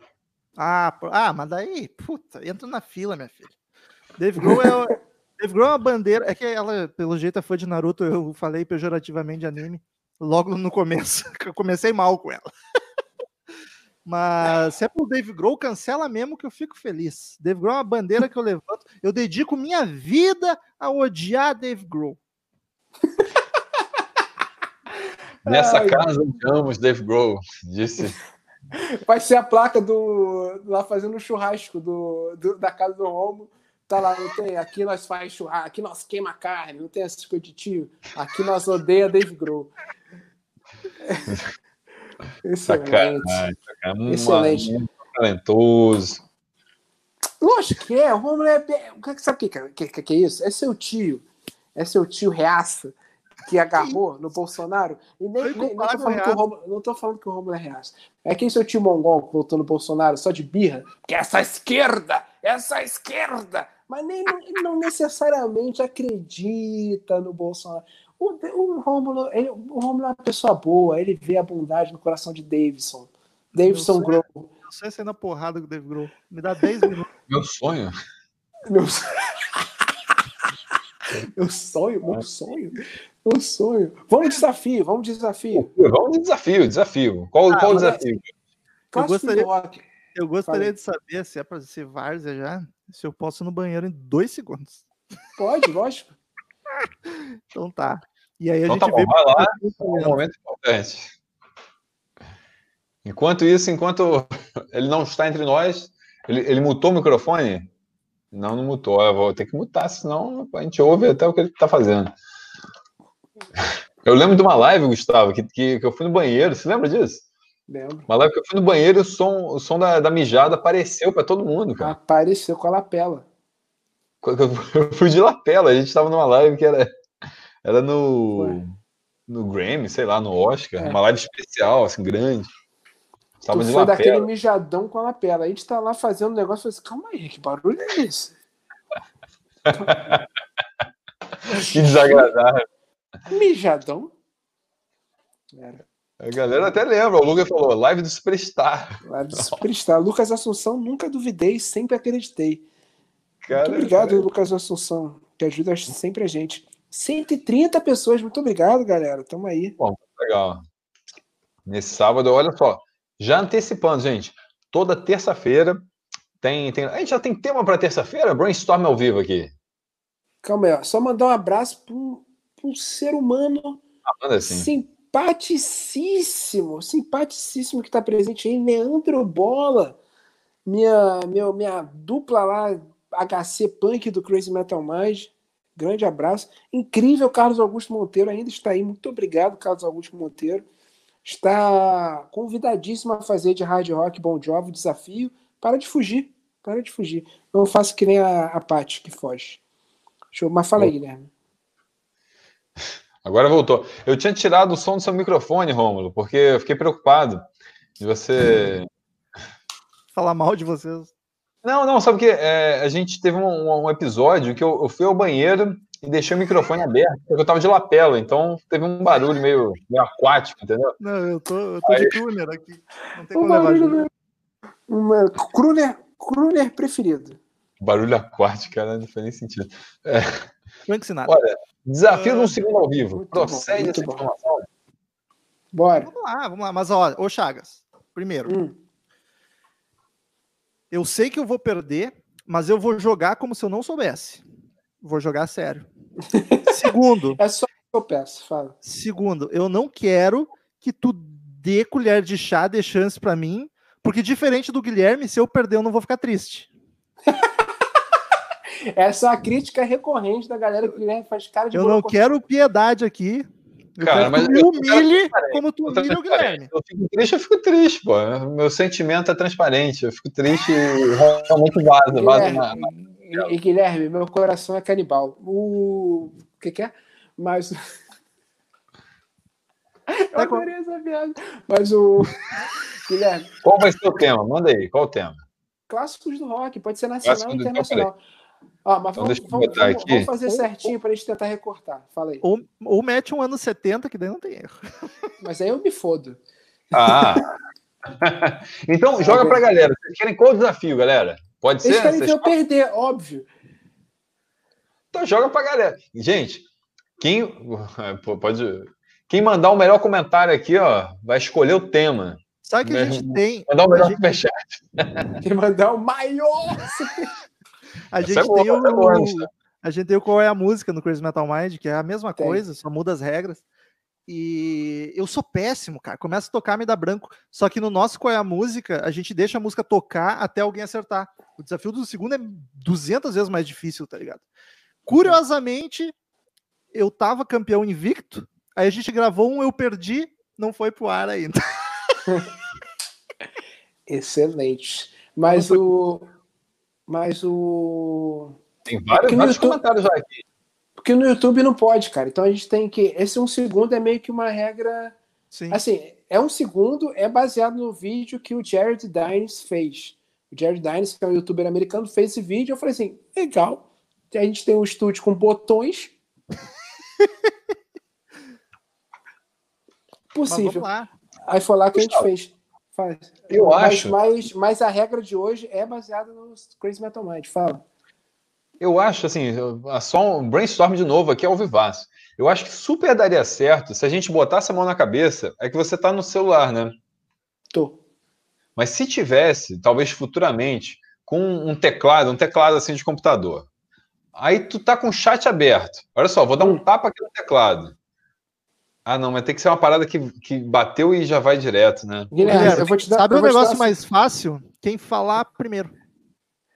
Ah, ah, mas daí, puta, entra na fila, minha filha. Dave Grohl é, Dave Grohl é uma bandeira. É que ela, pelo jeito, é fã de Naruto. Eu falei pejorativamente de anime logo no começo. Eu comecei mal com ela. Mas se é pro Dave Grohl, cancela mesmo que eu fico feliz. Dave Grohl é uma bandeira que eu levanto. Eu dedico minha vida a odiar Dave Grohl. Nessa casa amamos Dave Grohl, disse. Vai ser a placa do lá fazendo churrasco do, do da casa do Romo. Tá lá, não tem. Aqui nós faz churrasco, aqui nós queima carne, não tem essas coisas de tio. Aqui nós odeia Dave Grohl. Excelente. Sacanagem, sacanagem. Excelente. Muito talentoso. Lógico que é. O Romulo é. Sabe o que, que, que, que é isso? É seu tio. É seu tio reaça que agarrou no Bolsonaro. E nem, nem não, tô falando que o Romulo, não tô falando que o Romulo é reaça. É quem seu tio mongol que votou no Bolsonaro só de birra, que é essa esquerda, essa esquerda, mas nem não necessariamente acredita no Bolsonaro. O, o Rômulo, ele, o Rômulo é uma pessoa boa, ele vê a bondade no coração de Davidson. Davidson Grohl. Meu sonho é sair na porrada com o David Grohl. Me dá 10 minutos. Meu sonho? Meu sonho. meu sonho, meu sonho, meu sonho. Vamos desafio, vamos desafio. Vamos de desafio, desafio. Qual, ah, qual o desafio? Eu gostaria, eu gostaria de saber se é para ser várzea já, se eu posso ir no banheiro em dois segundos. Pode, lógico. então tá. E aí a então gente tá bom, vai lá, é um momento importante. Enquanto isso, enquanto ele não está entre nós, ele, ele mutou o microfone? Não, não mutou. Eu vou ter que mutar, senão a gente ouve até o que ele está fazendo. Eu lembro de uma live, Gustavo, que, que, que eu fui no banheiro. Você lembra disso? Lembro. Uma live que eu fui no banheiro e o som, o som da, da mijada apareceu para todo mundo, cara. Apareceu com a lapela. Eu fui de lapela, a gente estava numa live que era, era no, no Grammy, sei lá, no Oscar, é. uma live especial, assim, grande. Tava tu de foi lapela. daquele mijadão com a lapela. A gente tá lá fazendo um negócio e assim, calma aí, que barulho é esse? que desagradável. Mijadão? Era. A galera até lembra, o Lucas falou, live do Superstar. Live do Superstar. Lucas Assunção, nunca duvidei, sempre acreditei. Cara, muito obrigado, cara. Lucas Assunção, que ajuda sempre a gente. 130 pessoas, muito obrigado, galera. Tamo aí. Bom, legal. Nesse sábado, olha só, já antecipando, gente, toda terça-feira tem, tem. A gente já tem tema para terça-feira? Brainstorm ao vivo aqui. Calma aí, ó. só mandar um abraço para um, um, ser humano ah, simpaticíssimo, simpaticíssimo que está presente aí, Leandro Bola, minha, meu, minha dupla lá HC Punk do Crazy Metal Mind. Grande abraço. Incrível, Carlos Augusto Monteiro ainda está aí. Muito obrigado, Carlos Augusto Monteiro. Está convidadíssimo a fazer de hard rock Bom Jovi desafio. Para de fugir. Para de fugir. Não faça que nem a, a Paty que foge. Show. Mas fala aí, Guilherme. Agora voltou. Eu tinha tirado o som do seu microfone, Rômulo, porque eu fiquei preocupado de você. Falar mal de vocês. Não, não, sabe o que? É, a gente teve um, um episódio que eu, eu, fui ao banheiro e deixei o microfone aberto, porque eu tava de lapela, então teve um barulho meio, meio aquático, entendeu? Não, eu tô, eu tô Aí... de crooner aqui. Não tem um como levar junto. Uma, crooner, crooner preferido. Barulho aquático, cara, não faz nem sentido. É. Frank Sinatra. Olha, desafio de um segundo ao vivo. Muito Procede bom, essa bom. informação? Bora. Vamos lá, vamos lá. Mas, ó, ô Chagas, primeiro, hum eu sei que eu vou perder, mas eu vou jogar como se eu não soubesse. Vou jogar sério. Segundo. É só que eu peço, fala. Segundo, eu não quero que tu dê colher de chá, dê chance para mim, porque diferente do Guilherme, se eu perder, eu não vou ficar triste. Essa é uma crítica recorrente da galera que Guilherme faz cara de Eu não quero piedade aqui. Cara, mas me humilhe como tu humilha o Guilherme. Eu fico triste, eu fico triste, pô. Meu sentimento é transparente. Eu fico triste e realmente vaza, vaza na, na... E, Guilherme, meu coração é canibal. O, o que, que é? Mas. Eu adorei essa piada. Mas o. Guilherme. Qual vai ser o tema? Manda aí, qual o tema? Clássicos do rock, pode ser nacional ou internacional. Ah, mas então vamos, vamos, vamos, vamos, fazer certinho para a gente tentar recortar. Fala aí. Ou, ou mete um ano 70, que daí não tem erro. Mas aí eu me fodo. Ah! então, joga para a galera. Vocês querem qual desafio, galera? Pode Eles ser? querem ver eu perder, óbvio. Então joga pra galera. Gente, quem pode. Quem mandar o melhor comentário aqui, ó, vai escolher o tema. Sabe que a gente tem. Mandar o melhor gente... superchat. Quem mandar o maior. a gente é boa, tem o. É boa, a gente tem o qual é a música no Crazy Metal Mind, que é a mesma tem. coisa, só muda as regras. E eu sou péssimo, cara. Começa a tocar, me dá branco. Só que no nosso Qual é a Música, a gente deixa a música tocar até alguém acertar. O desafio do segundo é 200 vezes mais difícil, tá ligado? Curiosamente, eu tava campeão invicto, aí a gente gravou um Eu Perdi, não foi pro ar ainda. Excelente. Mas o. Mas o. Tem vários, vários YouTube, comentários já aqui. Porque no YouTube não pode, cara. Então a gente tem que. Esse um segundo é meio que uma regra. Sim. Assim, é um segundo, é baseado no vídeo que o Jared Dines fez. O Jared Dines, que é um youtuber americano, fez esse vídeo. Eu falei assim: legal. A gente tem um estúdio com botões. Possível. Aí foi lá que a gente fez. Faz. Eu mas, acho. Mas, mas a regra de hoje é baseada no Crazy Metal Mind. Fala. Eu acho, assim, só um brainstorm de novo aqui ao vivaço. Eu acho que super daria certo se a gente botasse a mão na cabeça. É que você tá no celular, né? Tô. Mas se tivesse, talvez futuramente, com um teclado, um teclado assim de computador. Aí tu tá com o chat aberto. Olha só, vou dar um hum. tapa aqui no teclado. Ah, não, mas tem que ser uma parada que, que bateu e já vai direto, né? Guilherme, eu vou te dar, Sabe o um negócio mais fácil? Quem falar primeiro.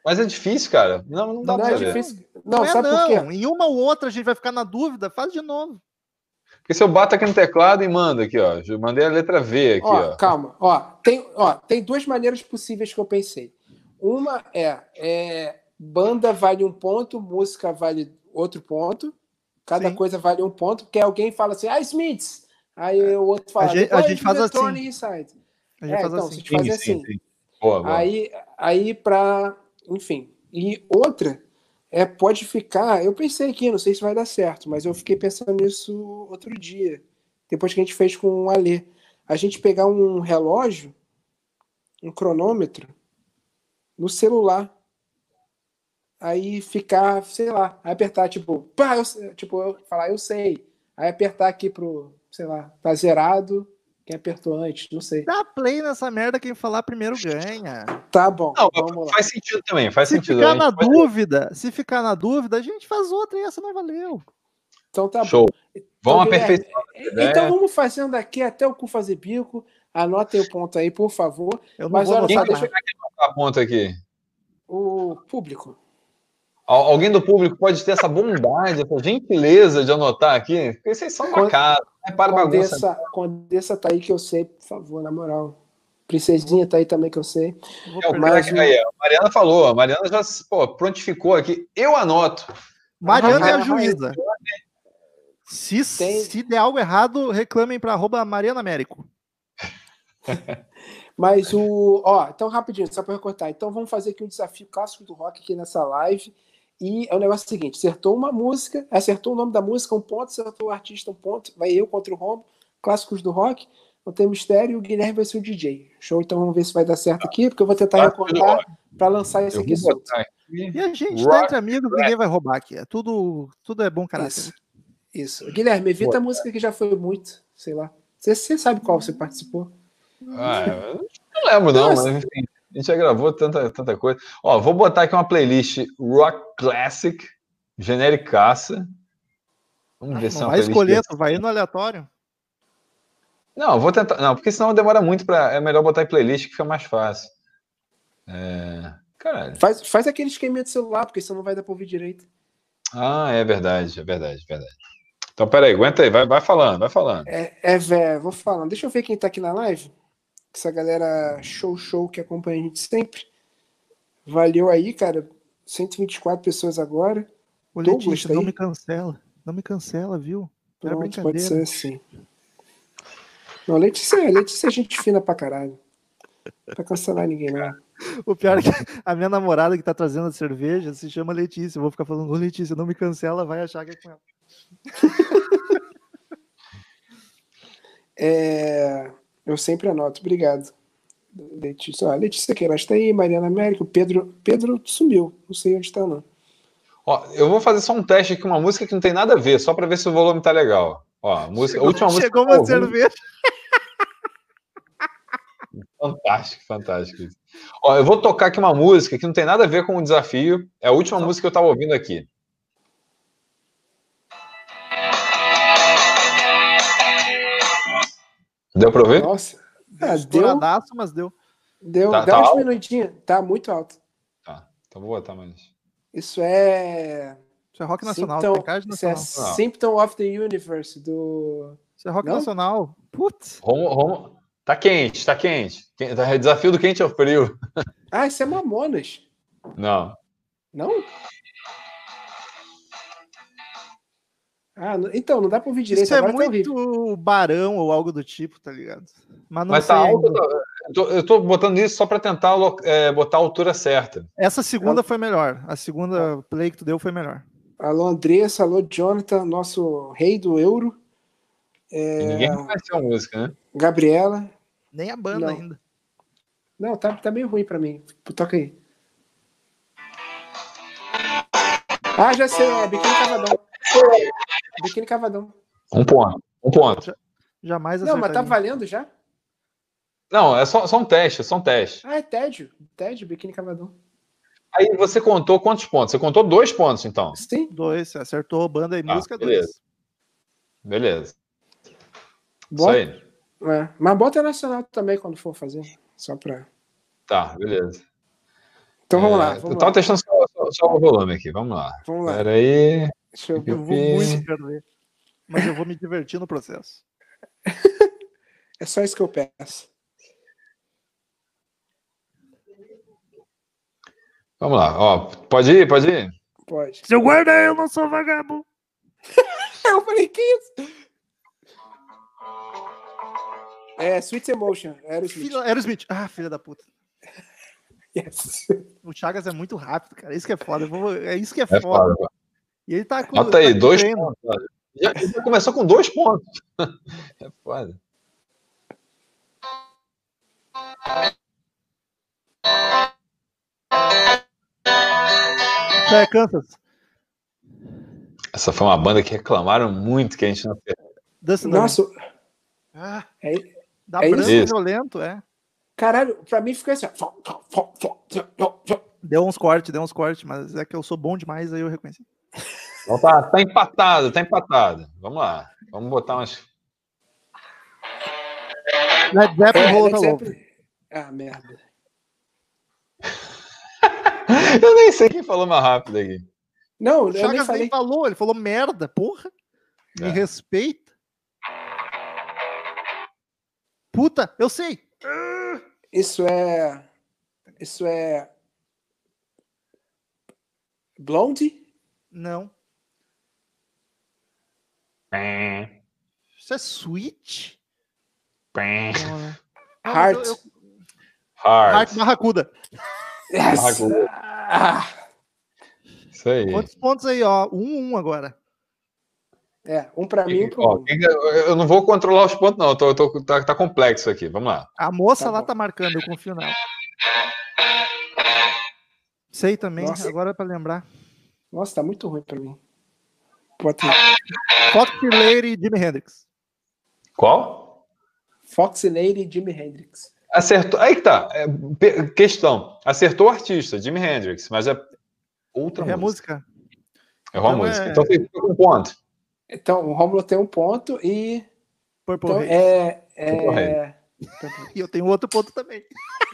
Mas é difícil, cara. Não, não dá não pra é difícil. Não, não é sabe não. por quê? Em uma ou outra a gente vai ficar na dúvida, faz de novo. Porque se eu bato aqui no teclado e mando aqui, ó. Eu mandei a letra V aqui, ó. ó. Calma, ó. Tem, ó. tem duas maneiras possíveis que eu pensei. Uma é, é banda vale um ponto, música vale outro ponto. Cada Sim. coisa vale um ponto, porque alguém fala assim, ah, Smiths. Aí o outro fala, a gente, a gente faz assim. A gente é, faz então, assim. a gente faz sim, assim. Sim, boa, boa. Aí, aí para enfim. E outra é pode ficar. Eu pensei aqui, não sei se vai dar certo, mas eu fiquei pensando nisso outro dia, depois que a gente fez com o Alê. A gente pegar um relógio, um cronômetro, no celular. Aí ficar, sei lá, apertar, tipo, pá, eu, tipo, eu falar, eu sei. Aí apertar aqui pro, sei lá, tá zerado, quem apertou antes, não sei. Dá play nessa merda, quem falar primeiro ganha. Tá bom. Não, vamos faz lá. sentido também, faz se sentido. Ficar na dúvida, se ficar na dúvida, a gente faz outra e essa não valeu. Então tá Show. bom. Então, vamos aperfeiçoar. Então vamos fazendo aqui até o cu fazer bico. Anotem o ponto aí, por favor. Eu não Mas vou olha só, deixa a ponto aqui. O público. Alguém do público pode ter essa bondade, essa gentileza de anotar aqui? Porque vocês são uma casa. Para Condessa, Condessa tá aí que eu sei, por favor, na moral. Princesinha tá aí também que eu sei. É, o Mas, aí, a Mariana falou, a Mariana já pô, prontificou aqui. Eu anoto. Mariana é a juíza. Se, Tem... se der algo errado, reclamem para arroba Mariana Américo. Mas o. Ó, então rapidinho, só para recortar. Então vamos fazer aqui um desafio clássico do rock aqui nessa live. E é o negócio seguinte: acertou uma música, acertou o nome da música, um ponto, acertou o artista, um ponto, vai eu contra o Romo, clássicos do rock, não tem mistério, e o Guilherme vai ser o DJ. Show, então vamos ver se vai dar certo aqui, porque eu vou tentar recortar para lançar esse aqui solto. E a gente tá entre amigos, ninguém vai roubar aqui. É tudo, tudo é bom caráter. Isso. Isso. Guilherme, evita Boa. a música que já foi muito, sei lá. Você, você sabe qual você participou? Ah, eu não lembro, não, mas enfim. A gente já gravou tanta, tanta coisa. Ó, vou botar aqui uma playlist Rock Classic, genericaça. Vamos ver ah, se é uma vai escolher, tu vai ir no aleatório. Não, vou tentar. Não, porque senão demora muito para. É melhor botar em playlist que fica mais fácil. É... Caralho. Faz, faz aquele esqueminha de celular, porque senão não vai dar para ouvir direito. Ah, é verdade, é verdade, é verdade. Então, peraí, aguenta aí, vai, vai falando, vai falando. É, é velho, vou falando. Deixa eu ver quem tá aqui na live essa galera show show que acompanha a gente sempre. Valeu aí, cara. 124 pessoas agora. Ô, Letícia, não me cancela. Não me cancela, viu? Pronto, brincadeira. pode ser assim. Não, Letícia, Letícia é gente fina pra caralho. Não pra cancelar ninguém, não. O pior é que a minha namorada que tá trazendo a cerveja se chama Letícia. Eu vou ficar falando, ô Letícia, não me cancela, vai achar que é com ela. é... Eu sempre anoto. Obrigado. Letícia, ah, Letícia Queiroz está aí, Mariana Américo, Pedro, Pedro sumiu, não sei onde está não. Ó, eu vou fazer só um teste aqui, uma música que não tem nada a ver, só para ver se o volume tá legal. Ó, a, música, chegou, a última música. Chegou uma cerveja. Fantástico, fantástico. Ó, eu vou tocar aqui uma música que não tem nada a ver com o desafio. É a última música que eu estava ouvindo aqui. Deu para ouvir? Nossa. Ah, deu, deu, mas deu. deu, Tá- dá tá uns alto? minutinhos. Tá muito alto. Tá, então vou botar mais. Isso é. Isso é rock nacional, Symptom, de isso é nacional. Ah. Symptom of the Universe do. Isso é rock Não? nacional. Putz. Romo, Romo, tá quente, tá quente. Tá- Desafio do quente ao frio. Ah, isso é Mamonas. Não. Não? Ah, então, não dá pra ouvir direito. Isso é tá muito barão ou algo do tipo, tá ligado? Mas não Mas sei tá alto. ainda. Eu tô, eu tô botando isso só para tentar é, botar a altura certa. Essa segunda foi melhor. A segunda play que tu deu foi melhor. Alô, Andressa. Alô, Jonathan, nosso rei do euro. E ninguém conhece a música, né? Gabriela. Nem a banda Não. ainda. Não, tá, tá meio ruim pra mim. Toca aí. Ah, já sei, é Biquíni Cavadão. Biquíni Cavadão. Um ponto. Um ponto. Jamais Não, mas tá valendo já? Não, é só, só um teste, é só um teste. Ah, é Tédio. Tédio, Biquíni Cavadão. Aí você contou quantos pontos? Você contou dois pontos, então. Sim. Dois, você acertou banda e Ah, música, beleza. dois. Beleza. Bota, Isso aí. é. Mas bota nacional também quando for fazer. Só pra. Tá, beleza. Então vamos É, lá. eu Vamos tava lá. testando só, só- só o volume aqui. Vamos lá. Vamos lá. Pera aí. Deixa eu... Eu vou muito perder. Mas eu vou me divertir no processo. É só isso que eu peço. Vamos lá. Ó, pode ir, pode ir. Pode. Seu guarda, eu não sou vagabundo. Eu falei, que isso? É, Sweet Emotion. Aerosmith. Filha, Aerosmith. Ah, filha da puta. Yes. O Chagas é muito rápido, cara. Isso que é foda. Vou- É isso que é, É foda. foda. E ele tá com. Nota tá aí, com dois treino. pontos. Já, já começou com dois pontos. É foda. É, Kansas. Essa foi uma banda que reclamaram muito que a gente não fez. Nossa, Ah, é, dá é branco isso? violento, é. caralho, pra mim ficou assim. ó. Deu uns cortes, deu uns cortes, mas é que eu sou bom demais, aí eu reconheci. Então tá, tá empatado, tá empatado. Vamos lá. Vamos botar umas. Led Zeppelin É, pra louco. Zeppelin. Ah, merda. Eu nem sei quem falou mais rápido aqui. Não, O eu nem Chagas nem falei. falou, ele falou merda, porra. Me É. respeita. Puta, eu sei. Isso é. Isso é. Blonde? Não. Isso é Switch? Não, né? Ah, mas Heart. eu- eu- Hard. Heart Barracuda. Yes. Agora. Ah, Isso aí. Quantos pontos aí, ó? Um, um agora. é, um pra mim e um eu não vou controlar os pontos, não. Eu tô- eu tô- tá, tá complexo aqui. Vamos lá. A moça Tá lá bom. tá marcando, eu confio nela. Sei também, Nossa. agora é pra lembrar. Nossa, tá muito ruim pra mim. Aí. Foxy Lady e Jimi Hendrix. Qual? Foxy Lady e Jimi Hendrix. Acertou. Aí que tá. É, questão. Acertou o artista, Jimi Hendrix, mas é outra É a música. música. Errou a Então música. é- Então fica com um ponto. Então, o Romulo tem um ponto e. Purple Então, Haze. é. Purple é... E eu tenho outro ponto também.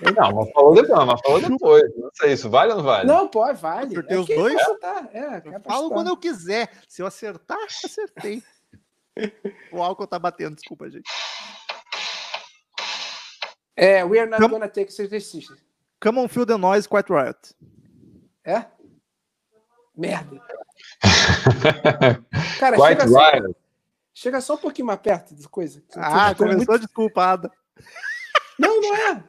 Não, mas falou depois. Mas falou depois. Não sei, isso vale ou não vale? Não, pode, vale. Acertei é os dois? é acertar, É, Eu falo quando eu quiser. Se eu acertar, acertei. o álcool tá batendo, desculpa, gente. É, we are not Come- gonna take this decision. Come on, feel the noise, quite riot. É? Merda. Cara, Quite chega, só, right. chega só um pouquinho mais perto da coisa. Ah, começou muito- desculpada. Não, não é.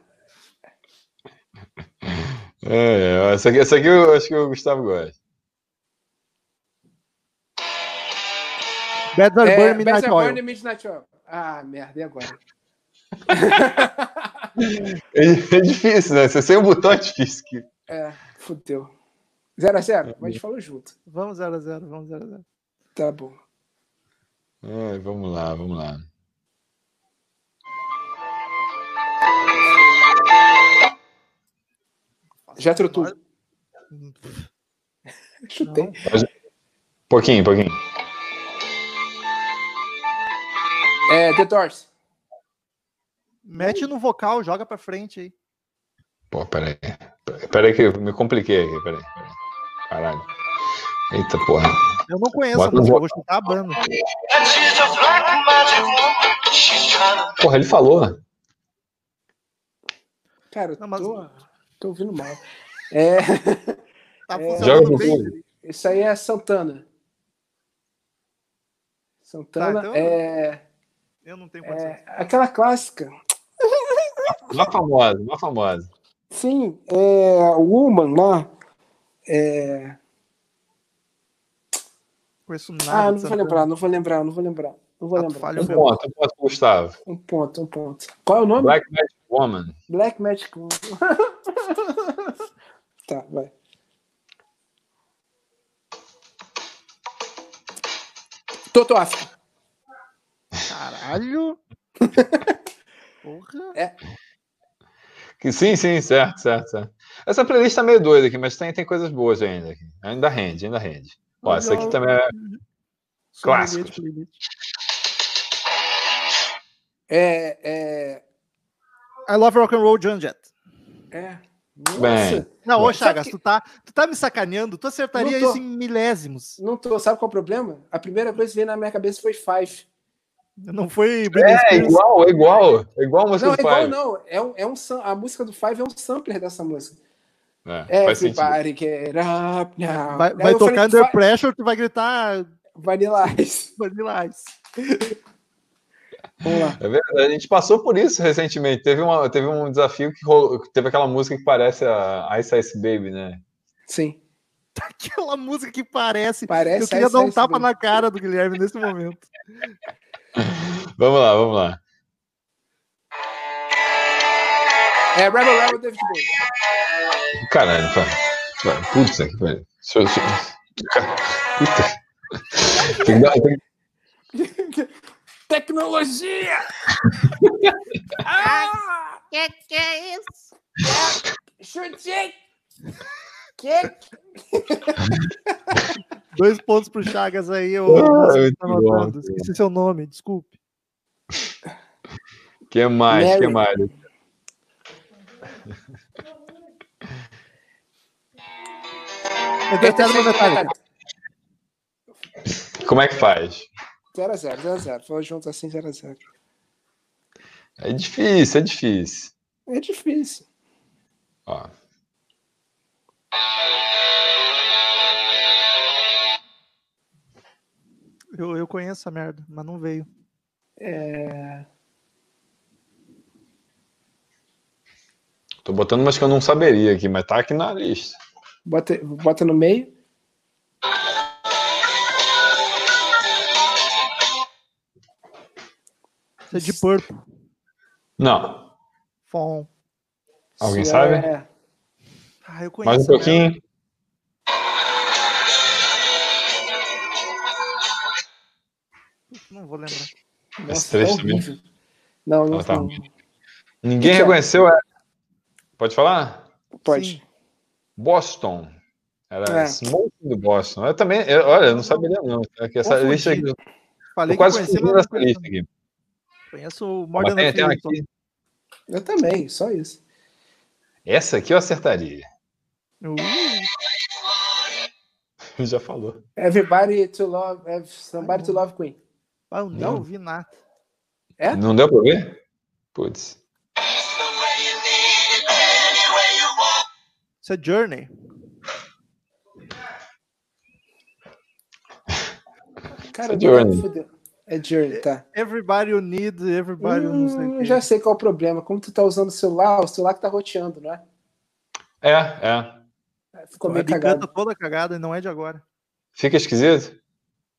É, é, essa, aqui, essa aqui eu acho que o Gustavo gosta. Are É, Burn Midnight Best Oil. Burn Midnight Oil. Ah, merda, e agora? É, é difícil, né? Você sem o botão é difícil. que- É, fudeu. 0x0? A gente falou junto. Vamos 0x0, vamos 0x0. Tá bom. Ai, vamos lá, vamos lá. Já trotou. Chutei. Não. Pouquinho, pouquinho. É, The Doors. Mete no vocal, joga pra frente aí. Pô, peraí. Peraí que eu me compliquei aqui, peraí. peraí. Caralho. Eita porra. Eu não conheço Bota a música, eu vo- vou chutar a banda. Porra, ele falou. Cara, eu Não, mas- tô, ouvindo mal. É, Tá É. Funcionando pro bem. isso aí é Santana. Santana Tá, então- é, Eu não tenho é aquela clássica. Uma famosa, uma famosa. Sim, é o Woman lá. É... Conheço nada. Ah, não vou lembrar, não vou lembrar, não vou lembrar. Não vou Ah, lembrar. Um ponto, um ponto, Gustavo. Um ponto, um ponto. Qual é o nome? Black Magic Woman. Black Magic Woman. tá, vai. Toto África. Caralho! Porra! Que, sim, sim, certo, certo, certo. Essa playlist tá meio doida aqui, mas tem, tem coisas boas ainda. Aqui. Ainda rende, ainda rende. Ó, essa aqui também é. Playlist. É, é, I Love Rock and Roll John Jett. é. Bem. Nossa, Não, ô Chagas, que- tu tá, tu tá me sacaneando, tu acertaria Não isso em milésimos. não tô. Sabe qual é o problema? A primeira coisa que veio na minha cabeça foi Five. Não foi Britney É Spears. igual, é igual. É igual a música Não, é do igual, Five. não. É um, é um, sam- a música do Five é um sampler dessa música. É, faz. Everybody get up now. Vai, vai tocar Under "Fi- Pressure, tu vai gritar Vanilla Ice. Vanilla Ice. Vamos lá. É verdade, a gente passou por isso recentemente. Teve, uma, teve um desafio que rolou- teve aquela música que parece a Ice Ice Baby, né? Sim. Aquela música que parece. Parece Eu queria Ice dar um Ice tapa Baby. na cara do Guilherme nesse momento. Vamos lá, vamos lá. É Rebel Rebel David Bowie. Caralho. Pá, Putz, eu- Puta. Tem que dar- tem Tecnologia! ah! Que que é isso? Chutei! Que? Dois pontos pro Chagas aí. ô, Ah, tá Esqueci seu nome, desculpe. que mais? Mary. que mais? É do Eterno Metallica. Como é que faz? 0x0, 0x0. Falou junto assim, 0x0. É difícil, é difícil. É difícil. Ó. Eu, eu conheço essa merda, mas não veio. É... Tô botando umas que eu não saberia aqui, mas tá aqui na lista. Bota, bota no meio. Isso é de Purple. Não. Fon. Alguém Isso sabe? É... Ah, eu conheço. Mais um pouquinho. Não vou lembrar. Nossa, trecho é também. Não, não, Ah, tá. não. Ninguém é? reconheceu. É... Pode falar? Pode. Sim. Boston. Era É. Smoking do Boston. Eu também, eu- olha, eu não saberia não. Essa Confundi. lista aqui, eu Falei tô quase mas dessa lista aqui. Conheço o Mas Modern tem, aqui. Eu também, só isso. Essa aqui eu acertaria. Uh, Já falou. Everybody to love, somebody to love Queen. eu Não. ouvi nada. É? Não deu pra ver? Putz. Isso é Journey. Cara, É Journey. fudeu. É Journey, tá. Everybody you need, everybody you não sei Hum, já sei qual é o problema. Como tu tá usando o celular, o celular que tá roteando, não é? É, é. Ficou A meio cagado. toda cagada e não é de agora. Fica esquisito?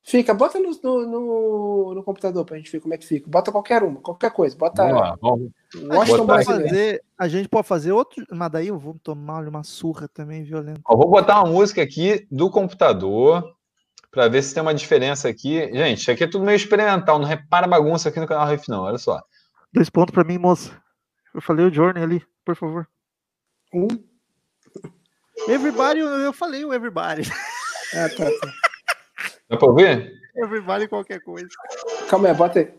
Fica, bota no, no, no, no computador pra gente ver como é que fica. Bota qualquer uma, qualquer coisa. Bota Vamos lá, vamos. Washington a, gente pode brasileiro. fazer, a gente pode fazer outro. Mas daí eu vou tomar uma surra também violenta. Ó, vou botar uma música aqui do computador para ver se tem uma diferença aqui. Gente, isso aqui é tudo meio experimental, não repara bagunça aqui no canal Riff, não. Olha só. Dois pontos pra mim, moça. Eu falei o Journey ali, por favor. Um. Everybody, eu falei o everybody. Ah, tá, tá. Dá pra ouvir? Everybody qualquer coisa. Calma aí, bota aí.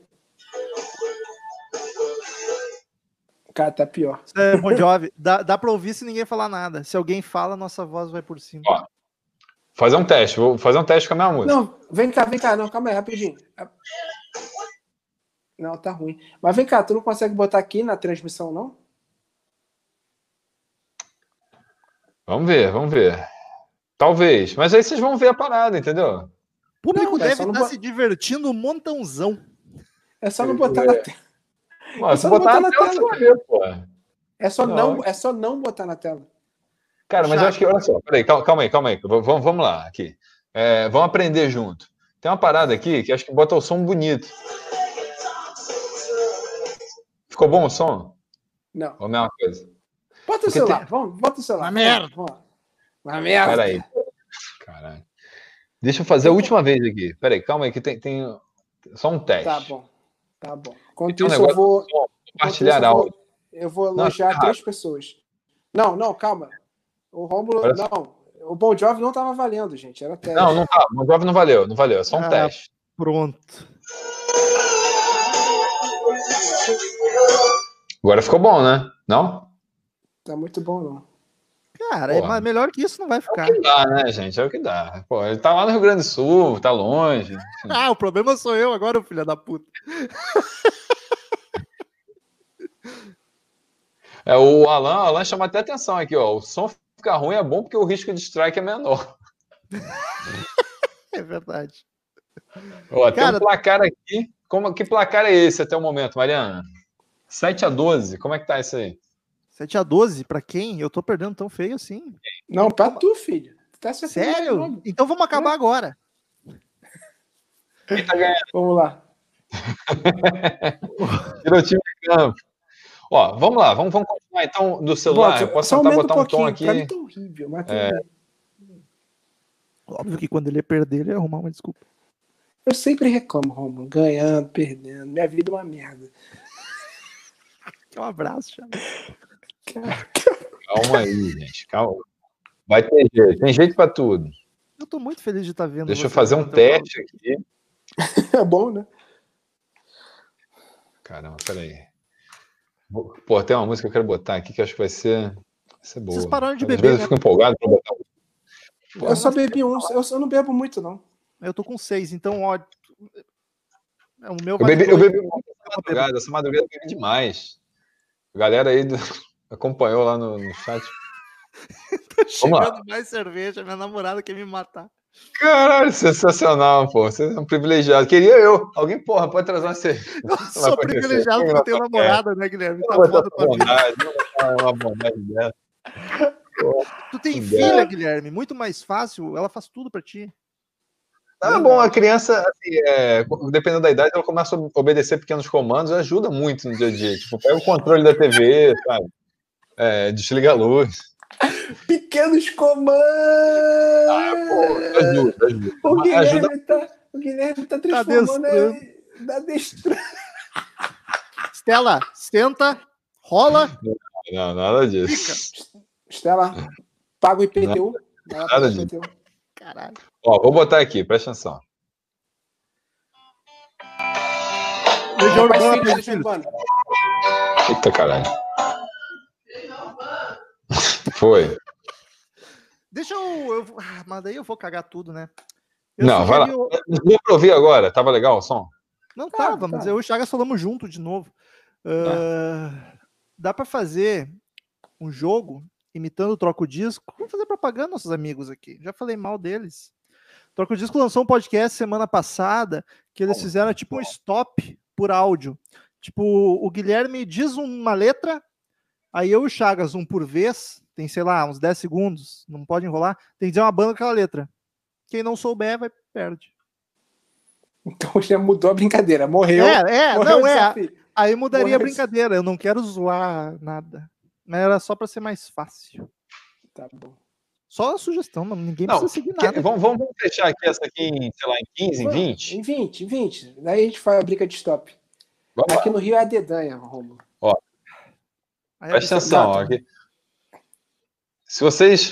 Cara, tá pior. É, Jovi, dá, dá pra ouvir se ninguém falar nada. Se alguém fala, nossa voz vai por cima. Ó. Fazer um teste, vou fazer um teste com a minha música. Não, vem cá, vem cá. Não, calma aí, rapidinho. Não, tá ruim. Mas vem cá, tu não consegue botar aqui na transmissão, não? Vamos ver, vamos ver. Talvez. Mas aí vocês vão ver a parada, entendeu? O público Não, é deve estar bo- se divertindo um montãozão. É só não botar na tela. Mano, se só botar botar na tela, tela, você vai ver, pô. É só Não. não, é só não botar na tela. Cara, mas eu acho que, olha só, peraí, calma, calma aí, calma aí. Vamos, vamos lá, aqui. É, vamos aprender junto. Tem uma parada aqui que acho que bota o som bonito. Ficou bom o som? Não. Ou a mesma coisa? Bota o Porque celular. tem- Vamos, bota o celular. Uma merda. Vamos lá. Uma merda. Peraí. Caralho. Deixa eu fazer a última vez aqui. Peraí, calma aí, que tem, tem só um teste. Tá bom. Tá bom. Enquanto Tem um isso, eu vou. Compartilhar eu vou- áudio. Eu vou Não, elogiar tá três pessoas. Não, não, calma. O Rômulo. Só. Não. O Bon Jovi não tava valendo, gente. Era teste. Não, não tá. O jovem não valeu, não valeu. É só um Ah, teste. Pronto. Agora ficou bom, né? Não? Tá muito bom, não. Cara, é, melhor que isso não vai ficar. É o que dá, né, gente? É o que dá. Pô, ele tá lá no Rio Grande do Sul, tá longe. Ah, o problema sou eu agora, o filho da puta. É, o Alan, o Alan chama até atenção aqui, ó. O som ficar ruim é bom porque o risco de strike é menor. É verdade. Ó, tem Cara- um placar aqui. Como, que placar é esse até o momento, Mariana? 7 a 12 como é que tá isso aí? 7 a 12 pra quem? Eu tô perdendo tão feio assim. Não, pra tu, filho. Tá mais Sério? Então vamos acabar agora. Quem tá ganhando? Vamos lá. Tirou o time de campo. Ó, vamos lá, vamos, vamos continuar então do celular. Bota, Eu posso só tentar botar um tom aqui. Pra mim tá horrível, mas É. bem. Óbvio que quando ele ia perder, ele ia arrumar uma desculpa. Eu sempre reclamo, Romulo. Ganhando, perdendo. Minha vida é uma merda. Um abraço, Thiago. Calma aí, gente. Calma. Vai ter jeito. Tem jeito pra tudo. Eu tô muito feliz de estar vendo. Deixa eu fazer um teste aqui. É bom, né? Caramba, peraí. Pô, tem uma música que eu quero botar aqui que eu acho que vai ser, vai ser boa. Vocês pararam de Às beber, vezes eu né? fico empolgado pra botar. Pô, eu só bebi um. Eu, eu não bebo muito, não. Eu tô com seis, então, ó. é, O meu Eu bebi, eu bebi muito essa madrugada. Essa madrugada eu bebi demais. A galera aí do- acompanhou lá no, no chat. Vamos lá. Chegando mais cerveja, minha namorada quer me matar. Caralho, sensacional, pô. Você é um privilegiado. Queria eu. Alguém, porra, pode trazer uma cerveja. Vai sou privilegiado eu tenho vai namorada, né, Guilherme? Tá vai foda ter bondade, não ter uma bondade dessa. Tu tem filha. Guilherme, muito mais fácil, ela faz tudo pra ti. Tá bom, a criança, assim, é, dependendo da idade, ela começa a obedecer pequenos comandos ajuda muito no dia a dia. Tipo, pega o controle da TV, sabe? É, desliga a luz. Pequenos comandos! Pô, ajuda, ajuda. o, Guilherme ajuda tá, o Guilherme tá transformando adestrando. ele. Tá adestrando. Stella, senta, rola. Não, nada disso. Estela, paga o IPTU. Nada o disso. IPTU. Caralho. Ó, vou botar aqui, presta atenção. Legião. Urbana. Eita caralho. Foi. Deixa eu. eu ah, mas daí eu vou cagar tudo, né? Eu Não, vai lá. sugeri o- Deu pra ouvir agora? Tava legal o som? Não Tá, tava, mas eu e o Chagas falamos junto de novo. Ah, Dá pra fazer um jogo imitando o Troco Disco. Vamos fazer propaganda nossos amigos aqui. Já falei mal deles. Troco Disco lançou um podcast semana passada que eles fizeram tipo um stop por áudio. Tipo, o Guilherme diz uma letra, aí eu e o Chagas, um por vez, tem, sei lá, uns 10 segundos, não pode enrolar, tem que dizer uma banda com aquela letra. Quem não souber, vai perde. Então já mudou a brincadeira. Morreu. É, é, morreu não é. Aí mudaria a Morreu. brincadeira. Eu não quero zoar nada. Mas era só pra ser mais fácil. Tá bom. Só a sugestão, não- ninguém Não, precisa seguir nada. vamos, vamos fechar aqui essa aqui em, sei lá, em 15, em 20? Em 20, em 20. Daí a gente faz a briga de stop. Vamos lá. Aqui no Rio é a dedanha, Romulo. Aí Presta a atenção. Ó, aqui. Se vocês.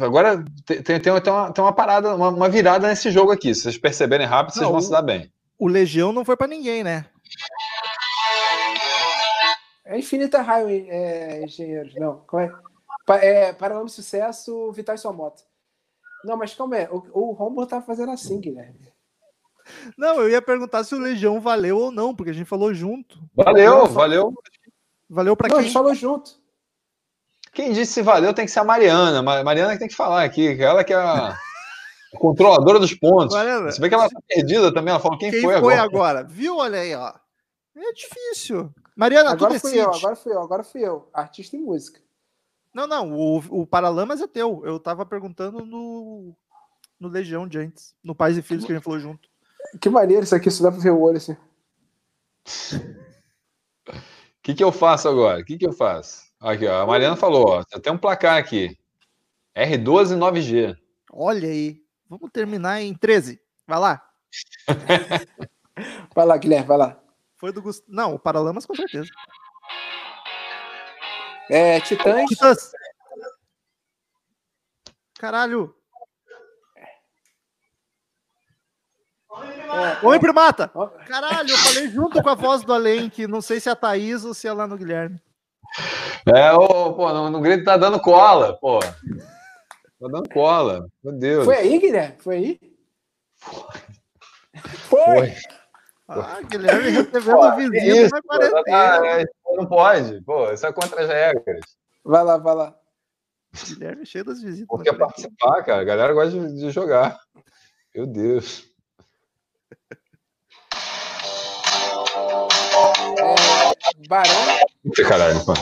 Agora tem, tem, tem uma, tem uma parada, uma, uma virada nesse jogo aqui. Se vocês perceberem rápido, vocês Não, vão o- se dar bem. O Legião não foi pra ninguém, né? É Infinita Highway, é, engenheiros. Não, como é? Pa, é Paralama Sucesso, Vital e sua moto. Não, mas calma aí. O, o Romulo tá fazendo assim, Guilherme. Não, eu ia perguntar se o Legião valeu ou não, porque a gente falou junto. Valeu, valeu. Valeu pra Não, a quem? gente falou junto. Quem disse se valeu tem que ser a Mariana. Ma- Mariana que tem que falar aqui, que ela que é a controladora dos pontos. Mariana, Se bem que ela tá perdida também, ela falou quem, Quem foi, foi, agora. agora? Viu? Olha aí, ó. É difícil. Mariana, Agora tu fui eu, agora fui eu, agora fui eu. Artista e música. Não, não, o, o Paralamas é teu. Eu tava perguntando no, no Legião de antes, no Pais e Filhos que a gente falou junto. Que maneiro isso aqui, isso dá pra ver o olho assim. O que, que eu faço agora? O que, que eu faço? Aqui, ó, a Mariana falou, ó, tem um placar aqui. R12 9G. Olha aí. Vamos terminar em 13. Vai lá. Vai lá, Guilherme, vai lá. Foi do Gustavo. Não, o Paralamas com certeza. É, Titãs. Titãs. Caralho. É, Homem Primata. Caralho, eu falei junto com a voz do além, que não sei se é a Thaís ou se é lá no Guilherme. É, ô, pô, no, no grito tá dando cola, pô. Tá dando cola. Meu Deus. Foi aí, Guilherme? Foi aí? Foi. Foi. Ah, Guilherme recebendo Pô, visita isso, na pô, quarentena. tá- é, não pode, pô, isso é contra as regras. Vai lá, vai lá. Guilherme cheio das visitas. Porque participar, cara, a galera gosta de, de jogar. Meu Deus. Barão. Puta caralho, pô.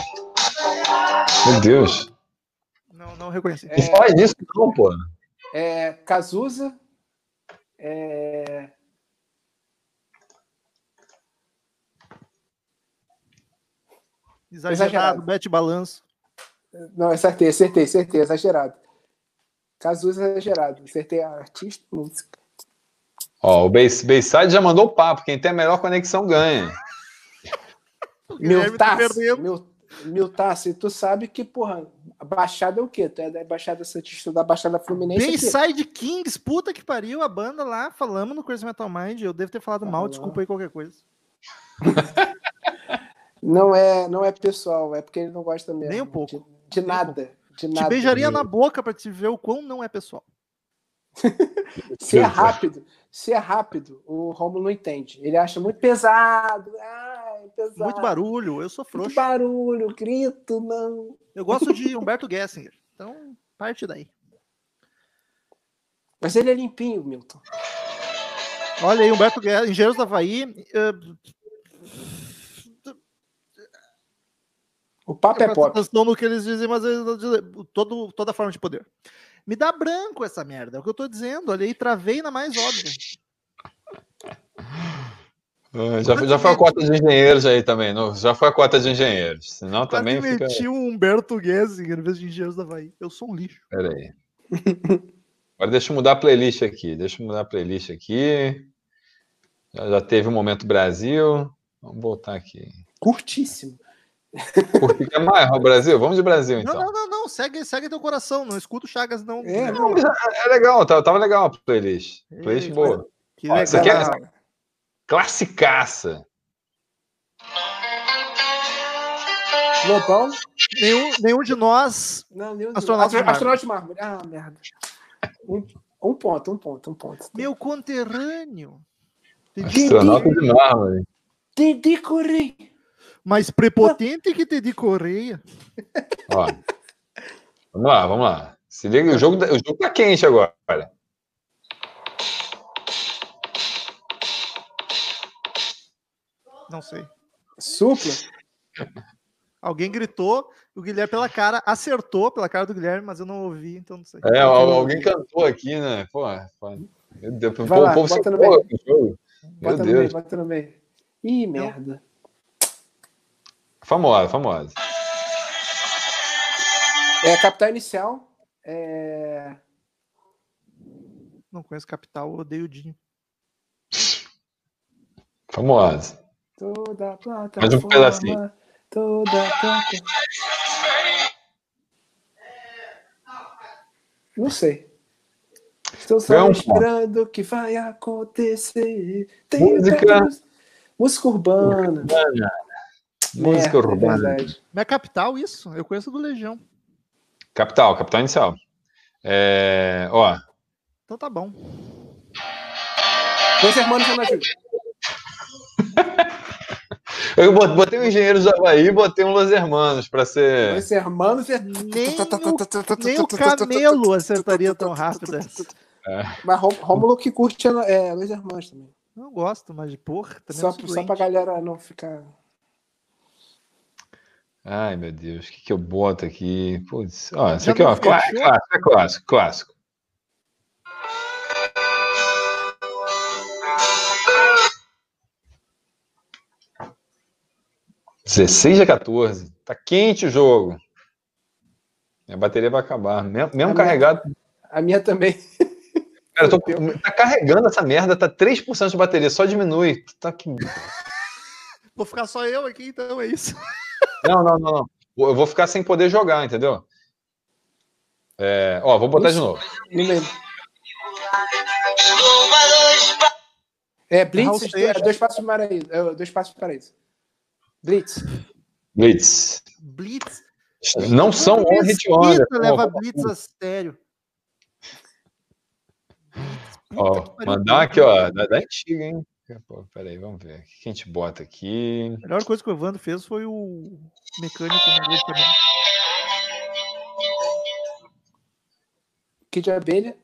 Meu Deus. Não, não reconheci. É, Não faz isso não, pô. é, Cazuza. É, Exagerado, exagerado. bete balanço. não, acertei, acertei, acertei, exagerado. Cazuza exagerado. Acertei a artista música. Ó, o Bayside já mandou o papo. Quem tem a melhor conexão ganha. Guilherme tá. Mil, Miltaço, e tu sabe que, porra, a Baixada é o quê? Tu é da Baixada Santista, da Baixada Fluminense aqui. Bayside Kings, puta que pariu, a banda lá, falamos no Crazy Metal Mind, eu devo ter falado Tá mal, lá. desculpa aí qualquer coisa. Não é, não é pessoal, é porque ele não gosta mesmo. Nem um pouco. De, de nada. De nada. Te beijaria na boca pra te ver o quão não é pessoal. Se é rápido, se é rápido, o Romulo não entende. Ele acha muito pesado. Ai, pesado. Muito barulho, eu sou Muito frouxo. barulho, grito, não. Eu gosto de Humberto Gessinger, então parte daí. Mas ele é limpinho, Milton. Olha aí, Humberto Gessinger, Engenheiros do Havaí, eh, O papo é pop. atenção no que eles dizem, mas eles não dizem- todo, toda forma de poder. Me dá branco essa merda, é o que eu tô dizendo. Olha aí, travei na mais óbvia. Ah, Já, já foi a cota de engenheiros aí também. não? Já foi a cota de engenheiros. Senão Quase também fica. meti um Humberto Gessinger em vez de Engenheiros do Havaí. Eu sou um lixo. Pera aí. Agora deixa eu mudar a playlist aqui. Deixa eu mudar a playlist aqui. Já, já teve o Momento Brasil. Vamos voltar aqui. Curtíssimo. Porque quer mais, ó, Brasil? Vamos de Brasil, Não, então. não, não, não. Segue, segue teu coração. Não escuta o Chagas, não. É, Não, mas é legal, tava, tava legal a playlist. Playlist Ei, boa. Que Ó, legal. isso aqui é- Classicaça. Lobão. nenhum, nenhum de nós. Não, nenhum Astronauta de mármore. Astronauta de mármore. Ah, merda. Um, um ponto, um ponto, um ponto. Meu conterrâneo. Astronauta de mármore. Didi Correia. Mais prepotente que Teddy Correia. Ó. Vamos lá, vamos lá. Se liga, o jogo, o jogo tá quente agora. Não sei. Supla. Alguém gritou, o Guilherme pela cara acertou pela cara do Guilherme, mas eu não ouvi, então não sei. É, al- alguém cantou aqui, né? Pô, pô, meu Deus, o Vai povo, lá, povo bota no empolga com o jogo. Meu Bota no meio, Deus. bota no meio. Ih, merda. Famosa, famosa. É, capital inicial. É... Não conheço Capital, eu odeio o Dinho. Famosa. Toda plataforma. Mais um pedacinho. Toda plataforma. Não sei. Estou só esperando o que vai acontecer. Tenho Música- Música urbana. Música É, é urbana. Mas é Capital isso? Eu conheço do Legião. Capital, capital inicial. É, ó, Então tá bom. Dois irmãos eu não ajudo. Eu bot- botei um engenheiro de Havaí e botei um Los Hermanos pra ser. Dois irmãos é... Nem o, nem o camelo acertaria tão rápido essa. Mas Rô- Rômulo que curte é, Dois irmãos também. Não gosto, mas de porra, também Só, sou só pra galera não ficar. Ai, meu Deus, o que, que eu boto aqui? Putz, ó, isso aqui, ó, clá- fechou? clássico, é clássico, clássico. Dezesseis a 14. Tá quente o jogo. Minha bateria vai acabar. Mesmo, mesmo A minha- carregado. A minha também. Cara, tô, tá carregando essa merda, tá 3% de bateria, só diminui. Tá que... Vou ficar só eu aqui, então é isso. Não, não, não, não. Eu vou ficar sem poder jogar, entendeu? É, ó, vou botar de Isso. novo. Não lembro. É, Blitz, Raul dois, passos para paraíso. É, dois passos para paraíso. Blitz. Blitz. Blitz. Não são on hit wonder. Leva Blitz a sério. Ó, mandar aqui, ó, da, da antiga, hein? Pô, peraí, vamos ver. O que a gente bota aqui? A melhor coisa que o Evandro fez foi o mecânico no também. Kid de abelha.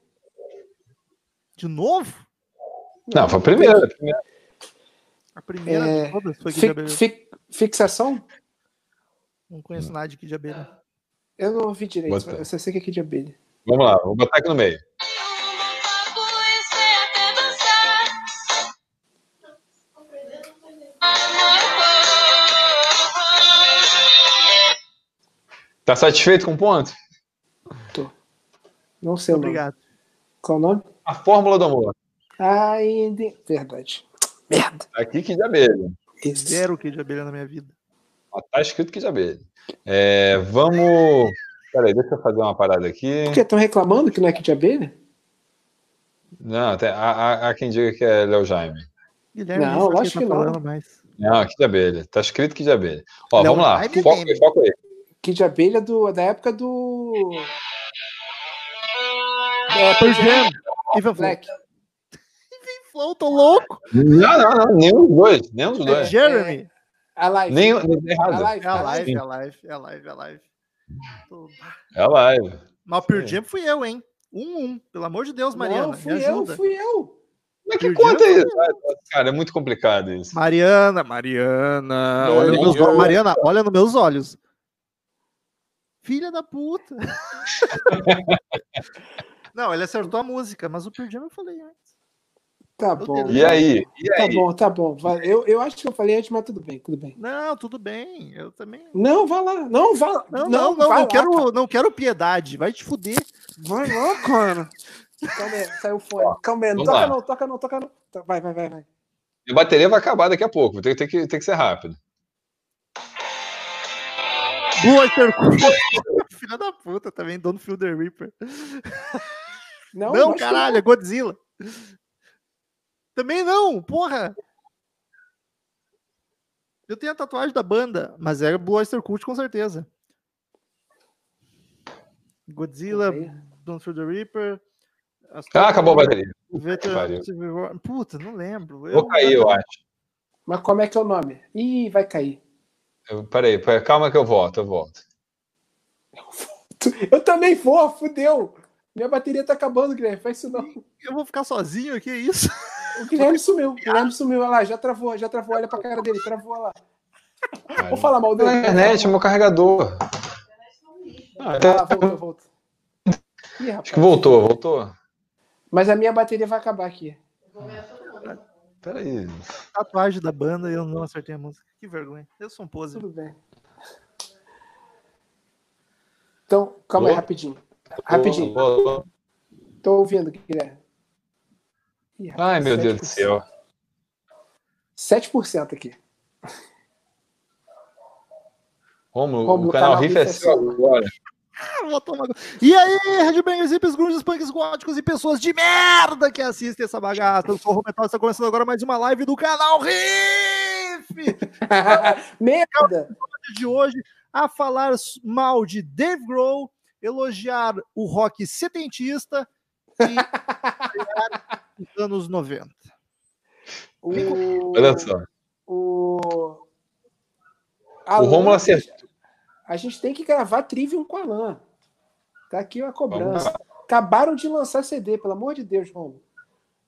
De novo? Não, foi a primeira. a primeira. A primeira É, de todas foi Kid Fi- fixação? Não conheço nada de Kid de Abelha. Eu não ouvi direito. Bota. Eu só sei que é Kid de abelha. Vamos lá, vou botar aqui no meio. Tá satisfeito com o ponto? Não sei o nome. Obrigado. Qual o nome? A fórmula do amor. Ainda. Verdade. Merda. Aqui que de abelha. Isso. Zero Kid de Abelha na minha vida. Ó, Tá escrito que de abelha. É, vamos. Peraí, deixa eu fazer uma parada aqui. Por que? Estão reclamando que não é Kid de abelha? Não, tem- há, há- há quem diga que é Léo Jaime. Guilherme, Não, nem sabe o lógico ele que tá não. falando mais. Não, aqui de abelha. Tá escrito que de abelha. Ó, Não, vamos lá. Foco aí, foco aí. Kid de abelha do, da época do. É, Pearl Jam. Black. Flow, tô louco. Não, não, não. Nenhum dos dois. Nenhum dos É dois. Jeremy. A live. A errado. live. É a live, é a live, é a live, é a live. É a live. Mas o Pearl Jam fui eu, hein? Um, um. Pelo amor de Deus, Mariana, Não, me fui eu, fui eu. Mas que conta é isso? Cara, é muito complicado isso. Mariana, Mariana, olha nos meus eu- olhos. Mariana, olha nos meus olhos. Filha da puta. Não, ele acertou a música, mas o Pearl Jam eu falei antes. Tá bom. E aí? E Tá aí? bom, tá bom. Eu, eu acho que eu falei antes, mas tudo bem, tudo bem. Não, tudo bem, eu também. Não, vai lá. Não, vai lá. Não, não, não, não, quero, cara. não quero piedade, vai te fuder. Vai lá, cara. Calma aí, saiu o fone. Calma aí, não toca lá. não, toca não, toca não. Tá, Vai, vai, vai, vai. Minha bateria vai acabar daqui a pouco. Tem, tem que, tem que ser rápido. Cult. Filha da puta também, dono the Reaper. Não, Não, caralho, é Godzilla. Também não, porra. Eu tenho a tatuagem da banda, mas é Blue Oyster Cult com certeza. Godzilla. Don't Fear the Reaper. Ah, acabou a bateria. Veteran- Puta, não lembro. Vou cair, eu acho. Mas como é que é o nome? Ih, vai cair. Eu, peraí, peraí, calma que eu volto, eu volto. Eu também vou, fudeu. Minha bateria tá acabando, Guilherme. Faz isso não. Eu vou ficar sozinho aqui, é isso? O Guilherme sumiu. O Guilherme sumiu. Olha lá, já travou, já travou. Olha pra cara dele, travou olha lá. Vou falar mal dele. Na internet, meu carregador. Ah, Ah, tá- voltou, voltou. Ih, rapaz. acho que voltou, voltou. Mas a minha bateria vai acabar aqui. Peraí. Tatuagem da banda e eu não acertei a música. Que vergonha. Eu sou um pose. Tudo bem. Então, calma aí, rapidinho. Rapidinho. Tô ouvindo, Guilherme. Ih, rapaz, Ai, meu Deus do 7%. céu. 7% aqui. Romulo, o canal canal Riff é é seu agora. Ah, E aí, Headbangers, hips, grunges, punks, góticos e pessoas de merda que assistem essa bagaça. Eu sou o Rometal, está começando agora mais uma live do canal Riff! Merda! de hoje a falar mal de Dave Grohl, elogiar o rock setentista e elogiar os anos 90. O... Olha só. O, O Romulo acertou. A gente tem que gravar Trivium com a Alan. Tá aqui a cobrança. Acabaram de lançar CD, pelo amor de Deus, Romulo.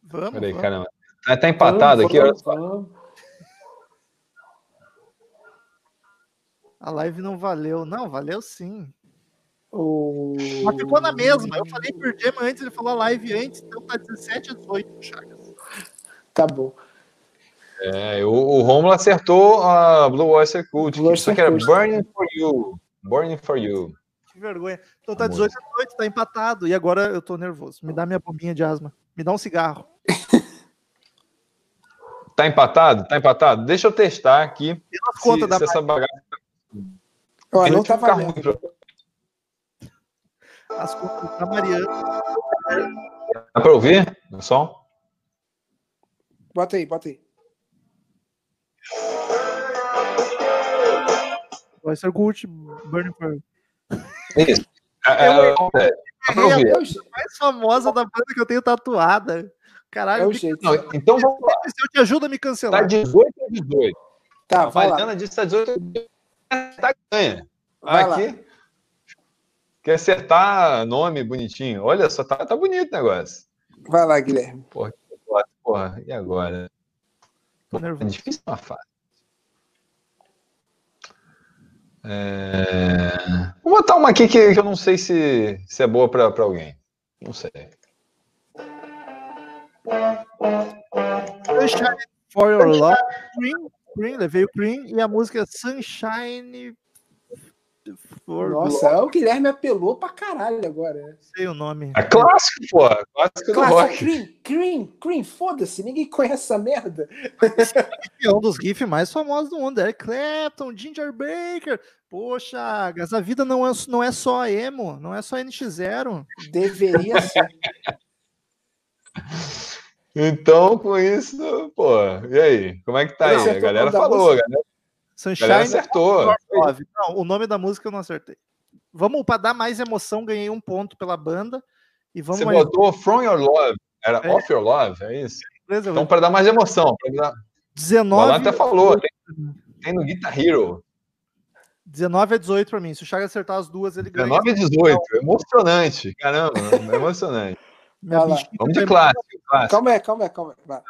Vamos, Peraí, vamos. caramba. Tá, tá empatado Vamos, aqui, olha vamos, só. vamos. A live não valeu. Não, valeu sim. O... Mas ficou na mesma. Eu falei por Gemma antes, ele falou a live antes, então tá 17 a 18, Chagas. Tá bom. É, o, o Romulo acertou a Blue Oyster Cult. Blue Só que era Cult. Burning for You. Burning for You. Que vergonha. Então tá Amor. 18 a 18, tá empatado. E agora eu tô nervoso. Me dá minha bombinha de asma. Me dá um cigarro. Tá empatado? Tá empatado? Deixa eu testar aqui se, se essa bagaça Ó, Tem não tá ficar valendo. ruim pra- as contas da Mariana. Dá pra ouvir o som? Bota aí, bota aí. Vai ser Gucci, Burning for. Isso. É, é, é. É o, je- mais famosa da banda que eu tenho tatuada. Caralho, é o me- jeito. Não, então vamos lá. se eu te ajudo a me Tá cancelar. 18 a 18. Tá, A. Mariana disse que tá 18 a 18. Tá ganha. Vai lá. Quer acertar nome bonitinho. Olha só, tá, tá bonito o negócio. Vai lá, Guilherme. Porra, porra, e agora? Tô É difícil uma fase. É... Vou botar uma aqui que, que eu não sei se, se é boa pra, pra alguém. Não sei. Sunshine for Your Love. Cream, Cream, levei o Cream. E a música Sunshine for Nossa, Love. o Guilherme apelou pra caralho agora. né? Sei o nome. É clássico, pô. Clássico do Claro, rock. Cream, Cream, Cream, foda-se, ninguém conhece essa merda. É um dos riffs mais famosos do mundo. Eric Clapton, Ginger Baker. Poxa, a vida não é, não é só emo, não é só NX0. Deveria ser. Então, com isso, pô. E aí? Como é que tá aí? A galera falou, a galera, Sunshine acertou. Não, o nome da música eu não acertei. Vamos para dar mais emoção, ganhei um ponto pela banda. E vamos Você mais. botou From Your Love. Era É. Off Your Love, é isso? Beleza, Então, para dar mais emoção. dar- O Alan 19, até falou. Tem, tem no Guitar Hero. 19 a 18 para mim. Se o Chaga acertar as duas, ele ganha. 19 e 18. Emocionante. Caramba, é emocionante. Vamos de clássico. clássico. Calma aí, calma aí, calma aí.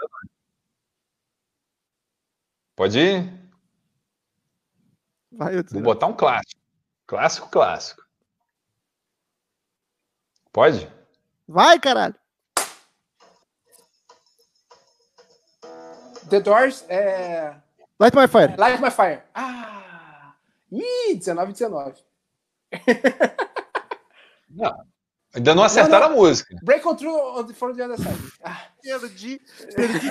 Pode ir? Vai, eu Vou botar um clássico. Clássico, clássico. Pode? Vai, caralho. The Doors é. Light My Fire. Light My Fire. Ah! Ih, 19 19. Não. Ainda não acertaram a música. Break on through on the, from the other side. Ah, Perdi, perdi.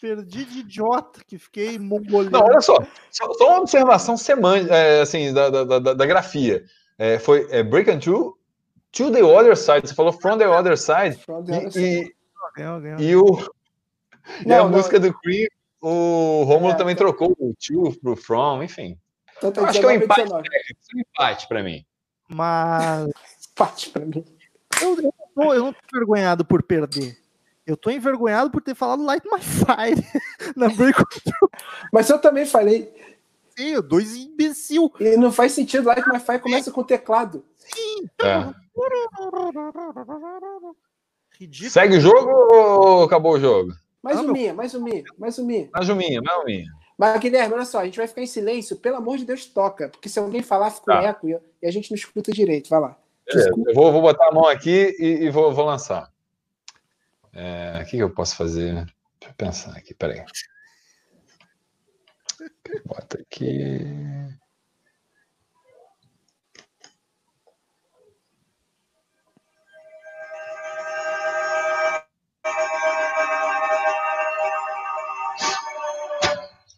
Perdi de idiota que fiquei mongolando. Não, olha só. Só, só uma observação semântica, é, assim, da, da, da, da grafia. É, foi é, Break on through to the other side. Você falou from the other side. the other E, side. e, e, o, e a Não, não. música do Cream, o Romulo É, também tá. trocou o to pro from, enfim. Então tá Eu acho que é um 19 empate 19. técnico. Isso é um empate pra mim. Mas Empate pra mim. eu, eu, não eu não tô envergonhado por perder. Eu tô envergonhado por ter falado Light My Fire na Break Mas eu também falei. Sim, dois imbecil. E não faz sentido. Light My Fire começa com teclado. É. Ridículo. Segue o jogo ou acabou o jogo? Mais Ah, um minha, mais um minha, mais um minha. Mais uma, mais uma. Mas, Guilherme, olha só, a gente vai ficar em silêncio. Pelo amor de Deus, toca. Porque se alguém falar, fica um Tá. eco e a gente não escuta direito. Vai lá. Beleza, eu vou, vou botar a mão aqui e, e vou, vou lançar. É, O que, que eu posso fazer? Deixa eu pensar aqui, peraí. Bota aqui.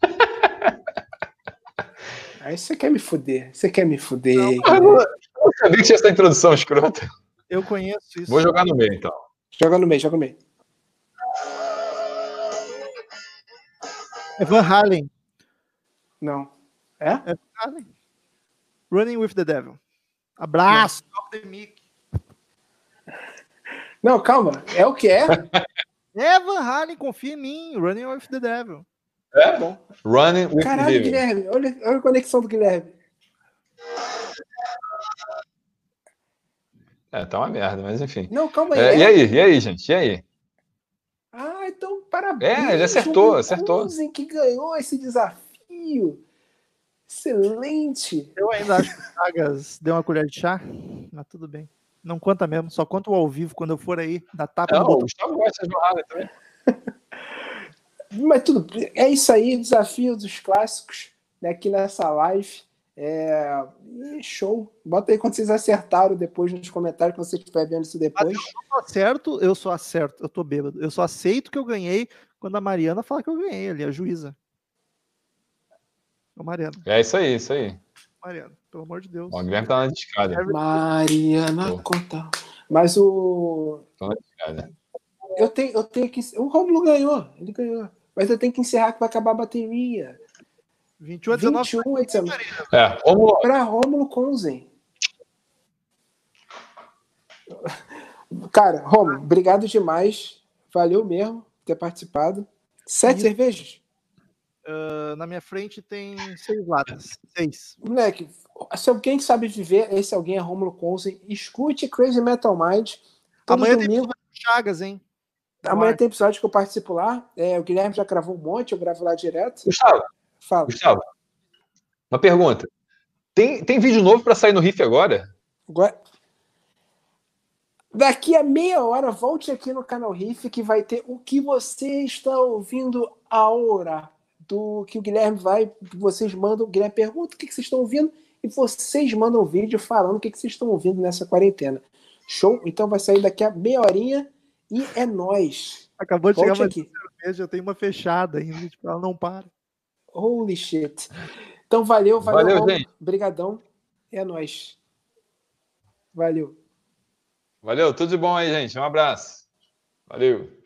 Aí você quer me fuder. Você quer me fuder. Eu não eu sabia que tinha essa introdução escrota. Eu conheço isso. Vou jogar no meio, então. Joga no meio, joga no meio. É Van Halen. Não. É? É Van Halen. Running with the Devil. Abraço. Top the mic. Não, calma. É o que é? É Van Halen, confia em mim. Running with the Devil. É? Bom. Running with Caralho, the Devil. Guilherme. Olha, olha a conexão do Guilherme. É, tá uma merda, mas enfim. Não, calma aí. É, é. e aí, e aí, gente? E aí? Ah, então parabéns. É, ele acertou, o acertou. Muzen que ganhou esse desafio. Excelente. Eu ainda acho que o Chagas deu uma colher de chá, mas tudo bem. Não conta mesmo, só conta o ao vivo quando eu for aí, da tapa Não, no o botão. Gustavo gosta de também. Mas tudo é isso aí, desafio dos clássicos né, aqui nessa live. É... e show. Bota aí quando vocês acertaram depois nos comentários, quando você estiver vendo isso depois. só acerto, eu só acerto, eu tô bêbado. Eu só aceito que eu ganhei quando a Mariana fala que eu ganhei ali, a juíza. Ô, Mariana, É isso aí, isso aí. Mariana, pelo amor de Deus. O Guilherme tá na discada. Mariana Pô. conta. Mas o. Tá na discada. Eu tenho, eu tenho que. O Romulo ganhou, ele ganhou. Mas eu tenho que encerrar que vai acabar a bateria. 21 a 19. 21 a 19. É, lá. Para Rômulo Conzen. Cara, Rômulo, obrigado demais. Valeu mesmo por ter participado. Sete Isso. cervejas? Ah, na minha frente tem seis latas. Seis. Moleque, se alguém sabe viver, esse alguém é Rômulo Conzen. Escute Crazy Metal Mind. Amanhã tem domingo. Chagas, hein? Amanhã tem episódio que eu participo lá. É, o Guilherme já gravou um monte, eu gravo lá direto. Gustavo, Fala. Gustavo, uma pergunta. Tem, tem vídeo novo pra sair no Riff agora? Agora- Daqui a meia hora, volte aqui no canal Riff que vai ter o que você está ouvindo agora. Do que o Guilherme vai, vocês mandam, o Guilherme pergunta o que que vocês estão ouvindo e vocês mandam um vídeo falando o que que vocês estão ouvindo nessa quarentena. Show? Então vai sair daqui a meia horinha e é nóis. Acabou de chegar Volte uma aqui. cerveja, eu tenho uma fechada ainda, tipo, ela não para. Holy shit. Então valeu, valeu, Valeu, gente. Brigadão. É nóis. Valeu. Valeu, tudo de bom aí, gente. Um abraço. Valeu.